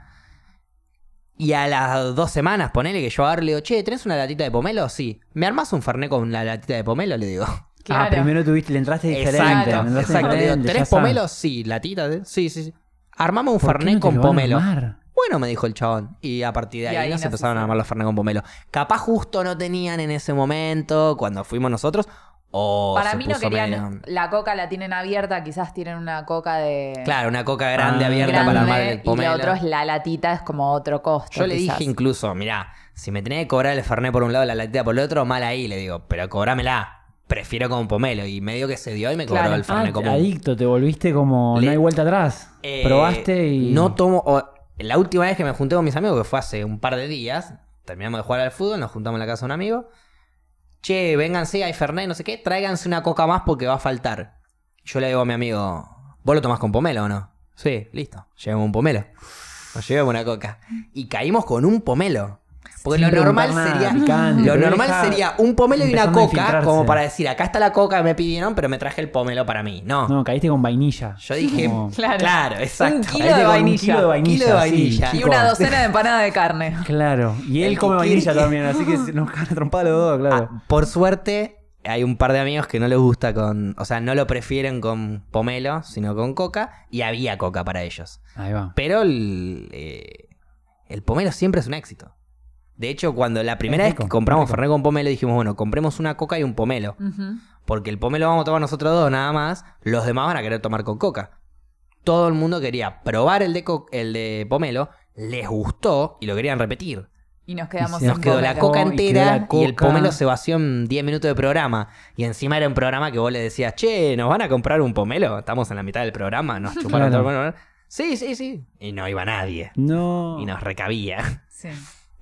S1: Y a las dos semanas, ponele que yo ahora le digo, che, ¿tenés una latita de pomelo? Sí. ¿Me armás un Fernet con la latita de pomelo? Le digo. (laughs)
S3: Claro.
S2: Ah, primero tuviste, le entraste diferente.
S1: Exacto,
S2: entraste
S1: exacto. Le digo,
S2: diferente, ya
S1: ¿tenés
S2: está.
S1: pomelo? Sí. ¿Latita? de- Sí, sí, sí. Armamos un
S2: ¿Por qué
S1: Fernet
S2: no
S1: con pomelo. Bueno, me dijo el chabón. Y a partir de ahí,
S3: ahí
S1: nos empezaron a armar los Fernet con pomelo. Capaz justo no tenían en ese momento, cuando fuimos nosotros. O
S3: Para mí no querían.
S1: medio-
S3: La coca la tienen abierta, quizás tienen una coca de.
S1: Claro, una coca grande
S2: Ah.
S1: abierta
S3: grande,
S1: para armar el
S3: y
S1: pomelo.
S3: lo otro es la latita, es como otro costo.
S1: Yo le
S3: quizás.
S1: dije incluso, mirá, si me tenés que cobrar el Fernet por un lado y la latita por el otro, mal ahí, le digo, pero cobrámela. Prefiero con pomelo. Y medio que se dio y me cobró
S3: Claro.
S1: el Fernet
S2: Ah,
S1: común.
S2: adicto, te volviste como.
S1: Le-
S2: No hay vuelta atrás.
S1: Eh,
S2: Probaste y.
S1: No tomo. o- la última vez que me junté con mis amigos, que fue hace un par de días, terminamos de jugar al fútbol, nos juntamos en la casa de un amigo. Che, vénganse, hay Fernet, no sé qué, tráiganse una coca más porque va a faltar. Yo le digo a mi amigo, ¿vos lo tomás con pomelo o no? Sí, listo, llevamos un pomelo. Nos llevamos una coca. Y caímos con un pomelo. Porque
S2: Sin
S1: lo normal
S2: nada,
S1: sería.
S2: picante,
S1: lo normal
S2: deja-
S1: sería un pomelo y una coca, como para decir, acá está la coca que me pidieron, pero me traje el pomelo para mí. No.
S2: No, caíste con vainilla.
S1: Yo dije,
S2: Como- (laughs)
S3: Claro.
S1: claro, exacto.
S3: Un kilo de vainilla.
S2: Un kilo de vainilla.
S1: Kilo de vainilla.
S2: sí,
S3: Y una docena de empanadas de carne. (laughs)
S2: Claro. Y él
S1: El
S2: come vainilla también, así que nos cagan a trompada los dos, claro.
S1: Ah, por suerte, hay un par de amigos que no les gusta con. O sea, no lo prefieren con pomelo, sino con coca. Y había coca para ellos.
S2: Ahí va.
S1: Pero el, eh, el pomelo siempre es un éxito. De hecho, cuando la primera vez que compramos. Fernet con pomelo, dijimos, bueno, compremos una coca y un pomelo. Porque el pomelo vamos a tomar nosotros dos nada más. Los demás van a querer tomar con coca. Todo el mundo quería probar el de, co- el de pomelo. Les gustó y lo querían repetir.
S3: Y nos quedamos
S2: se
S1: Nos quedó la coca
S2: Y
S1: entera
S2: la
S1: y el pomelo se vació en 10 minutos de programa. Y encima era un programa que vos le decías, che, ¿nos van a comprar un pomelo? Estamos en la mitad del programa, nos chuparon todo el pomelo. Sí, sí, sí. Y no iba nadie.
S2: No.
S1: Y nos recabía.
S3: Sí.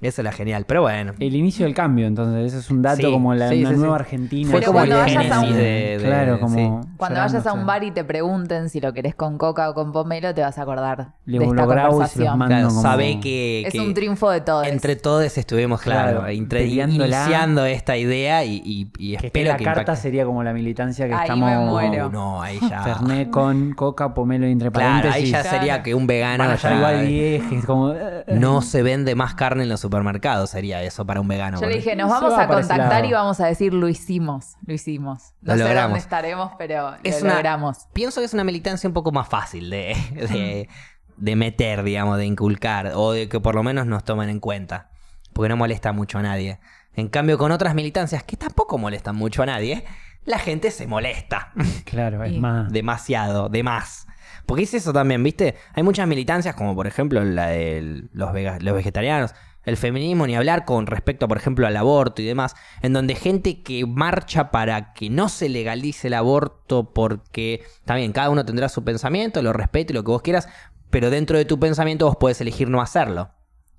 S1: Eso era genial. Pero bueno.
S2: El inicio del cambio, entonces, ese es un dato
S1: Sí,
S2: como la,
S1: sí,
S2: una
S1: sí, sí.
S2: nueva Argentina.
S1: Fue
S3: Pero
S1: como el
S3: cuando vayas a
S1: génesis
S3: un-
S1: de, de-
S2: Claro, como.
S1: sí.
S3: Cuando
S2: llorando,
S3: vayas a un bar y te pregunten si lo querés con coca o con pomelo, te vas a acordar
S2: Le
S3: de esta
S2: logramos y se los
S3: conversación.
S2: mando
S1: Claro,
S2: como-
S1: sabe que,
S3: Es un triunfo de todos.
S1: entre todos estuvimos, claro,
S2: Claro,
S1: iniciando esta idea y, y- y
S2: Que
S1: espero
S2: la
S1: que
S2: carta
S1: impacte.
S2: sería como la militancia que
S3: Ahí
S2: estamos.
S3: me muero.
S1: No, ahí ya.
S2: Fernet con coca, pomelo y entre
S1: Claro, ahí
S2: paréntesis.
S1: ya
S3: Claro.
S1: sería que un vegano ya-
S2: igual como. eh, eh.
S1: no se vende más carne en los supermercado, sería eso para un vegano.
S3: Yo le dije, nos vamos
S2: va
S3: a contactar y vamos a decir, lo hicimos, lo hicimos. No
S1: Lo
S3: sé
S1: logramos.
S3: dónde estaremos, pero
S1: Es
S3: lo
S1: una-
S3: logramos.
S1: Pienso que es una militancia un poco más fácil de, (laughs) de, de meter, digamos, de inculcar, o de que por lo menos nos tomen en cuenta, porque no molesta mucho a nadie. En cambio, con otras militancias que tampoco molestan mucho a nadie, la gente se molesta (laughs)
S2: Claro, es más.
S1: demasiado, de más. Porque es eso también, ¿viste? Hay muchas militancias, como por ejemplo la de los, los vegetarianos, el feminismo, ni hablar con respecto, por ejemplo, al aborto y demás, en donde gente que marcha para que no se legalice el aborto porque, también, cada uno tendrá su pensamiento, lo respeto y lo que vos quieras, pero dentro de tu pensamiento vos podés elegir no hacerlo.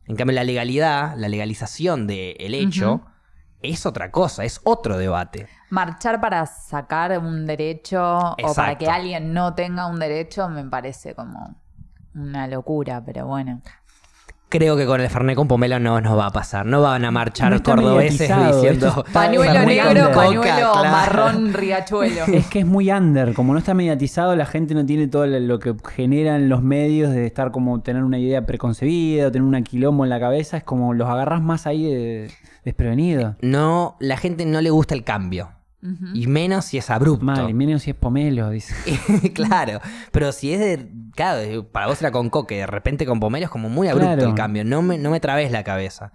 S1: En cambio, la legalidad, la legalización del hecho,
S3: Ujú.
S1: es otra cosa, es otro debate.
S3: Marchar para sacar un derecho o para que alguien no tenga un derecho me parece como una locura, pero bueno.
S1: Creo que con el Fernet con Pomelo no nos va a pasar. No van a marchar
S2: No
S1: cordobeses diciendo.
S2: está-
S3: Pañuelo negro,
S2: under.
S3: pañuelo
S1: Coca, claro.
S3: marrón, (laughs) riachuelo.
S2: Es que es muy under, como no está mediatizado, la gente no tiene todo lo que generan los medios de estar como tener una idea preconcebida, tener una quilombo en la cabeza, es como los agarras más ahí de, desprevenido.
S1: No, la gente no le gusta el cambio. Y menos si es abrupto.
S2: Mal, y menos si es pomelo, dice. (laughs)
S1: claro. Pero si es de. Claro, para vos era con coque, de repente con pomelo es como muy abrupto
S2: Claro.
S1: el cambio. No me, no me trabes la cabeza.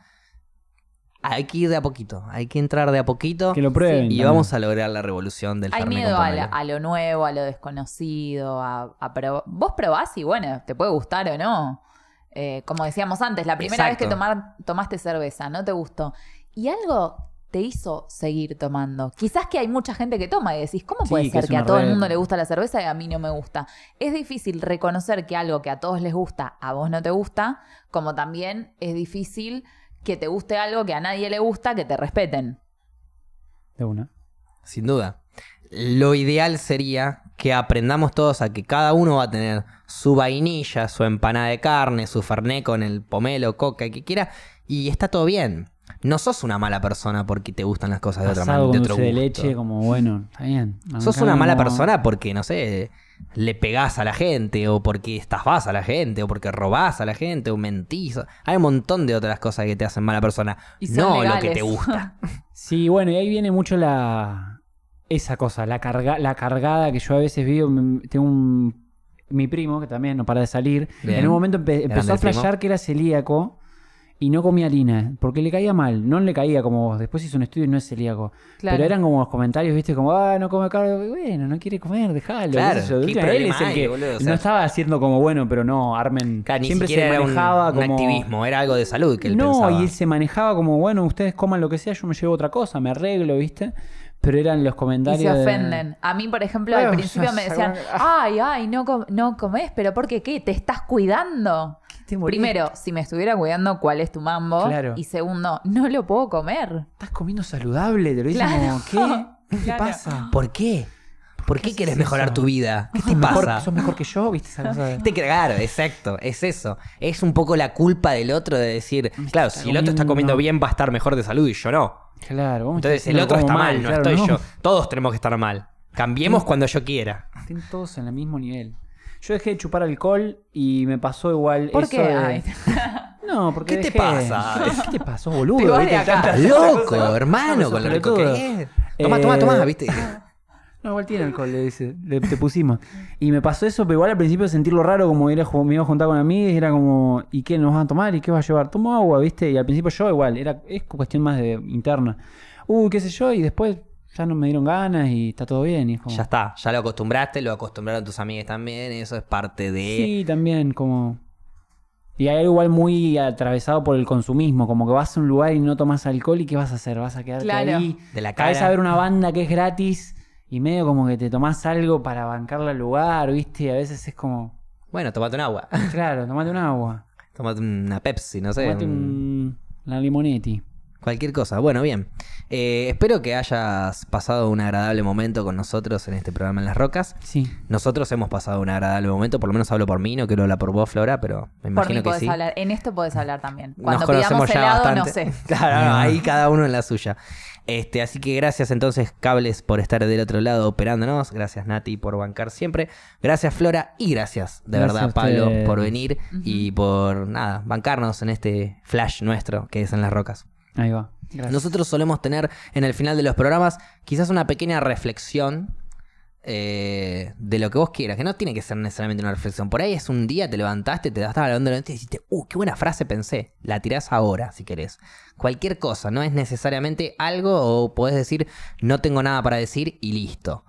S1: Hay que ir de a poquito. Hay que entrar de a poquito.
S2: Que lo prueben.
S1: Y
S2: también.
S1: vamos a lograr la revolución del
S3: Hay
S1: Fernet
S3: miedo a, la-
S1: pomelo.
S3: a lo nuevo, a lo desconocido, a, a prob- Vos probás y bueno, te puede gustar o no. Eh, como decíamos antes, la primera vez que tomar, tomaste cerveza, no te gustó. Y algo te hizo seguir tomando. Quizás que hay mucha gente que toma y decís, ¿cómo puede ser que a todo el mundo le gusta la cerveza y a mí no me gusta? Es difícil reconocer que algo que a todos les gusta, a vos no te gusta, como también es difícil que te guste algo que a nadie le gusta, que te respeten.
S2: De una.
S1: Sin duda. Lo ideal sería que aprendamos todos a que cada uno va a tener su vainilla, su empanada de carne, su fernet con el pomelo, coca, que quiera, y está todo bien. No sos una mala persona porque te gustan las cosas de otra manera, de otro
S2: dulce de
S1: gusto.
S2: leche, como bueno, está bien.
S1: Sos una mala
S2: como-
S1: persona porque, no sé, le pegás a la gente, o porque estafás a la gente, o porque robás a la gente, o mentís. Hay un montón de otras cosas que te hacen mala persona.
S3: Y
S1: No lo que te gusta. (laughs)
S2: Sí, bueno, y ahí viene mucho la esa cosa, la carga, la cargada que yo a veces veo, tengo un mi primo que también no para de salir,
S1: Bien.
S2: en un momento empe- empezó a flashear que era celíaco y no comía harina, porque le caía mal, no le caía como vos, después hizo un estudio y no es celíaco.
S3: Claro.
S2: Pero eran como los comentarios, viste, como, ah, no come carne, bueno, no quiere comer, déjalo.
S1: Claro,
S2: qué sé yo.
S1: ¿qué
S2: De última, él
S1: problema
S2: es el
S1: hay,
S2: que
S1: boludo? O
S2: no estaba haciendo como bueno, pero no, Armen
S1: Claro, ni
S2: siempre se
S1: era un,
S2: manejaba
S1: un
S2: como
S1: activismo, era algo de salud que él
S2: no,
S1: pensaba.
S2: y él se manejaba como, bueno, ustedes coman lo que sea, yo me llevo otra cosa, me arreglo, ¿viste? Pero eran los
S3: Y
S2: comentarios.
S3: se
S2: de-
S3: ofenden. A mí, por ejemplo,
S2: Bueno,
S3: al principio (laughs) me decían, ay, ay, no, com- no comes, pero ¿por qué qué? ¿Te estás cuidando?
S2: Te?
S3: Primero, si me estuviera cuidando, ¿cuál es tu mambo?
S2: Claro.
S3: Y segundo, no lo puedo comer.
S2: Estás comiendo saludable, te lo dicen
S3: Claro.
S2: como, ¿qué? (laughs) ¿Qué
S3: Claro.
S2: pasa?
S1: ¿Por qué? ¿Por qué
S2: haces
S1: quieres mejorar
S2: eso?
S1: tu vida? (laughs) ¿Qué te
S2: ¿Sos mejor-
S1: pasa?
S2: ¿Sos mejor que yo? ¿Viste esa cosa? de-
S1: Te Claro, exacto, es eso. Es un poco la culpa del otro de decir, claro, si el otro está
S2: comiendo-
S1: bien va a estar mejor de salud y yo no.
S2: Claro,
S1: Entonces el otro está mal, no
S2: claro,
S1: estoy yo. Todos tenemos que estar mal. Cambiemos cuando yo quiera.
S2: Estén todos en el mismo nivel. Yo dejé de chupar alcohol y me pasó igual
S3: ¿Por
S2: eso
S3: qué?
S2: de-
S3: Ay. (laughs)
S2: No, porque
S1: ¿Qué te
S2: dejé-
S1: pasa? (laughs)
S2: ¿Qué te pasó, boludo?
S3: Te vas de
S2: ¿Viste?
S3: acá.
S1: Loco, hermano, con lo rico que es. Toma, toma,
S2: Eh,
S1: toma, ¿viste? (laughs)
S2: No, igual tiene alcohol, le dice. Le, te pusimos. Y me pasó eso, pero igual al principio sentirlo raro, como ir a ju- me iba a juntar con amigos, y era como, ¿y qué nos van a tomar? ¿Y qué vas a llevar? Tomo agua, ¿viste? Y al principio yo igual, era, es cuestión más de interna. Uy, qué sé yo, y después ya no me dieron ganas y está todo bien. Y como,
S1: Ya está, ya lo acostumbraste, lo acostumbraron tus amigas también, eso es parte de...
S2: Sí, también, como. Y hay algo igual muy atravesado por el consumismo, como que vas a un lugar y no tomas alcohol y ¿qué vas a hacer? Vas a quedarte
S3: Claro.
S2: ahí.
S1: De la
S2: a ver una banda que es gratis y medio como que te tomás algo para bancarle al lugar, ¿viste? Y a veces es como,
S1: Bueno, tomate un agua. (laughs)
S2: claro, tomate un agua,
S1: tomate una Pepsi, no sé.
S2: tomate
S1: un-
S2: un, la limonetti.
S1: Cualquier cosa. Bueno, bien. Eh, espero que hayas pasado un agradable momento con nosotros en este programa en las rocas.
S2: Sí.
S1: Nosotros hemos pasado un agradable momento, por lo menos hablo por mí, no quiero hablar por vos, Flora, pero me
S3: Por
S1: imagino
S3: mí
S1: que
S3: podés
S1: sí.
S3: hablar. En esto podés hablar también.
S1: Nos
S3: Cuando
S1: conocemos
S3: pidamos
S1: ya
S3: helado,
S1: bastante.
S3: no sé. (laughs)
S1: Claro, no, ahí cada uno en la suya. Este, así que gracias entonces, cables, por estar del otro lado operándonos. Gracias, Nati, por bancar siempre. Gracias, Flora. Y gracias, de
S2: Gracias
S1: verdad, Pablo, por venir y por nada, bancarnos en este flash nuestro que es en las rocas.
S2: Ahí va. Gracias.
S1: Nosotros solemos tener en el final de los programas quizás una pequeña reflexión eh, de lo que vos quieras, que no tiene que ser necesariamente una reflexión. Por ahí es un día, te levantaste, te estabas hablando de la noche y dijiste, uh, qué buena frase pensé. La tirás ahora, si querés. Cualquier cosa, no es necesariamente algo o podés decir, no tengo nada para decir y listo.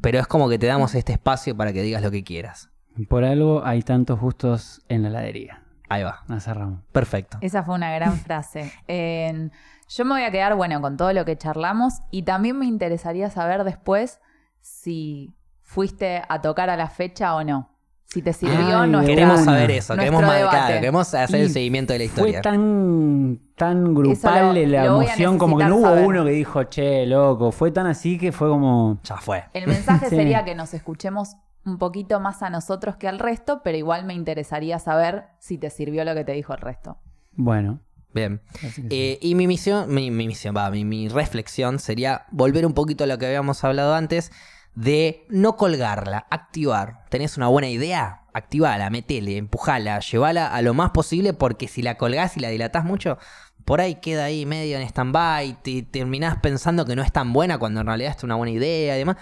S1: Pero es como que te damos este espacio para que digas lo que quieras.
S2: Por algo hay tantos gustos en la heladería.
S1: Ahí va.
S2: La cerramos.
S1: Perfecto.
S3: Esa fue una gran frase. (laughs) Yo me voy a quedar, bueno, con todo lo que charlamos y también me interesaría saber después si fuiste a tocar a la fecha o no. Si te sirvió
S2: Ay,
S3: nuestra-
S1: Queremos saber eso, queremos, marcar, queremos hacer el seguimiento de la
S2: Fue
S1: historia.
S2: tan, tan
S3: Eso
S2: grupal
S3: lo-
S2: la
S3: lo
S2: emoción, como que no hubo
S3: saber.
S2: uno que dijo, che, loco. Fue tan así que fue como.
S1: Ya fue.
S3: El mensaje (laughs)
S2: Sí.
S3: sería que nos escuchemos un poquito más a nosotros que al resto, pero igual me interesaría saber si te sirvió lo que te dijo el resto.
S2: Bueno.
S1: Bien.
S2: sí.
S1: Eh, y mi misión, mi, mi misión, va, mi, mi reflexión sería volver un poquito a lo que habíamos hablado antes de no colgarla, activar. ¿Tenés una buena idea? Activala, metele, empujala, llevala a lo más posible porque si la colgás y la dilatás mucho, por ahí queda ahí medio en stand-by, te terminás pensando que no es tan buena cuando en realidad es una buena idea y demás.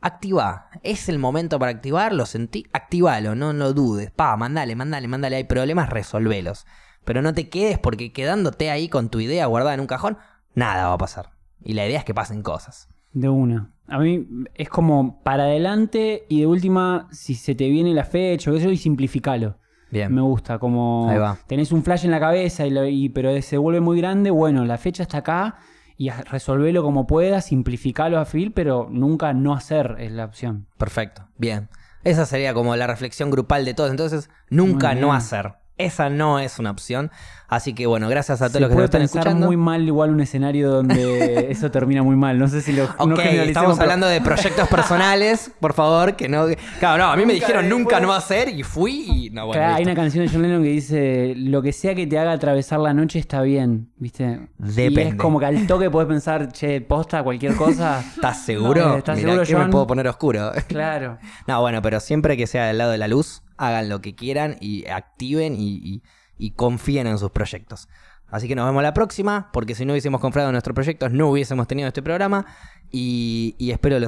S1: Activa, es el momento para activarlo, sentí, activalo, no lo dudes, pa, mandale, mandale, mandale, hay problemas, resolvelos. Pero no te quedes porque quedándote ahí con tu idea guardada en un cajón, nada va a pasar. Y la idea es que pasen cosas.
S2: De una. A mí es como para adelante y de última, si se te viene la fecha o eso, y simplificalo.
S1: Bien.
S2: Me gusta, como
S1: Ahí va.
S2: tenés un flash en la cabeza, y lo- y- pero se vuelve muy grande, bueno, la fecha está acá y resolvelo como puedas, simplificalo a fil, pero nunca no hacer es la opción.
S1: Perfecto. Bien. Esa sería como la reflexión grupal de todos. Entonces, nunca no hacer. Esa no es una opción. Así que bueno, gracias a todos
S2: Se
S1: los que nos están escuchando.
S2: muy mal igual un escenario donde (laughs) eso termina muy mal. No sé si lo no
S1: Ok,
S2: generalicemos,
S1: estamos
S2: pero-
S1: hablando de proyectos personales, por favor, que no... Claro, no, a mí me dijeron nunca no hacer y fui y no, bueno,
S2: Claro, hay una canción de John Lennon que dice lo que sea que te haga atravesar la noche está bien, ¿viste? Y
S1: Depende.
S2: es como que al toque podés pensar, che, posta, cualquier cosa. (laughs)
S1: ¿Estás seguro?
S2: No, ¿estás
S1: Mirá
S2: seguro,
S1: me puedo poner oscuro. (laughs)
S2: claro.
S1: No, bueno, pero siempre que sea del lado de la luz, hagan lo que quieran y activen y, y- y confíen en sus proyectos. Así que nos vemos la próxima, porque si no hubiésemos confiado en nuestros proyectos, no hubiésemos tenido este programa. Y, espero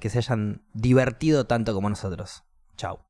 S1: que se hayan divertido tanto como nosotros. Chao.